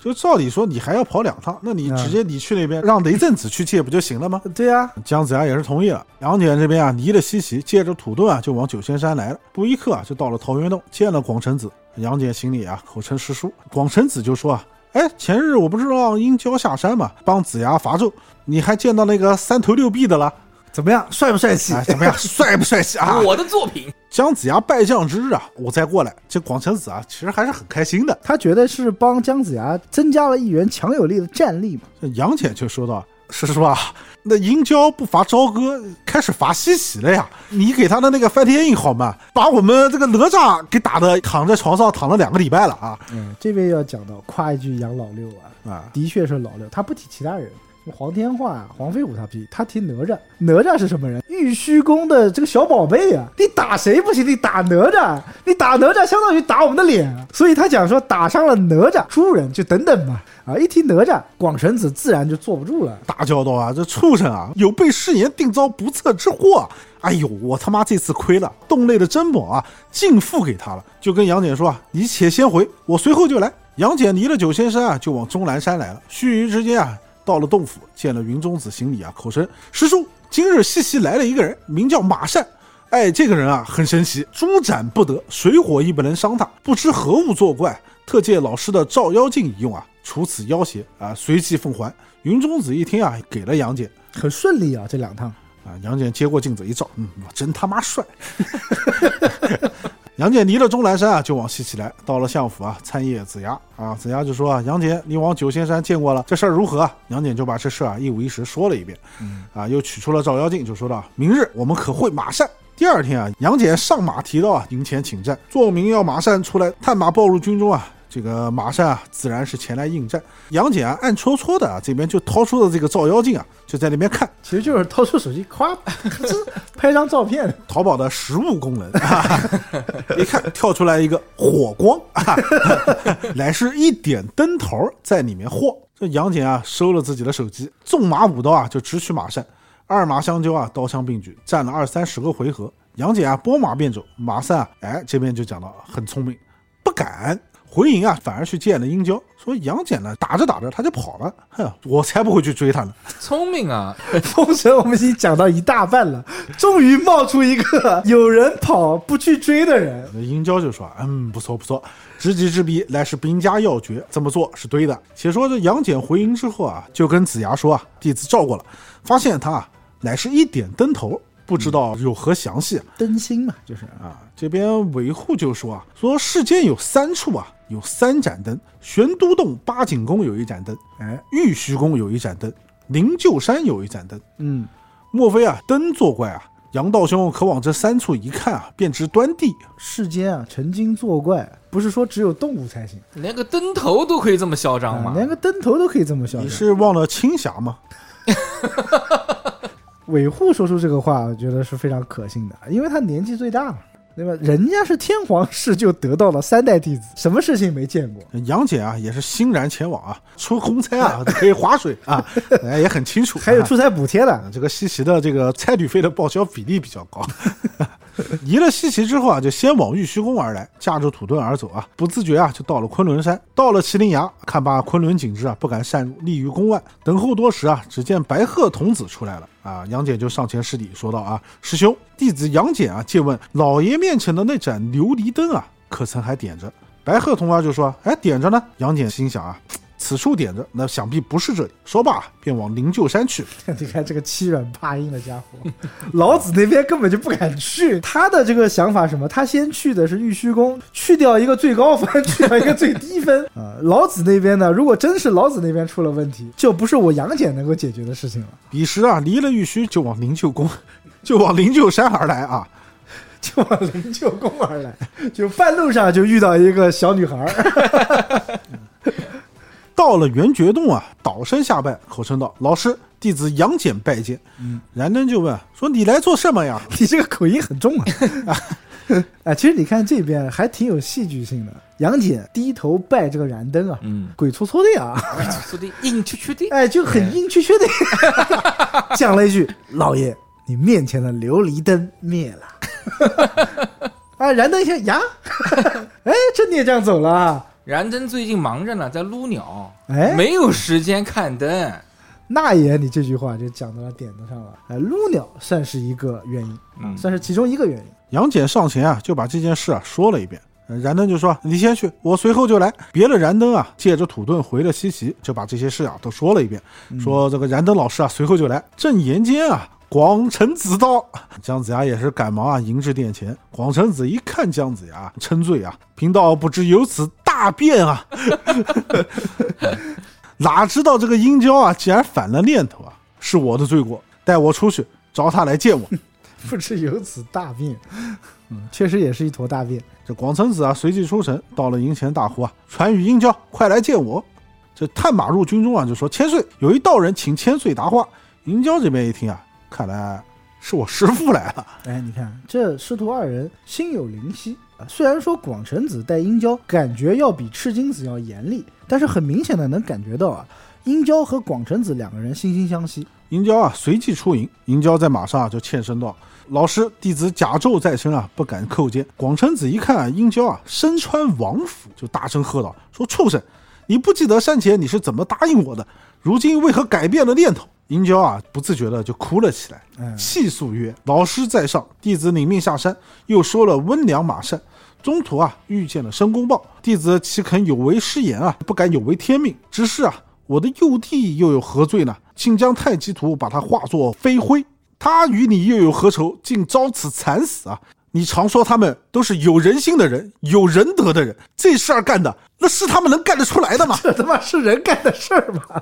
就照理说，你还要跑两趟，那你嗯直接你去那边让雷震子去借不就行了吗？对呀、姜子牙也是同意了。杨戬这边啊，离了西岐，借着土遁啊，就往九仙山来了。不一刻啊，就到了桃源洞，见了广成子。杨戬心里啊，口称师叔。广成子就说啊，哎，前日我不是让殷郊下山嘛，帮子牙伐纣，你还见到那个三头六臂的了？怎么样，帅不帅气？哎，怎么样，帅不帅气啊？我的作品，姜子牙败将之日啊，我再过来。这广成子啊，其实还是很开心的。他觉得是帮姜子牙增加了一员强有力的战力嘛。这杨戬却说道：“师叔啊，那殷郊不伐朝歌，开始伐西岐了呀！你给他的那个翻天印好吗？把我们这个哪吒给打的躺在床上躺了两个礼拜了啊嗯，这边要讲到夸一句杨老六啊，啊！的确是老六，他不提其他人。黄天化、黄飞虎他不提，他提哪吒。哪吒是什么人？玉虚宫的这个小宝贝啊！你打谁不行？你打哪吒，你打哪吒相当于打我们的脸！所以他讲说打伤了哪吒，猪人就等等吧。啊，一提哪吒，广成子自然就坐不住了。大叫道啊，这畜生啊，有被誓言定遭不测之祸！哎呦，我他妈这次亏了，洞内的珍宝啊，尽付给他了。就跟杨戬说啊，你且先回，我随后就来。杨戬离了九仙山啊，就往终南山来了。须臾之间啊，到了洞府，见了云中子行礼啊，口称师叔，今日西岐来了一个人，名叫马善。哎，这个人啊很神奇，诸斩不得，水火亦不能伤他，不知何物作怪，特借老师的照妖镜一用啊，除此妖邪啊，随即奉还。云中子一听啊，给了杨戬很顺利啊，这两趟。啊，杨戬接过镜子一照，嗯，我真他妈帅。杨戬离了终南山啊，就往西起来，到了相府啊，参谒子牙啊。子牙就说啊，杨戬，你往九仙山见过了，这事儿如何啊？杨戬就把这事啊一五一十说了一遍，嗯啊，又取出了照妖镜，就说道，明日我们可会马善。第二天啊，杨戬上马提刀啊，营前请战，做明要马善出来探马报入军中啊。这个马善啊，自然是前来应战。杨戬啊，暗戳戳的啊，这边就掏出了这个照妖镜啊，就在那边看。其实就是掏出手机，咵，吱 拍张照片。淘宝的实物功能，啊、一看跳出来一个火光，啊、乃是一点灯头在里面晃。这杨戬啊，收了自己的手机，纵马舞刀啊，就直取马善。二马相交啊，刀枪并举，战了二三十个回合。杨戬啊，拨马便走。马善啊，哎，这边就讲到很聪明，不敢回营啊，反而去见了殷郊，说杨戬呢，打着打着他就跑了，哼，我才不会去追他呢。聪明啊！封神我们已经讲到一大半了，终于冒出一个有人跑不去追的人。那殷郊就说：“嗯，不错不错，知己知彼，乃是兵家要诀，这么做是对的。”且说这杨戬回营之后啊，就跟子牙说啊，弟子照过了，发现他啊，乃是一点灯头，不知道有何详细。灯芯嘛，就是啊，这边维护就说啊，说世间有三处啊，有三盏灯，玄都洞八景宫有一盏灯，哎，玉虚宫有一盏灯，灵鹫山有一盏灯。嗯，莫非啊，灯作怪啊？杨道兄可往这三处一看啊，便知端地。世间啊，成精作怪，不是说只有动物才行，连个灯头都可以这么嚣张吗？啊连个灯头都可以这么嚣张你张。是忘了青霞吗？韦护说出这个话，我觉得是非常可信的，因为他年纪最大嘛，对吧？人家是天皇室就得到了三代弟子，什么事情没见过？杨戬啊，也是欣然前往啊，出公差啊，可以划水啊，哎，也很清楚。啊还有出差补贴的，这个西岐的这个差旅费的报销比例比较高。移了西岐之后啊，就先往玉虚宫而来，驾着土遁而走啊，不自觉啊就到了昆仑山。到了麒麟崖，看罢昆仑景致啊，不敢擅入，立于宫外。等候多时啊，只见白鹤童子出来了啊，杨戬就上前施礼，说道啊，师兄，弟子杨戬啊，借问老爷面前的那盏琉璃灯啊，可曾还点着？白鹤童儿就说，哎，点着呢。杨戬心想啊。此处点着，那想必不是这里。说罢，便往灵鹫山去。你看这个欺软怕硬的家伙，老子那边根本就不敢去。他的这个想法是什么？他先去的是玉虚宫，去掉一个最高分，去掉一个最低分啊、老子那边呢，如果真是老子那边出了问题，就不是我杨戬能够解决的事情了，彼时啊，离了玉虚，就往灵鹫宫，就往灵鹫山而来啊。就往灵鹫宫而来，就半路上就遇到一个小女孩儿，到了圆觉洞啊，倒身下拜，口称道：“老师，弟子杨戬拜见。”嗯，燃灯就问说：“你来做什么呀 你这个口音很重啊。啊，其实你看这边还挺有戏剧性的，杨戬低头拜这个燃灯啊，嗯，鬼搓搓的呀。说的硬屈屈的，哎，就很硬缺缺的讲了一句：“老爷，你面前的琉璃灯灭了。”啊，燃灯一下呀，哎，这孽障走了啊。燃灯最近忙着呢，在撸鸟，哎没有时间看灯。那爷，你这句话就讲到了点子上了。哎，撸鸟算是一个原因，嗯算是其中一个原因。杨戬上前啊，就把这件事啊说了一遍。呃燃灯就说：“你先去，我随后就来。”别了燃灯啊，借着土遁回了西岐，就把这些事啊都说了一遍。说这个燃灯老师啊，随后就来。正言间啊，广成子到，姜子牙也是赶忙啊迎至殿前。广成子一看姜子牙，称罪啊，贫道不知有此大变啊！哪知道这个殷郊啊，竟然反了念头啊！是我的罪过，带我出去，找他来见我。不知有此大便，嗯，确实也是一坨大便。这广成子啊，随即出城，到了营前大呼啊：“传语殷郊，快来见我！”这探马入军中啊，就说：“千岁，有一道人请千岁答话。”殷郊这边一听啊，看来是我师傅来了。哎，你看这师徒二人心有灵犀啊。虽然说广成子带殷郊感觉要比赤精子要严厉，但是很明显的能感觉到啊，殷郊和广成子两个人惺惺相惜。殷郊啊，随即出营。殷郊在马上啊，就欠身道：“老师，弟子甲胄在身啊，不敢叩见。”广成子一看啊，殷郊啊，身穿王服，就大声喝道：“说畜生，你不记得山前你是怎么答应我的？如今为何改变了念头？”殷郊啊，不自觉的就哭了起来。嗯，气诉曰：“老师在上，弟子领命下山，又说了温良马善。中途啊，遇见了申公豹，弟子岂肯有违师言啊？不敢有违天命。只是啊，我的幼弟又有何罪呢？竟将太极图把他化作飞灰。他与你又有何仇？竟遭此惨死啊！你常说他们都是有人性的人，有仁德的人，这事儿干的那是他们能干得出来的吗？这他妈是人干的事儿吗？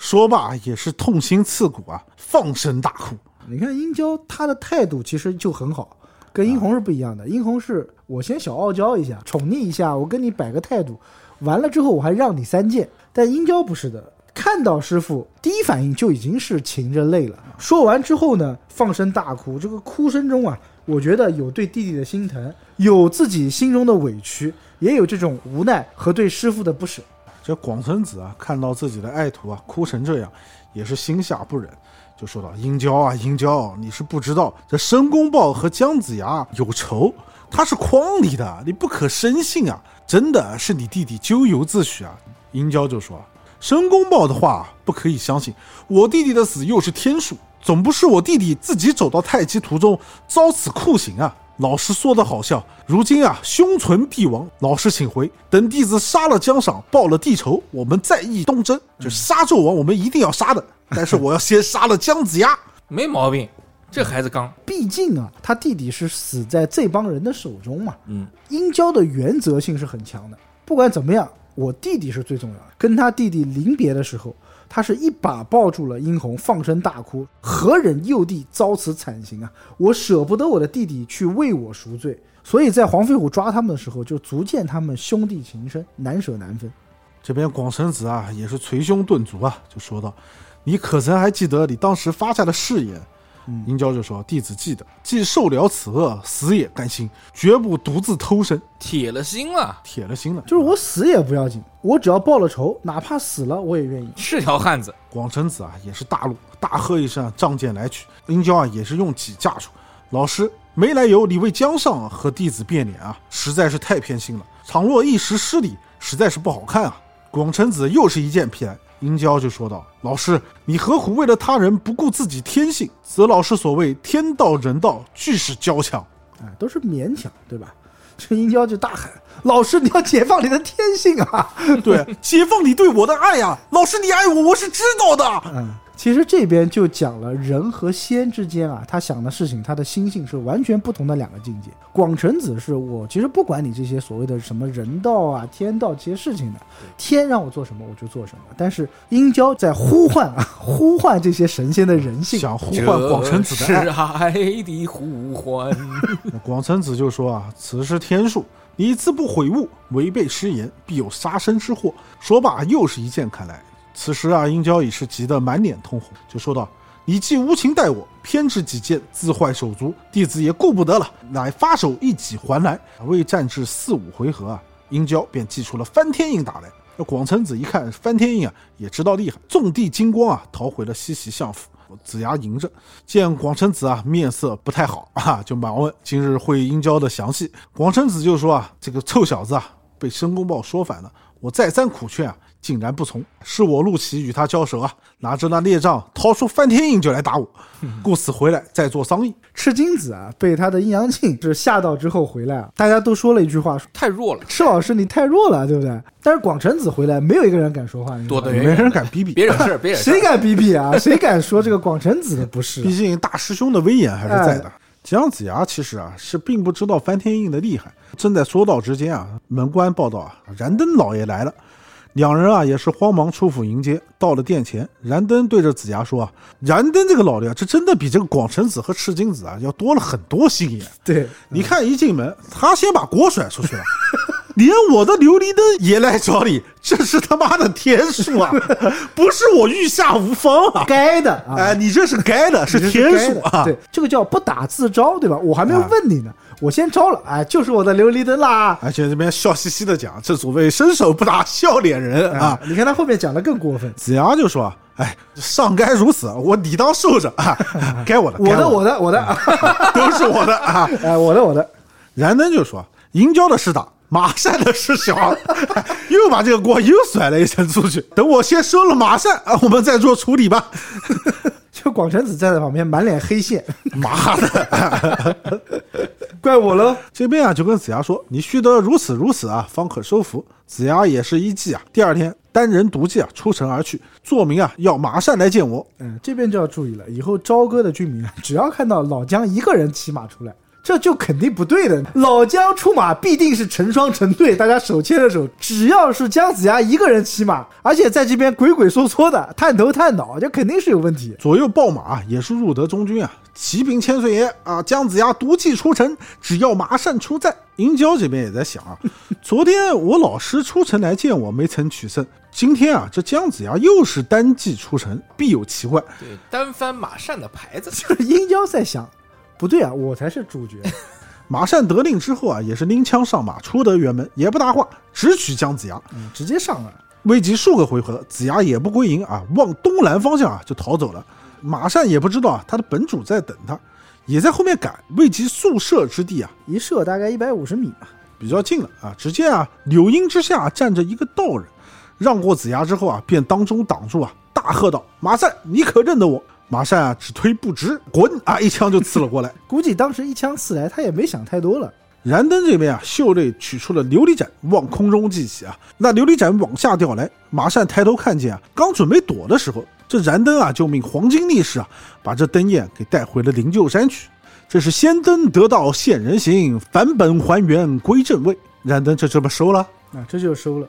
说罢也是痛心刺骨啊，放声大哭。你看殷郊他的态度其实就很好，跟殷红是不一样的。殷红是我先小傲娇一下，宠溺一下，我跟你摆个态度，完了之后我还让你三件。但殷郊不是的，看到师傅第一反应就已经是噙着泪了。说完之后呢，放声大哭。这个哭声中啊，我觉得有对弟弟的心疼，有自己心中的委屈，也有这种无奈和对师傅的不舍。这广成子啊，看到自己的爱徒啊哭成这样，也是心下不忍，就说道：“殷郊啊，殷郊，你是不知道，这申公豹和姜子牙有仇，他是诓你的，你不可深信啊！真的是你弟弟咎由自取啊！”殷郊就说：“申公豹的话不可以相信，我弟弟的死又是天数，总不是我弟弟自己走到太极途中遭此酷刑啊！”老师说的好笑，如今啊，兄存弟亡，老师请回。等弟子杀了姜尚，报了地仇，我们再议东征。就杀纣王，我们一定要杀的，但是我要先杀了姜子牙。没毛病，这孩子刚，毕竟啊，他弟弟是死在这帮人的手中嘛。嗯，殷郊的原则性是很强的。不管怎么样，我弟弟是最重要的。跟他弟弟临别的时候，他是一把抱住了殷红，放声大哭：“何忍幼弟遭此惨刑啊！我舍不得我的弟弟去为我赎罪。”所以在黄飞虎抓他们的时候，就足见他们兄弟情深，难舍难分。这边广成子啊，也是捶胸顿足啊，就说道：“你可曾还记得你当时发下的誓言？”殷郊就说：“弟子记得，既受了此恶，死也甘心，绝不独自偷生。铁了心了，铁了心了。”就是我死也不要紧，我只要报了仇，哪怕死了我也愿意。是条汉子。广成子啊，也是大怒，大喝一声：“仗剑来取！”殷郊啊，也是用戟架住。老师没来由，你为姜尚和弟子变脸啊，实在是太偏心了。倘若一时失礼，实在是不好看啊。广成子又是一剑劈来，殷郊就说道：“老师，你何苦为了他人不顾自己天性？则老师所谓天道人道，俱是交强。哎，都是勉强，对吧？这殷郊就大喊：“老师，你要解放你的天性啊！”对，解放你对我的爱呀、老师，你爱我，我是知道的。嗯，其实这边就讲了人和仙之间啊，他想的事情，他的心性是完全不同的两个境界。广成子是我其实不管你这些所谓的什么人道啊、天道这些事情的，天让我做什么我就做什么。但是殷郊在呼唤啊，呼唤这些神仙的人性，想呼唤广成子是的爱，爱的呼唤。广成子就说啊：“此是天数，你自不悔悟，违背誓言，必有杀身之祸。”说罢，又是一剑砍来。此时啊，殷郊已是急得满脸通红，就说道：“你既无情待我，偏执己见，自坏手足，弟子也顾不得了，乃发手一戟还来。”未战至四五回合啊，殷郊便祭出了翻天印打来。那广成子一看翻天印啊，也知道厉害，纵地金光啊，逃回了西岐相府。子牙迎着，见广成子啊面色不太好啊，就忙问今日会殷郊的详细。广成子就说啊，这个臭小子啊，被申公豹说反了，我再三苦劝啊，竟然不从，是我陆琪与他交手啊，拿着那列杖掏出翻天印就来打我，故此回来再做商议。赤精子啊，被他的阴阳镜是吓到之后回来啊，大家都说了一句话，说太弱了，赤老师你太弱了，对不对？但是广成子回来，没有一个人敢说话，你知道吗躲得远没人敢逼逼，别惹事儿，别惹事儿。谁敢逼逼啊？谁敢说这个广成子的不是啊？毕竟大师兄的威严还是在的。姜子牙其实啊是并不知道翻天印的厉害，正在说道之间啊，门官报道啊，燃灯老爷来了。两人啊也是慌忙出府迎接，到了殿前，燃灯对着子牙说啊：“燃灯这个老六啊，这真的比这个广成子和赤金子啊要多了很多心眼。对，你看一进门，他先把锅甩出去了，连我的琉璃灯也来找你，这是他妈的天数啊，不是我御下无方啊！该的啊，哎，你这是该的，是天数啊！对，这个叫不打自招，对吧？我还没有问你呢，我先招了，哎，就是我的琉璃灯啦。而且这边笑嘻嘻的讲，这所谓伸手不打笑脸人啊！你看他后面讲的更过分，子阳就说：“哎，上该如此，我理当受着 啊，该我的，我的，该我我的，我的，都是我的啊！”哎，我的，我的，燃灯就说：“银交的是大，马善的是小。”又把这个锅又甩了一层出去。等我先收了马善啊，我们再做处理吧。就广成子站在旁边，满脸黑线，妈的！怪我喽。这边啊就跟子牙说：“你须得如此如此啊，方可收服。”子牙也是一计啊，第二天单人独骑啊出城而去，作明啊要马善来见我。嗯，这边就要注意了，以后朝歌的居民啊，只要看到老姜一个人骑马出来，这就肯定不对的。老姜出马必定是成双成对，大家手牵着手。只要是姜子牙一个人骑马，而且在这边鬼鬼祟祟的探头探脑，这肯定是有问题。左右抱马啊也是入得中军啊，启禀千岁爷啊，姜子牙独骑出城，只要马善出战。殷郊这边也在想啊，昨天我老师出城来见我，没曾取胜。今天啊，这姜子牙又是单骑出城，必有奇怪。对，单翻马善的牌子，就是殷郊在想，不对啊，我才是主角。马善得令之后啊，也是拎枪上马，出得辕门，也不搭话，直取姜子牙。嗯，直接上了。危及数个回合，子牙也不归营啊，往东南方向啊就逃走了。马善也不知道啊，他的本主在等他，也在后面赶，未及宿射之地啊，一射大概一百五十米吧。比较近了啊。只见啊，柳荫之下站着一个道人，让过子牙之后啊，便当中挡住啊，大喝道：“马善，你可认得我？”马善啊，只推不直，滚啊，一枪就刺了过来。估计当时一枪刺来，他也没想太多了。燃灯这边啊，袖内取出了琉璃盏，往空中祭起啊。那琉璃盏往下掉来，马善抬头看见啊，刚准备躲的时候，这燃灯啊就命黄金力士啊，把这灯焰给带回了灵鹫山去。这是仙灯得道现人形，返本还原归正位。燃灯这这么收了？啊，这就收了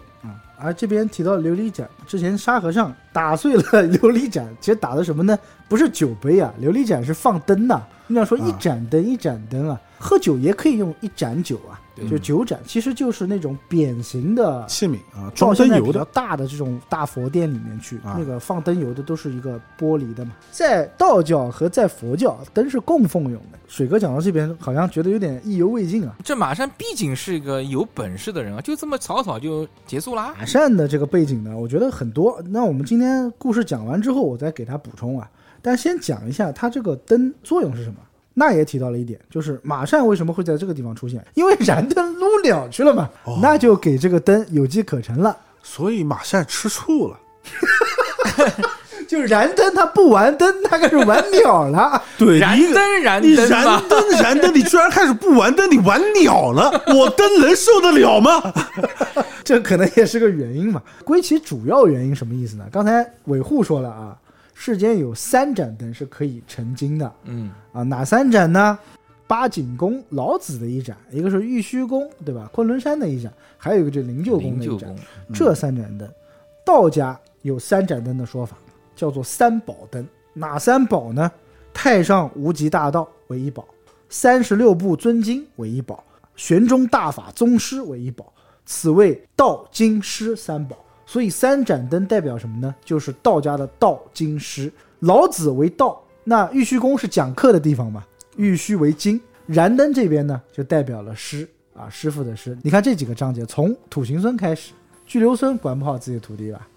啊。而这边提到琉璃盏，之前沙和尚打碎了 琉璃盏，其实打的什么呢？不是酒杯啊，琉璃盏是放灯的。你要说一盏灯一盏灯啊，喝酒也可以用一盏酒啊，就酒盏，其实就是那种扁形的器皿啊，到装灯油的。大的这种大佛殿里面去，啊那个放灯油的都是一个玻璃的嘛。在道教和在佛教，灯是供奉用的。水哥讲到这边，好像觉得有点意犹未尽啊。这马善毕竟是一个有本事的人啊，就这么草草就结束啦。马善的这个背景呢，我觉得很多。那我们今天故事讲完之后，我再给他补充啊。但先讲一下它这个灯作用是什么。那也提到了一点，就是马善为什么会在这个地方出现？因为燃灯撸鸟去了嘛，哦那就给这个灯有机可乘了。所以马善吃醋了。就燃灯他不玩灯，他开始玩鸟了。对，燃灯燃你灯吧燃，灯燃灯，你居然开始不玩灯，你玩鸟了，我灯能受得了吗？这可能也是个原因嘛。归其主要原因什么意思呢？刚才韦护说了啊，世间有三盏灯是可以成精的嗯，啊，哪三盏呢？八景宫老子的一盏，一个是玉虚宫，对吧？昆仑山的一盏，还有一个就是灵鹫宫的一盏这三盏灯，道家有三盏灯的说法，叫做三宝灯。哪三宝呢？太上无极大道为一宝，三十六部尊经为一宝，玄中大法宗师为一宝。此谓道经师三宝。所以三盏灯代表什么呢？就是道家的道经师。老子为道，那玉虚宫是讲课的地方嘛？玉虚为经，燃灯这边呢就代表了师啊，师傅的师。你看这几个章节，从土行孙开始，巨留孙管不好自己的徒弟吧？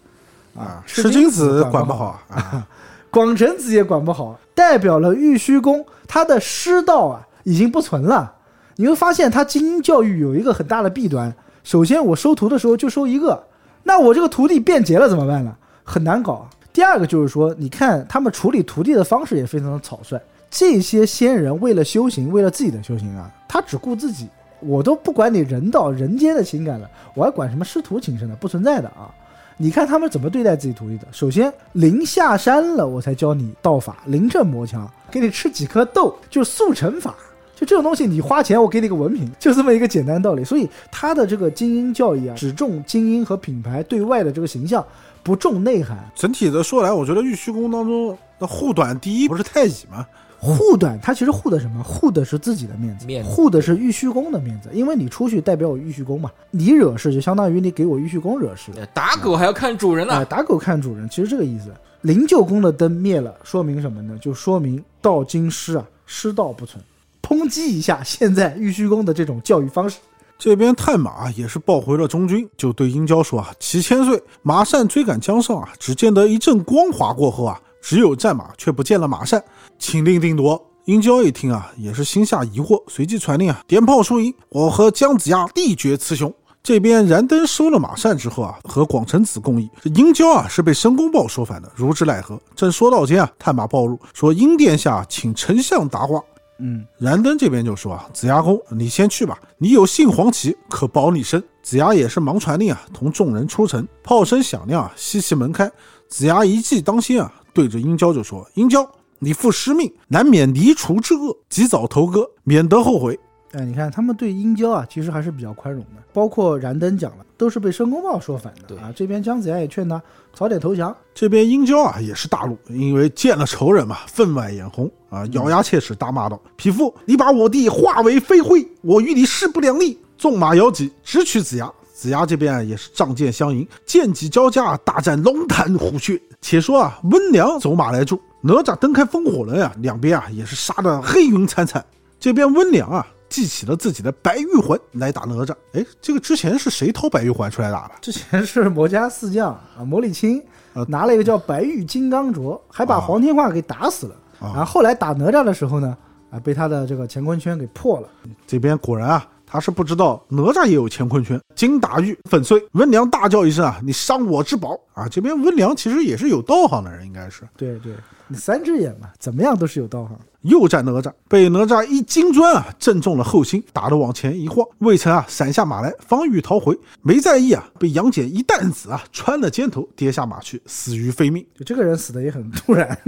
啊，赤石金子管管不好好啊，广成子也管不好，代表了玉虚宫他的师道啊已经不存了。你会发现他精英教育有一个很大的弊端，首先我收徒的时候就收一个，那我这个徒弟变节了怎么办呢？很难搞啊。第二个就是说，你看他们处理徒弟的方式也非常的草率。这些仙人为了修行，为了自己的修行啊，他只顾自己，我都不管你人道人间的情感了，我还管什么师徒情深呢？不存在的啊。你看他们怎么对待自己徒弟的？首先，临下山了，我才教你道法，临阵磨枪，给你吃几颗豆，就速成法。就这种东西，你花钱，我给你个文凭，就这么一个简单道理。所以他的这个精英教育啊，只重精英和品牌对外的这个形象，不重内涵。整体的说来，我觉得玉虚宫当中的护短第一不是太乙吗？护短，他其实护的什么？护的是自己的面子，面子护的是玉虚宫的面子，因为你出去代表我玉虚宫嘛，你惹事就相当于你给我玉虚宫惹事。呃打狗还要看主人啊、呢。打狗看主人，其实这个意思。灵鹫宫的灯灭了，说明什么呢？就说明道经师啊，师道不存。抨击一下现在玉虚宫的这种教育方式。这边探马也是报回了中军，就对殷郊说啊：“齐千岁，马善追赶江上啊，只见得一阵光华过后啊，只有战马，却不见了马善，请令定夺。”殷郊一听啊，也是心下疑惑，随即传令啊：“点炮输赢，我和姜子牙力决雌雄。”这边燃灯收了马善之后啊，和广成子共议。这殷郊啊是被申公豹说反的，如之奈何？正说到间啊，探马报入说：“殷殿下请丞相答话。”嗯，燃灯这边就说啊，子牙公，你先去吧，你有杏黄旗，可保你身。子牙也是忙传令啊，同众人出城。炮声响亮啊，西岐门开。子牙一骑当先啊，对着殷郊就说：“殷郊，你负师命，难免离除之恶，及早投戈，免得后悔。”哎，你看他们对殷郊啊，其实还是比较宽容的，包括燃灯讲了，都是被申公豹说反的对啊。这边姜子牙也劝他早点投降。这边殷郊啊也是大怒，因为见了仇人嘛，分外眼红啊，咬牙切齿大骂道：“匹夫，你把我弟化为飞灰，我与你势不两立！”纵马摇戟，直取子牙。子牙这边啊也是仗剑相迎，剑戟交加，大战龙潭虎穴。且说啊，温良走马来助，哪吒蹬开风火轮啊，两边啊也是杀得黑云惨惨。这边温良啊。记起了自己的白玉环来打哪吒。哎，这个之前是谁掏白玉环出来打的？之前是魔家四将啊，魔力青呃拿了一个叫白玉金刚镯，还把啊黄天化给打死了。啊然后后来打哪吒的时候呢，啊，被他的这个乾坤圈给破了。这边果然啊，他是不知道哪吒也有乾坤圈，金打玉粉碎。温良大叫一声啊，你伤我之宝啊！这边温良其实也是有道行的人，应该是对对，你三只眼嘛，怎么样都是有道行。又战哪吒，被哪吒一金砖啊正中了后心，打得往前一晃，魏晨啊闪下马来，方欲逃回，没在意啊，被杨戬一弹子啊穿了肩头，跌下马去，死于非命。就这个人死的也很突然，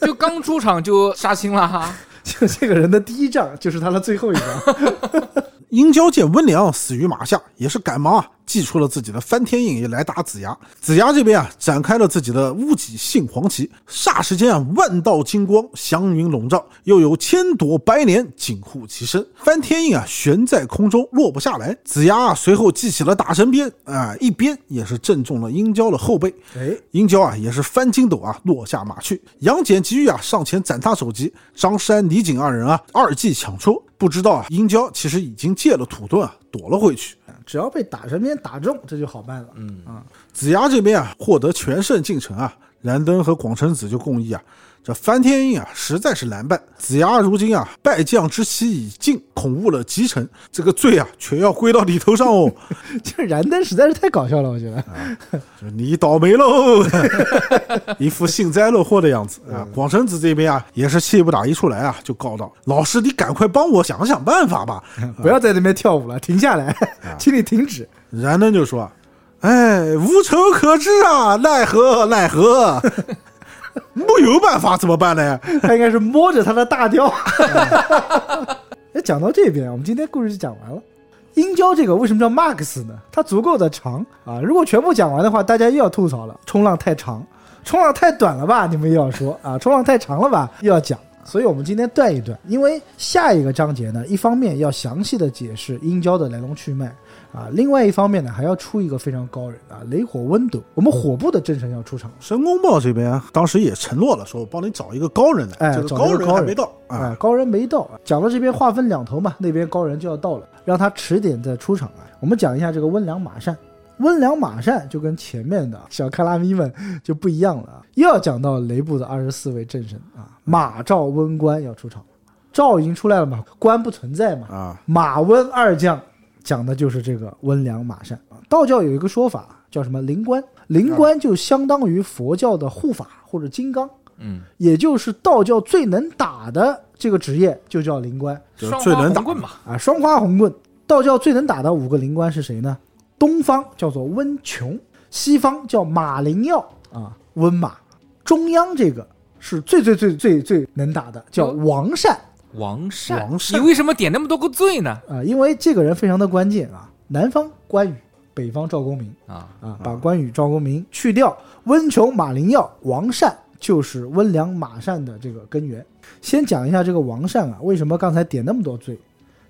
就刚出场就杀青了哈。就这个人的第一仗就是他的最后一仗。殷郊见温良死于马下，也是赶忙啊，祭出了自己的翻天印，也来打子牙。子牙这边啊，展开了自己的乌脊杏黄旗，霎时间啊，万道金光祥云笼罩，又有千朵白莲紧护其身。翻天印啊，悬在空中落不下来。子牙啊，随后祭起了大神鞭啊，一鞭也是正中了殷郊的后背。哎，殷郊啊，也是翻筋斗啊，落下马去。杨戬急于啊，上前斩他首级。张山、李景二人啊，二计抢出。不知道啊，殷郊其实已经借了土遁啊，躲了回去。只要被打神鞭打中，这就好办了。嗯啊，子牙这边啊，获得全胜进城啊，燃灯和广成子就共议啊，这翻天印啊实在是难办。子牙如今啊，败将之期已尽，恐误了吉臣，这个罪啊，全要归到你头上哦。这燃灯实在是太搞笑了，我觉得。就你倒霉喽，一副幸灾乐祸的样子啊。广成子这边啊，也是气不打一处来啊，就告道：“老师，你赶快帮我想想办法吧。不要在那边跳舞了，停下来，请你停止。”燃灯就说：“哎，无愁可治啊，奈何奈何，没有办法怎么办呢？他应该是摸着他的大雕。哎，讲到这边，我们今天故事就讲完了。殷郊这个为什么叫 Max 呢？它足够的长啊！如果全部讲完的话，大家又要吐槽了。冲浪太长，冲浪太短了吧？你们又要说啊，冲浪太长了吧？又要讲。所以我们今天断一断，因为下一个章节呢，一方面要详细的解释殷郊的来龙去脉啊，另外一方面呢，还要出一个非常高人啊，雷火温斗，我们火部的正神要出场。申公豹这边当时也承诺了，说我帮你找一个高人来，哎这个高找高人人还没到啊啊。，高人没到，讲到这边话分两头嘛，那边高人就要到了，让他迟点再出场啊。我们讲一下这个温良马善，温良马善就跟前面的小卡拉咪们就不一样了啊，又要讲到雷部的二十四位正神啊，马赵温官要出场，赵已经出来了嘛，官不存在嘛，啊，马温二将讲的就是这个温良马善啊。道教有一个说法叫什么灵官，灵官就相当于佛教的护法或者金刚。嗯，也就是道教最能打的这个职业，就叫灵官就是双最能打花棍嘛。啊。双花红棍，道教最能打的五个灵官是谁呢？东方叫做温琼，西方叫马灵耀啊，温马。中央这个是最最最最最能打的，叫王善王善，王善你为什么点那么多个罪呢？啊，因为这个人非常的关键啊。南方关羽，北方赵公明啊，啊，把关羽、赵公明去掉，温琼、马灵耀、王善就是温良、马善的这个根源。先讲一下这个王善啊，为什么刚才点那么多罪？《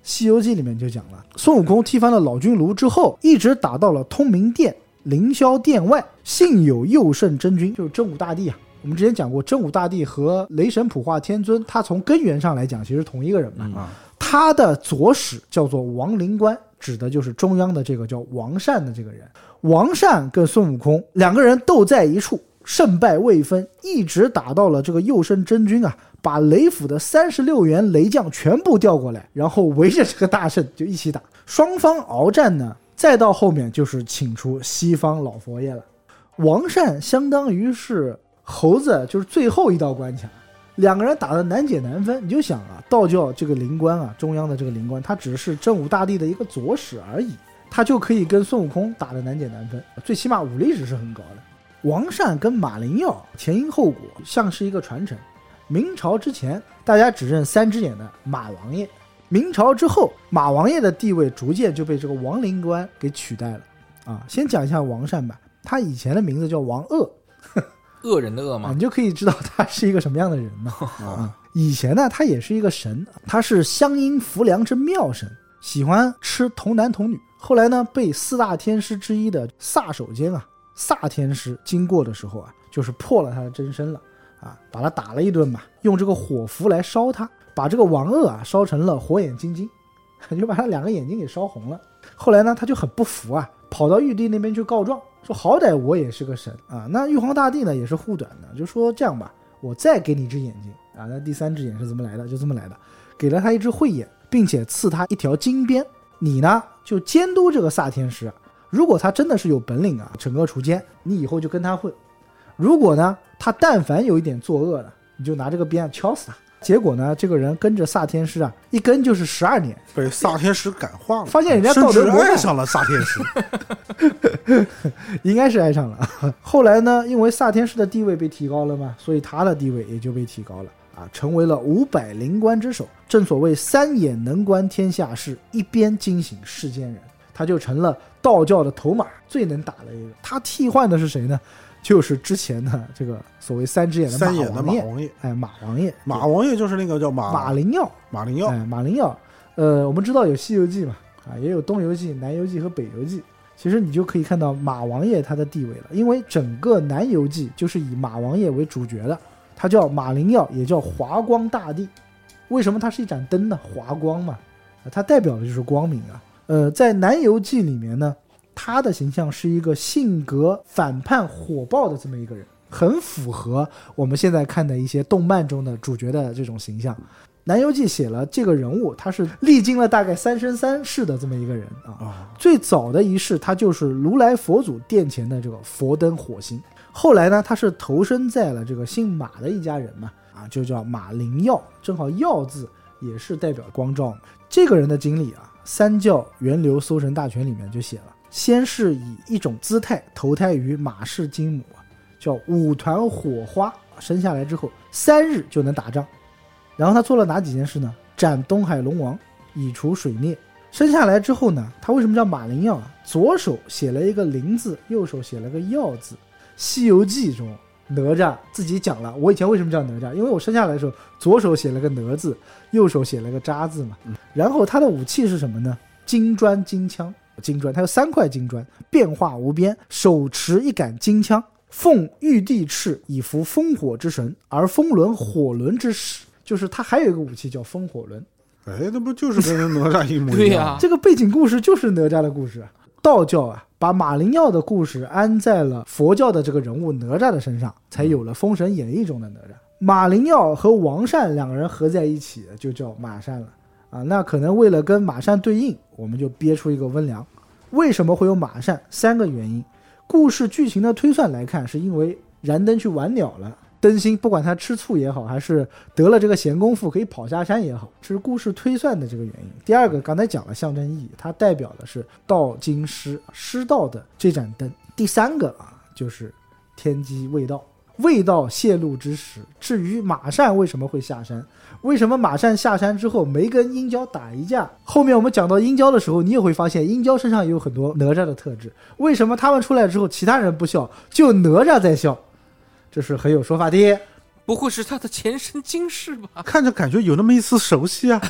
西游记》里面就讲了，孙悟空踢翻了老君炉之后，一直打到了通明殿、凌霄殿外，幸有佑圣真君，就是真武大帝啊。我们之前讲过，真武大帝和雷神普化天尊，他从根源上来讲，其实同一个人嘛。他的左使叫做王灵官，指的就是中央的这个叫王善的这个人。王善跟孙悟空两个人斗在一处，胜败未分，一直打到了这个右圣真君啊，把雷府的三十六员雷将全部调过来，然后围着这个大圣就一起打。双方鏖战呢，再到后面就是请出西方老佛爷了。王善相当于是猴子，就是最后一道关卡。两个人打得难解难分，你就想啊，道教这个灵官啊，中央的这个灵官，他只是真武大帝的一个左使而已，他就可以跟孙悟空打得难解难分，最起码武力值是很高的。王善跟马灵耀前因后果像是一个传承。明朝之前，大家只认三只眼的马王爷；明朝之后，马王爷的地位逐渐就被这个王灵官给取代了。啊，先讲一下王善吧，他以前的名字叫王鄂，恶人的恶啊，嘛你。就可以知道他是一个什么样的人呢？啊，以前呢，他也是一个神，他是乡音扶良之妙神，喜欢吃童男童女。后来呢，被四大天师之一的萨守监啊，萨天师经过的时候啊，就是破了他的真身了啊，把他打了一顿嘛，用这个火符来烧他，把这个王鄂啊烧成了火眼金睛。就把他两个眼睛给烧红了。后来呢，他就很不服啊，跑到玉帝那边去告状，好歹我也是个神啊。那玉皇大帝呢也是护短的，就说这样吧，我再给你一只眼睛啊。那第三只眼是怎么来的？就这么来的，给了他一只慧眼，并且赐他一条金鞭。你呢就监督这个萨天师，如果他真的是有本领啊，惩恶除奸，你以后就跟他混；如果呢他但凡有一点作恶的，你就拿这个鞭敲死他。结果呢，这个人跟着萨天师啊，一跟就是十二年，被萨天师感化了，发现人家道德爱上了萨天师。应该是爱上了。后来呢，因为萨天师的地位被提高了嘛，所以他的地位也就被提高了啊，成为了五百灵官之首。正所谓三眼能观天下事，一边惊醒世间人。他就成了道教的头马，最能打的一个。他替换的是谁呢？就是之前的这个所谓三只眼的三眼的，马王爷，哎，马王爷，马王爷就是那个叫马马灵耀，马灵耀，哎，马灵耀，呃，我们知道有《西游记》嘛，啊，也有《东游记》《南游记》和《北游记》。其实你就可以看到马王爷他的地位了，因为整个《南游记》就是以马王爷为主角的，他叫马灵耀，也叫华光大帝。为什么它是一盏灯呢？华光嘛，啊它代表的就是光明啊。呃，在《南游记》里面呢，他的形象是一个性格反叛、火爆的这么一个人，很符合我们现在看的一些动漫中的主角的这种形象。《南游记》写了这个人物，他是历经了大概三生三世的这么一个人啊。啊，最早的一世，他就是如来佛祖殿前的这个佛灯火星。后来呢，他是投身在了这个姓马的一家人嘛，啊，就叫马灵耀，正好耀字也是代表光照。这个人的经历啊，《三教源流搜神大全》里面就写了，先是以一种姿态投胎于马氏金母，叫五团火花，生下来之后三日就能打仗。然后他做了哪几件事呢？斩东海龙王，以除水孽。生下来之后呢，他为什么叫马灵耀啊？左手写了一个灵字，右手写了个耀字。《西游记》中，哪吒自己讲了，我以前为什么叫哪吒？因为我生下来的时候，左手写了个哪字，右手写了个扎字嘛。然后他的武器是什么呢？金砖金枪，金砖，他有三块金砖，变化无边，手持一杆金枪，奉玉帝敕以服烽火之神，而风轮火轮之始。就是他还有一个武器叫风火轮，哎，那不就是跟哪吒一模对呀、一样？这个背景故事就是哪吒的故事。道教啊，把马灵耀的故事安在了佛教的这个人物哪吒的身上，才有了《封神演义》中的哪吒。马灵耀和王善两个人合在一起，就叫马善了啊。那可能为了跟马善对应，我们就憋出一个温良。为什么会有马善？三个原因。故事剧情的推算来看，是因为燃灯去玩鸟了。灯芯不管他吃醋也好，还是得了这个闲工夫可以跑下山也好，这是故事推算的这个原因。第二个，刚才讲了象征意义，它代表的是道经师师道的这盏灯。第三个啊，就是天机未到，未到泄露之时。至于马善为什么会下山，为什么马善下山之后没跟殷郊打一架？后面我们讲到殷郊的时候，你也会发现殷郊身上也有很多哪吒的特质。为什么他们出来之后，其他人不笑，就哪吒在笑？这是很有说法的。不会是他的前生今世吧？看着感觉有那么一丝熟悉啊。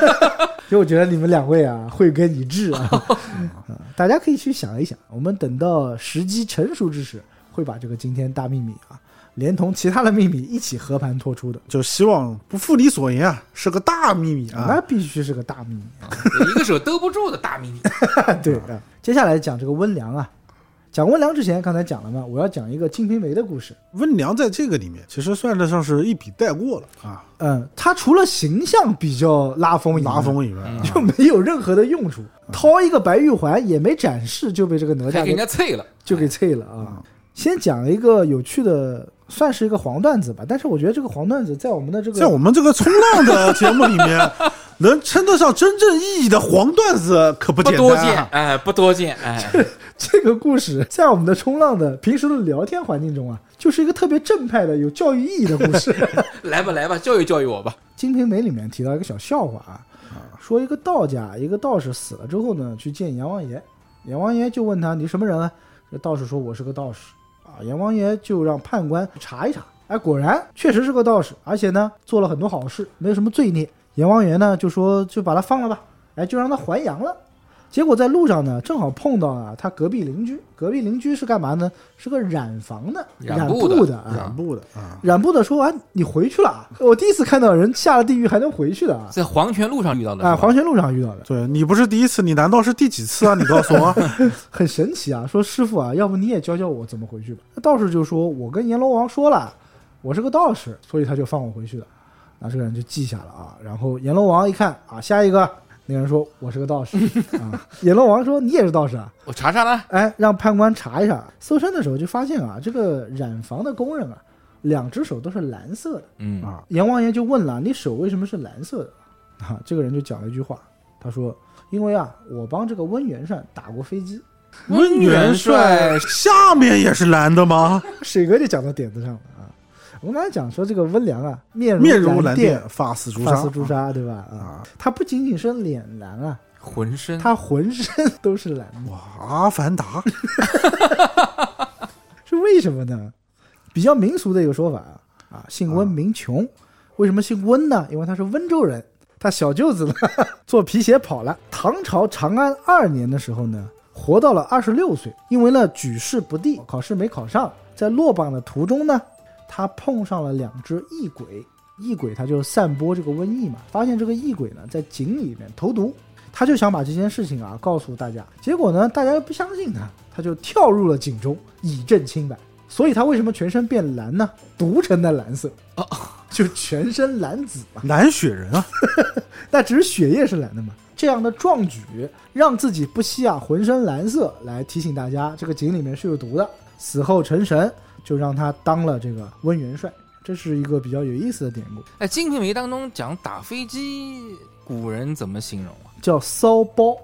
就我觉得你们两位啊，慧根一致啊，啊大家可以去想一想。我们等到时机成熟之时，会把这个惊天大秘密啊，连同其他的秘密一起和盘托出的。就希望不负你所言啊，是个大秘密啊那啊。必须是个大秘密啊！一个手兜不住的大秘密。对啊，接下来讲这个温良啊，讲温良之前，刚才讲了嘛，我要讲一个《金瓶梅》的故事。温良在这个里面其实算得上是一笔带过了啊，嗯，他除了形象比较拉风以外，拉风以外啊，就没有任何的用处，掏一个白玉环也没展示，就被这个哪吒给人家啐了，就给啐了啊！先讲一个有趣的，算是一个黄段子吧，但是我觉得这个黄段子在我们的这个在我们这个冲浪的节目里面，能称得上真正意义的黄段子可不多见。哎，不多见，哎，这这个故事，在我们的冲浪的平时的聊天环境中啊，就是一个特别正派的、有教育意义的故事。来吧来吧，教育教育我吧。《金瓶梅》里面提到一个小笑话啊，说一个道家，一个道士死了之后呢，去见阎王爷，阎王爷就问他你什么人啊？这道士说我是个道士啊，阎王爷就让判官查一查，哎，果然确实是个道士，而且呢做了很多好事，没有什么罪孽。阎王爷呢就说就把他放了吧，哎，就让他还阳了。结果在路上呢，正好碰到啊他隔壁邻居。隔壁邻居是干嘛呢？是个染房的，染染布的布的啊。染布的啊，染布的说：“啊，你回去了啊！我第一次看到人下了地狱还能回去的啊！在黄泉路上遇到的啊，黄泉路上遇到的，对你不是第一次，你难道是第几次啊？你告诉我，很神奇啊！说师傅啊，要不你也教教我怎么回去吧？那道士就说：我跟阎罗王说了，我是个道士，所以他就放我回去了。那这个人就记下了啊。然后阎罗王一看啊，下一个那个人说我是个道士 啊。阎罗王说你也是道士啊？我查查呢。哎，让判官查一下。搜身的时候就发现啊，这个染房的工人啊，两只手都是蓝色的。嗯啊阎王爷就问了：“你手为什么是蓝色的？” 啊，这个人就讲了一句话，他说：“因为啊，我帮这个温元帅打过飞机。温元帅下面也是蓝的吗？”水哥就讲到点子上了啊。我们刚才讲说这个温良啊，面面如蓝蓝靛，发似朱砂，发似朱砂，对吧？啊，啊！他不仅仅是脸蓝啊，浑身他浑身 都是蓝，哇，阿凡达 是为什么呢？比较民俗的一个说法啊，啊，姓温啊名琼，为什么姓温呢？因为他是温州人，他小舅子呢做皮鞋跑了。唐朝长安二年的时候呢，活到了二十六岁，因为呢举世不第，考试没考上，在落榜的途中呢，他碰上了两只异鬼，异鬼他就散播这个瘟疫嘛，发现这个异鬼呢在井里面投毒，他就想把这件事情啊告诉大家，结果呢大家又不相信他，他就跳入了井中以证清白。所以他为什么全身变蓝呢？毒成的蓝色啊，就全身蓝紫嘛。蓝血人啊！那只是血液是蓝的嘛。这样的壮举，让自己不惜啊浑身蓝色，来提醒大家这个井里面是有毒的。死后成神，就让他当了这个温元帅。这是一个比较有意思的典故，哎，《金瓶梅》当中讲打飞机，古人怎么形容啊？叫骚包，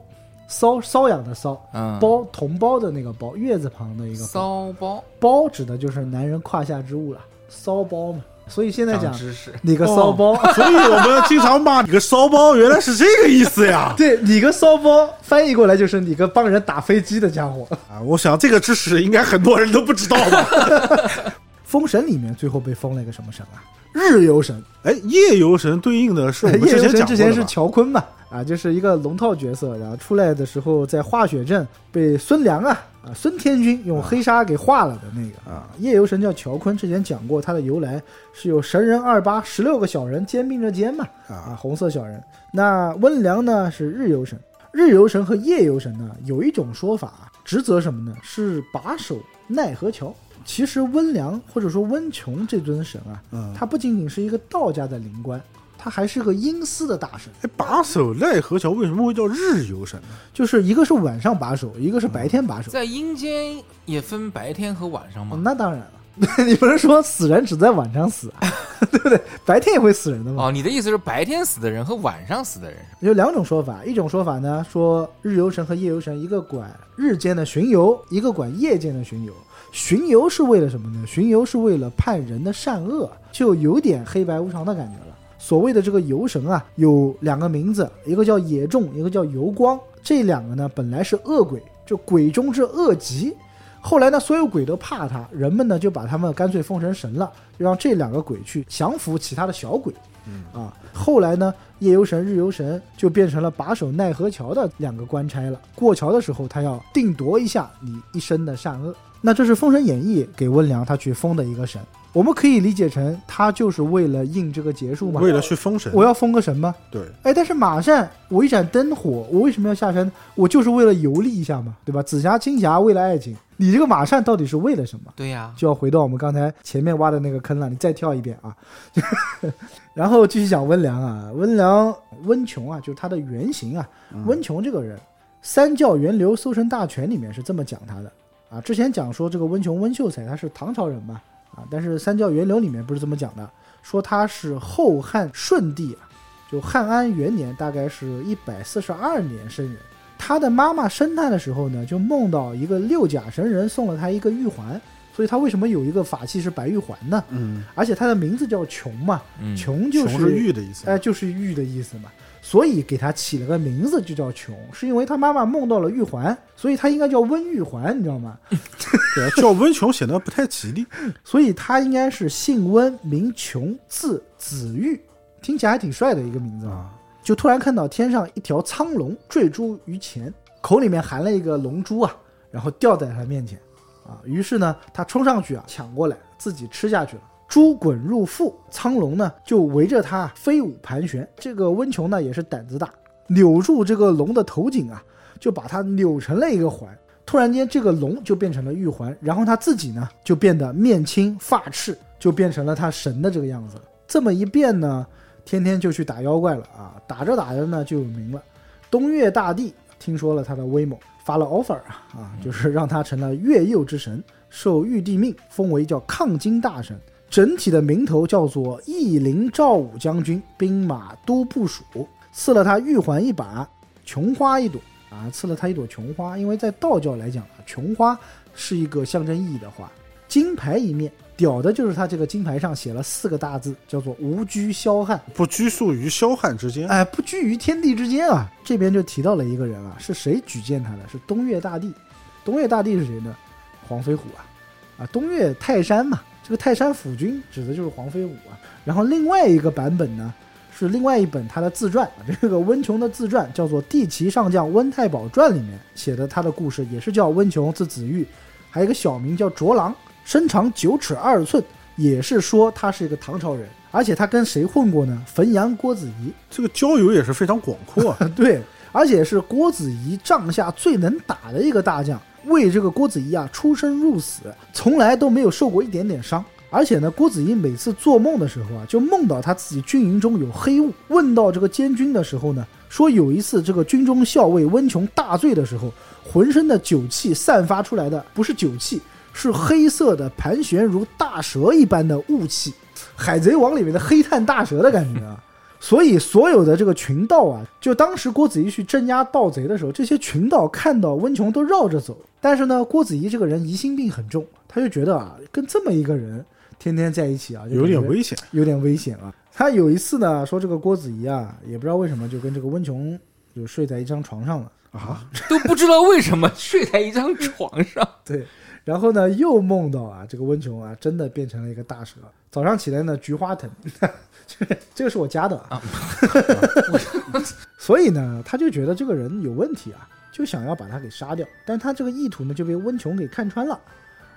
骚瘙痒的骚，嗯，包同胞的那个包，月字旁的一个。骚包，包指的就是男人胯下之物了，骚包嘛。所以现在讲。你个骚包，所以我们经常骂你个骚包，原来是这个意思呀！对你个骚包翻译过来就是你个帮人打飞机的家伙。啊，我想这个知识应该很多人都不知道吧？封神里面最后被封了一个什么神啊？日游神。哎，夜游神对应的是我们 夜游神之前讲之前是乔坤嘛，啊，就是一个龙套角色，然后出来的时候在化雪镇被孙良啊啊孙天君用黑沙给化了的那个啊。夜游神叫乔坤，之前讲过他的由来是有神人二八十六个小人肩并着肩嘛，啊，啊，红色小人。那温良呢是日游神，日游神和夜游神呢有一种说法啊，职责什么呢？是把守奈何桥。其实温良或者说温琼这尊神啊，嗯，他不仅仅是一个道家的灵官，他还是个阴司的大神。哎，把守奈何桥为什么会叫日游神呢？就是一个是晚上把守，一个是白天把守。在阴间也分白天和晚上吗？那当然了，你不是说死人只在晚上死啊，对不对？白天也会死人的嘛。哦，你的意思是白天死的人和晚上死的人？有两种说法，一种说法呢说日游神和夜游神，一个管日间的巡游，一个管夜间的巡游。巡游是为了什么呢？巡游是为了判人的善恶，就有点黑白无常的感觉了。所谓的这个游神啊，有两个名字，一个叫野众，一个叫游光。这两个呢，本来是恶鬼，就鬼中之恶极。后来呢，所有鬼都怕他，人们呢就把他们干脆封成神了，就让这两个鬼去降服其他的小鬼。啊，后来呢，夜游神、日游神就变成了把守奈何桥的两个官差了。过桥的时候，他要定夺一下你一生的善恶。那这是《封神演义》给温良他去封的一个神，我们可以理解成他就是为了应这个结束嘛。为了去封神，我要封个神吗？对，哎，但是马善我一盏灯火，我为什么要下山？我就是为了游历一下嘛，对吧？紫霞、青霞为了爱情，你这个马善到底是为了什么？对呀、就要回到我们刚才前面挖的那个坑了，你再跳一遍啊。然后继续讲温良啊，温良温琼啊，就是他的原型啊。温琼这个人，《三教源流搜神大全》里面是这么讲他的啊。之前讲说这个温琼温秀才他是唐朝人嘛啊，但是《三教源流》里面不是这么讲的，说他是后汉顺帝啊，就汉安元年，大概是一百四十二年生人。他的妈妈生他的时候呢，就梦到一个六甲神人送了他一个玉环，所以他为什么有一个法器是白玉环呢？嗯，而且他的名字叫琼嘛，嗯，琼就琼是玉的意思，哎，就是玉的意思嘛，所以给他起了个名字就叫琼，是因为他妈妈梦到了玉环，所以他应该叫温玉环，你知道吗？叫温琼显得不太吉利。所以他应该是姓温，名琼，字子玉，听起来还挺帅的一个名字啊。啊，就突然看到天上一条苍龙坠珠于前，口里面含了一个龙珠啊，然后掉在他面前，啊，于是呢，他冲上去啊，抢过来，自己吃下去了。猪滚入腹，苍龙呢就围着他飞舞盘旋。这个温琼呢也是胆子大，扭住这个龙的头颈啊，就把它扭成了一个环。突然间，这个龙就变成了玉环，然后他自己呢就变得面青发赤，就变成了他神的这个样子。这么一变呢，天天就去打妖怪了啊，打着打着呢就有名了。东岳大帝听说了他的威猛，发了 offer 啊啊，就是让他成了月佑之神，受玉帝命，封为叫抗金大神。整体的名头叫做义陵赵武将军，兵马都部署，赐了他玉环一把，琼花一朵啊，赐了他一朵琼花。因为在道教来讲啊，琼花是一个象征意义的花。金牌一面，屌的就是他这个金牌上写了四个大字，叫做无拘萧汉。不拘束于霄汉之间。哎，不拘于天地之间啊！这边就提到了一个人啊，是谁举荐他的？是东岳大帝。东岳大帝是谁呢？黄飞虎啊，啊，东岳泰山嘛，这个泰山府君指的就是黄飞虎啊。然后另外一个版本呢，是另外一本他的自传，这个温琼的自传叫做《地骑上将温太保传》里面写的他的故事，也是叫温琼字子玉，还有一个小名叫卓郎，身长九尺二寸，也是说他是一个唐朝人。而且他跟谁混过呢？汾阳郭子仪，这个交友也是非常广阔啊。对，而且是郭子仪帐下最能打的一个大将，为这个郭子仪啊出生入死，从来都没有受过一点点伤。而且呢，郭子仪每次做梦的时候啊，就梦到他自己军营中有黑雾。问到这个监军的时候呢，说有一次这个军中校尉温琼大醉的时候，浑身的酒气散发出来的不是酒气，是黑色的盘旋如大蛇一般的雾气。海贼王里面的黑炭大蛇的感觉啊。所以所有的这个群盗啊，就当时郭子仪去镇压盗贼的时候，这些群盗看到温琼都绕着走。但是呢，郭子仪这个人疑心病很重，他就觉得啊，跟这么一个人天天在一起啊，有点危险。有点危险啊。他有一次呢，说这个郭子仪啊，也不知道为什么就跟这个温琼就睡在一张床上了啊，都不知道为什么睡在一张床上。对，然后呢又梦到啊，这个温琼啊真的变成了一个大蛇。早上起来呢，菊花疼，这 个这个是我家的啊。所以呢，他就觉得这个人有问题啊，就想要把他给杀掉。但他这个意图呢，就被温琼给看穿了。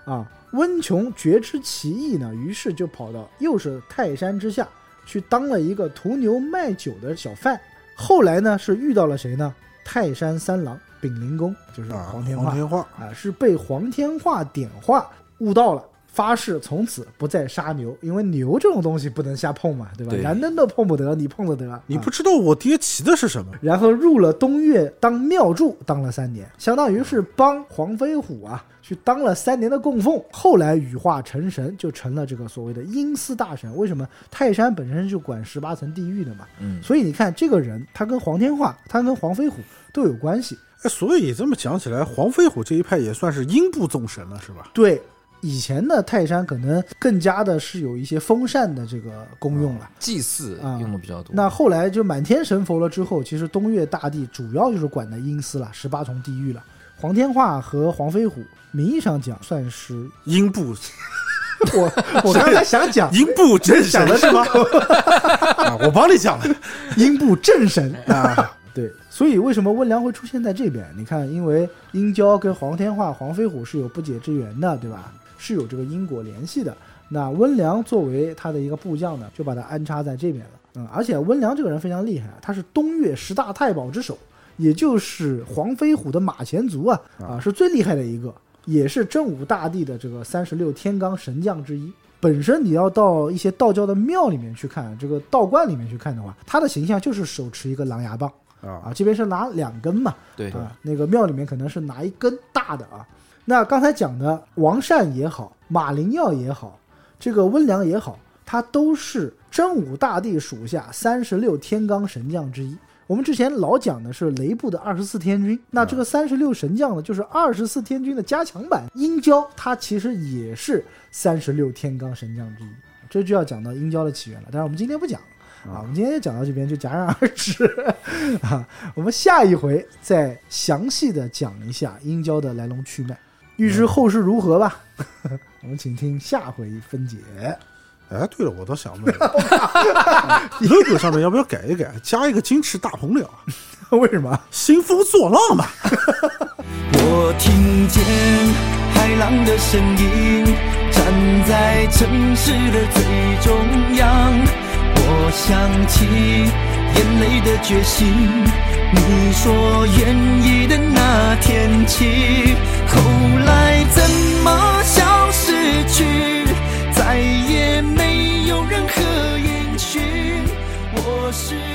啊，温琼觉知其意呢，于是就跑到又是泰山之下去当了一个屠牛卖酒的小贩。后来呢，是遇到了谁呢？泰山三郎丙灵公，就是啊，黄天化黄天化啊，是被黄天化点化悟到了，发誓从此不再杀牛，因为牛这种东西不能瞎碰嘛，对吧？对燃灯都碰不得，你碰得得？啊你不知道我爹骑的是什么？然后入了东岳当庙祝，当了三年，相当于是帮黄飞虎啊去当了三年的供奉。后来羽化成神，就成了这个所谓的阴司大神。为什么？泰山本身就管十八层地狱的嘛，嗯，所以你看这个人，他跟黄天化，他跟黄飞虎都有关系。哎，所以这么讲起来，黄飞虎这一派也算是阴部众神了，是吧？对，以前的泰山可能更加的是有一些风扇的这个功用了。祭祀啊用的比较多。那后来就满天神佛了之后，其实东岳大帝主要就是管的阴司了，十八重地狱了。黄天化和黄飞虎，名义上讲算是阴部 我，我刚才想讲 阴部真想的神是吗？啊，我帮你讲了阴部正神啊，对，所以为什么温良会出现在这边？你看，因为殷郊跟黄天化、黄飞虎是有不解之缘的，对吧？是有这个因果联系的。那温良作为他的一个部将呢，就把他安插在这边了。嗯，而且温良这个人非常厉害，他是东岳十大太保之首，也就是黄飞虎的马前卒啊，啊，是最厉害的一个，也是真武大帝的这个三十六天罡神将之一。本身你要到一些道教的庙里面去看，这个道观里面去看的话，他的形象就是手持一个狼牙棒。啊啊，这边是拿两根嘛，对啊，那个庙里面可能是拿一根大的啊。那刚才讲的王善也好，马灵耀也好，这个温良也好，他都是真武大帝属下三十六天罡神将之一。我们之前老讲的是雷部的二十四天君，那这个三十六神将呢，就是二十四天君的加强版。殷郊他其实也是三十六天罡神将之一，这就要讲到殷郊的起源了。但是我们今天不讲。啊，我们今天讲到这边就戛然而止 啊，我们下一回再详细的讲一下殷郊的来龙去脉，预知后事如何吧。我们请听下回分解。哎，对了，我倒想问 了，logo 上面要不要改一改，加一个金翅大鹏鸟啊？为什么？兴风作浪嘛。我听见海浪的声音，站在城市的最中央。我想起眼泪的决心，你说愿意的那天起，后来怎么消失去，再也没有任何音讯。我是？